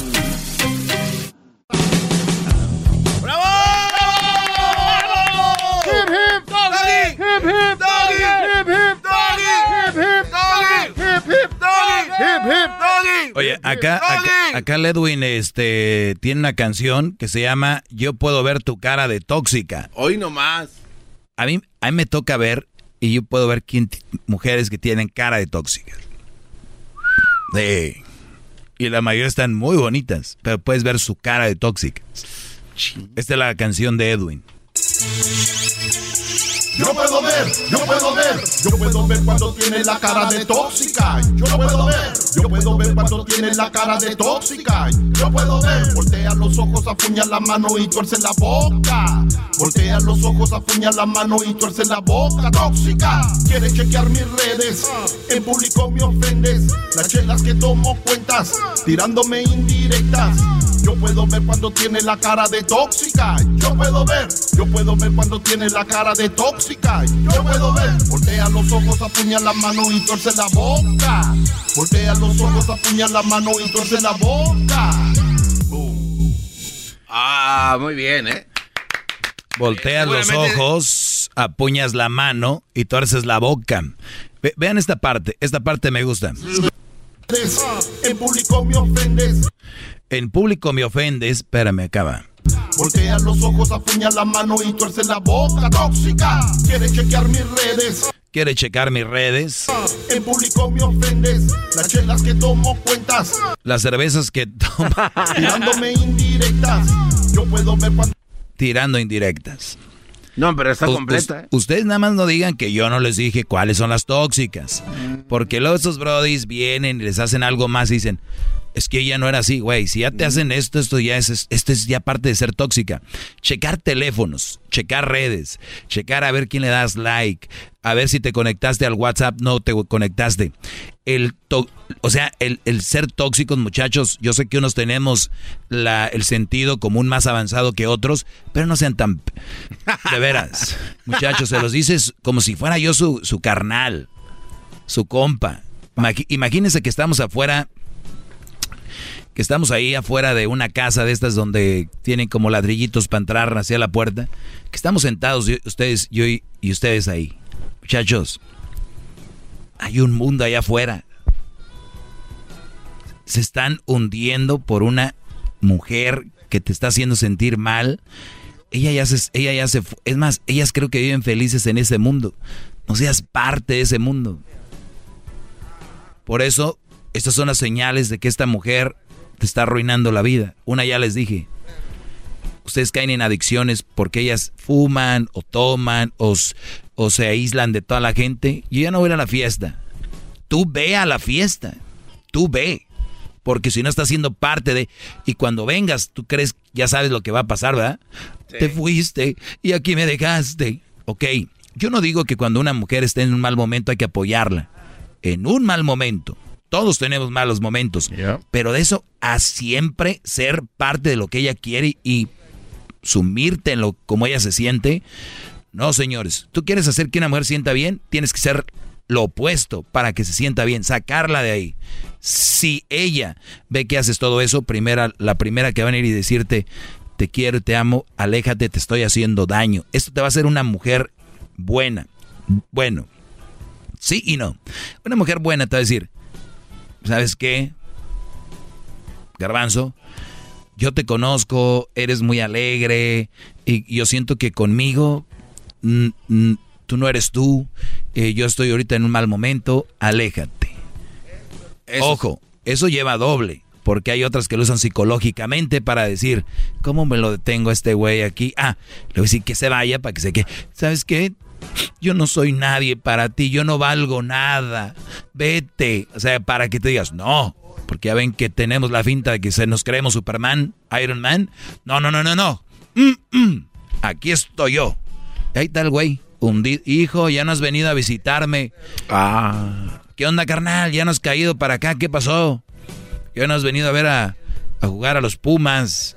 Oye, acá, acá, acá Ledwin este, tiene una canción que se llama Yo puedo ver tu cara de tóxica. Hoy nomás. A mí, a mí me toca ver y yo puedo ver quién, mujeres que tienen cara de tóxicas. Sí. Y la mayoría están muy bonitas, pero puedes ver su cara de tóxica. Esta es la canción de Edwin. Yo puedo ver, yo puedo ver, yo puedo ver cuando tiene la cara de tóxica. Yo puedo ver, yo puedo ver cuando tiene la cara de tóxica. Yo puedo ver, voltea los ojos, apuña la mano y tuerce la boca. Voltea los ojos, apuña la mano y tuerce la boca. Tóxica, quiere chequear mis redes. En público me ofendes. Las chelas que tomo cuentas, tirándome indirectas. Yo puedo ver cuando tiene la cara de tóxica. Yo puedo ver, yo puedo ver cuando tiene la cara de tóxica. Yo puedo ver, voltea los ojos, apuña la mano y tuerce la boca. Voltea los ojos, apuña la mano y tuerce la boca. Ah, muy bien, ¿eh? Volteas los Seguramente- ojos, apuñas la mano y tuerces la boca. Ve- vean esta parte, esta parte me gusta. En público me ofendes. En público me ofendes, espérame, acaba. Voltea los ojos, apuña la mano y tuerce la boca. Tóxica, quiere chequear mis redes. Quiere checar mis redes, En público me ofendes. Las chelas que tomo cuentas. las cervezas que toma, <laughs> Tirándome indirectas. Yo puedo ver cuando. tirando indirectas. No, pero está U- completa, ¿eh? Ustedes nada más no digan que yo no les dije cuáles son las tóxicas. Porque luego estos brodis vienen y les hacen algo más y dicen, es que ella no era así, güey. Si ya te hacen esto, esto ya es, es- esto es ya parte de ser tóxica. Checar teléfonos, checar redes, checar a ver quién le das like, a ver si te conectaste al WhatsApp, no te conectaste. El to- o sea, el, el ser tóxicos, muchachos, yo sé que unos tenemos la, el sentido común más avanzado que otros, pero no sean tan... De veras, <laughs> muchachos, se los dices como si fuera yo su, su carnal, su compa. Imagínense que estamos afuera, que estamos ahí afuera de una casa de estas donde tienen como ladrillitos para entrar hacia la puerta, que estamos sentados, ustedes, yo y, ustedes ahí. Muchachos, hay un mundo allá afuera. Se están hundiendo por una mujer que te está haciendo sentir mal. Ella ya se, ella ya se, es más, ellas creo que viven felices en ese mundo. No seas parte de ese mundo. Por eso, estas son las señales de que esta mujer te está arruinando la vida. Una ya les dije. Ustedes caen en adicciones porque ellas fuman o toman o, o se aíslan de toda la gente. Yo ya no voy a ir a la fiesta. Tú ve a la fiesta. Tú ve. Porque si no estás siendo parte de... Y cuando vengas, tú crees, ya sabes lo que va a pasar, ¿verdad? Te fuiste y aquí me dejaste. Ok, yo no digo que cuando una mujer esté en un mal momento hay que apoyarla. En un mal momento. Todos tenemos malos momentos. Pero de eso a siempre ser parte de lo que ella quiere y sumirte en lo como ella se siente. No, señores. Tú quieres hacer que una mujer sienta bien, tienes que ser lo opuesto para que se sienta bien, sacarla de ahí. Si ella ve que haces todo eso, primera, la primera que va a ir y decirte, te quiero, te amo, aléjate, te estoy haciendo daño. Esto te va a hacer una mujer buena. Bueno, sí y no. Una mujer buena te va a decir, ¿sabes qué? Garbanzo, yo te conozco, eres muy alegre y yo siento que conmigo mm, mm, tú no eres tú, eh, yo estoy ahorita en un mal momento, aléjate. Ojo, eso lleva doble. porque hay otras que lo usan psicológicamente para decir, ¿cómo me lo detengo a este güey aquí? Ah, le voy a decir que se vaya para que se quede. ¿Sabes qué? Yo no soy nadie para ti, yo no valgo nada. Vete. O sea, para que te digas, no. Porque ya ven que tenemos la finta de que se nos creemos Superman, Iron Man. No, no, no, no, no. Mm, mm. Aquí estoy yo. ahí está el güey. Hijo, ya no has venido a visitarme. Ah. ¿Qué onda, carnal? Ya no has caído para acá. ¿Qué pasó? Ya no has venido a ver a, a jugar a los Pumas.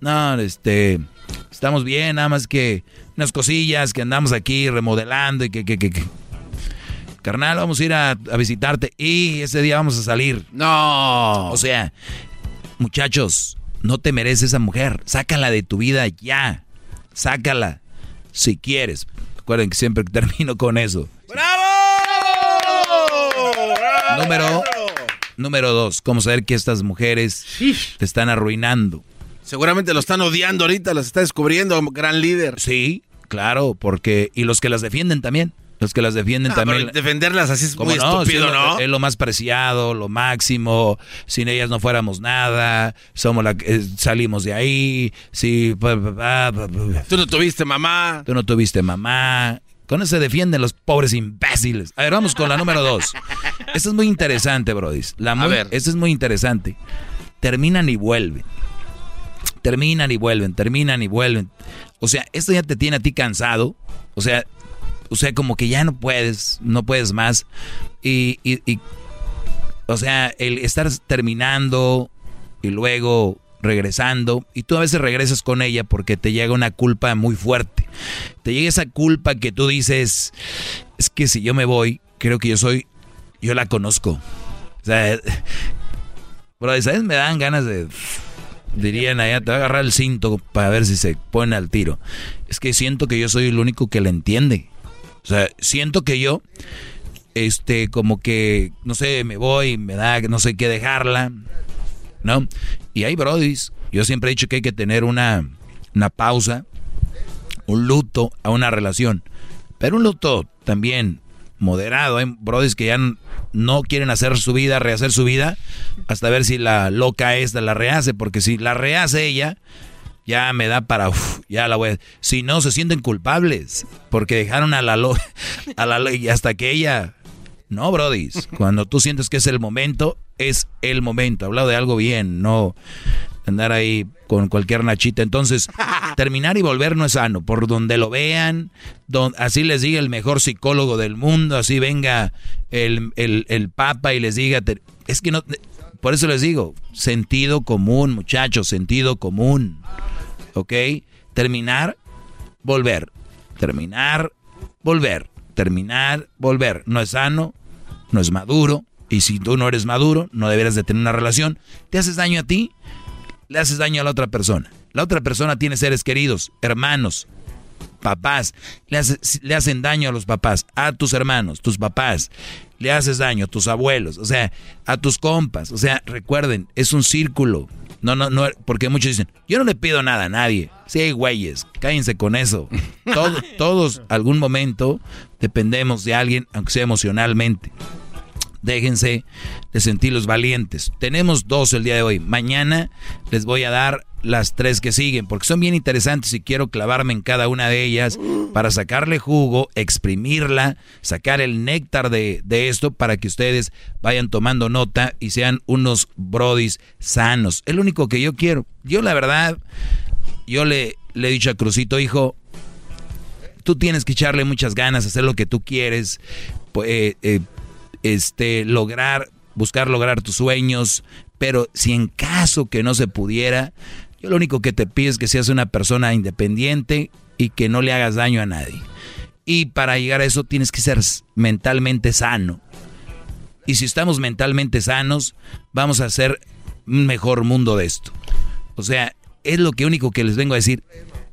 No, este. Estamos bien, nada más que unas cosillas que andamos aquí remodelando y que, que, que, Carnal, vamos a ir a, a, visitarte y ese día vamos a salir. No. O sea, muchachos, no te mereces esa mujer. Sácala de tu vida ya. Sácala. Si quieres. Recuerden que siempre termino con eso. ¡Bravo! Número, número dos, ¿cómo saber que estas mujeres te están arruinando? Seguramente lo están odiando ahorita, las está descubriendo, gran líder. Sí, claro, porque... Y los que las defienden también. Los que las defienden Ah, también. pero defenderlas así es muy no? estúpido, Sí, ¿no? Es lo más preciado, lo máximo. Sin ellas no fuéramos nada. Somos la, eh, salimos de ahí. Sí. Tú no tuviste mamá. Tú no tuviste mamá. Con eso se defienden los pobres imbéciles. A ver, vamos con la número dos. Esta es muy interesante, Brody. La muy, ver. Esta es muy interesante. Terminan y vuelven. Terminan y vuelven, terminan y vuelven. O sea, esto ya te tiene a ti cansado. O sea, o sea, como que ya no puedes, no puedes más. Y, y, o sea, el estar terminando y luego regresando, y tú a veces regresas con ella porque te llega una culpa muy fuerte. Te llega esa culpa que tú dices, es que si yo me voy, creo que yo soy, yo la conozco. O sea, bro, ¿sabes? Me dan ganas de, dirían allá, te va a agarrar el cinto para ver si se pone al tiro. Es que siento que yo soy el único que la entiende. O sea, siento que yo, este, como que, no sé, me voy, me da, no sé qué dejarla, ¿no? Y hay brodis, yo siempre he dicho que hay que tener una, una pausa, un luto a una relación, pero un luto también moderado. Hay brodis que ya no quieren hacer su vida, rehacer su vida, hasta ver si la loca esta la rehace, porque si la rehace ella, ya me da para, uf, ya la voy a... Si no, se sienten culpables, porque dejaron a la lo, <laughs> a la y hasta que ella... No, brodis, cuando tú sientes que es el momento, es el momento. Hablado de algo bien, no andar ahí con cualquier nachita. Entonces, <laughs> terminar y volver no es sano. Por donde lo vean, don- así les diga el mejor psicólogo del mundo, así venga el, el- el papa y les diga, te- es que no, por eso les digo, sentido común, muchachos, sentido común. ¿Ok? Terminar, volver. Terminar, volver. Terminar, volver. No es sano, no es maduro. Y si tú no eres maduro, no deberías de tener una relación. Te haces daño a ti, le haces daño a la otra persona. La otra persona tiene seres queridos, hermanos, papás. Le, hacen daño a los papás, a tus hermanos, tus papás. Le haces daño a tus abuelos, o sea, a tus compas. O sea, recuerden, es un círculo. No, no, no, porque muchos dicen, yo no le pido nada a nadie. Sí, güeyes, cállense con eso. <laughs> Todo- todos, algún momento, dependemos de alguien, aunque sea emocionalmente. Déjense de sentirlos valientes. Tenemos dos el día de hoy. Mañana les voy a dar las tres que siguen, porque son bien interesantes y quiero clavarme en cada una de ellas para sacarle jugo, exprimirla, sacar el néctar de, de esto para que ustedes vayan tomando nota y sean unos brodis sanos. Es lo único que yo quiero. Yo la verdad, yo le, le he dicho a Crucito, hijo, tú tienes que echarle muchas ganas, hacer lo que tú quieres, pu- eh, eh, este, lograr, buscar lograr tus sueños, pero si en caso que no se pudiera, yo lo único que te pido es que seas una persona independiente y que no le hagas daño a nadie. Y para llegar a eso tienes que ser mentalmente sano. Y si estamos mentalmente sanos, vamos a hacer un mejor mundo de esto. O sea, es lo que único que les vengo a decir.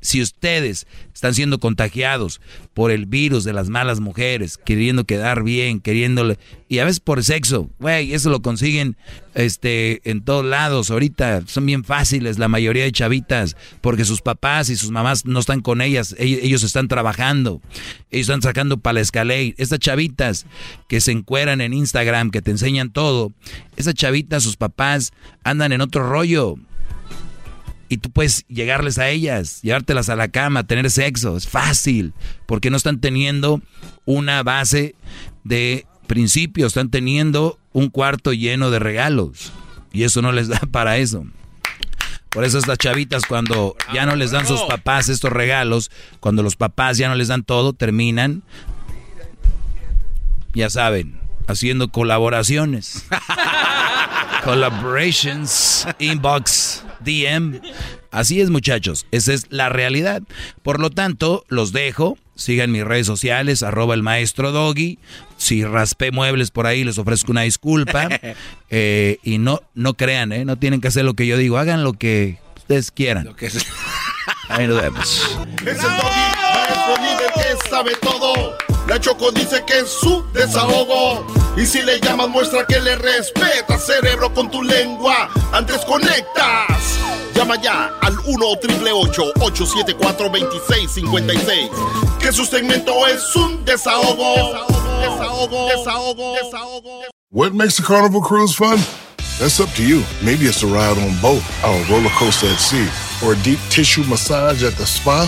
Si ustedes están siendo contagiados por el virus de las malas mujeres, queriendo quedar bien, queriéndole, y a veces por sexo, güey, eso lo consiguen este, en todos lados. Ahorita son bien fáciles la mayoría de chavitas, porque sus papás y sus mamás no están con ellas, ellos están trabajando, ellos están sacando para la escalera. Estas chavitas que se encueran en Instagram, que te enseñan todo, esas chavitas, sus papás andan en otro rollo y tú puedes llegarles a ellas, llevártelas a la cama, tener sexo. Es fácil, porque no están teniendo una base de principios, están teniendo un cuarto lleno de regalos. Y eso no les <laughs> da para eso. Por eso estas chavitas cuando ya no les dan sus papás estos regalos, cuando los papás ya no les dan todo, terminan, ya saben, haciendo colaboraciones. <laughs> Collaborations, inbox, DM. Así es, muchachos. Esa es la realidad. Por lo tanto, los dejo. Sigan mis redes sociales, arroba el maestro Doggy. Si raspé muebles por ahí, les ofrezco una disculpa. <laughs> Eh, y no, no crean, ¿eh? No tienen que hacer lo que yo digo. Hagan lo que ustedes quieran. Lo que Ahí nos vemos. Es el Doggy, maestro líder que sabe todo. La Choco dice que es su desahogo. Y si le llamas, muestra que le respeta, cerebro, con tu lengua. Antes conectas. Llama ya al 1-888-874-2656. Que su segmento es un desahogo. What makes a carnival cruise fun? That's up to you. Maybe it's a ride on boat, a roller coaster at sea, or a deep tissue massage at the spa.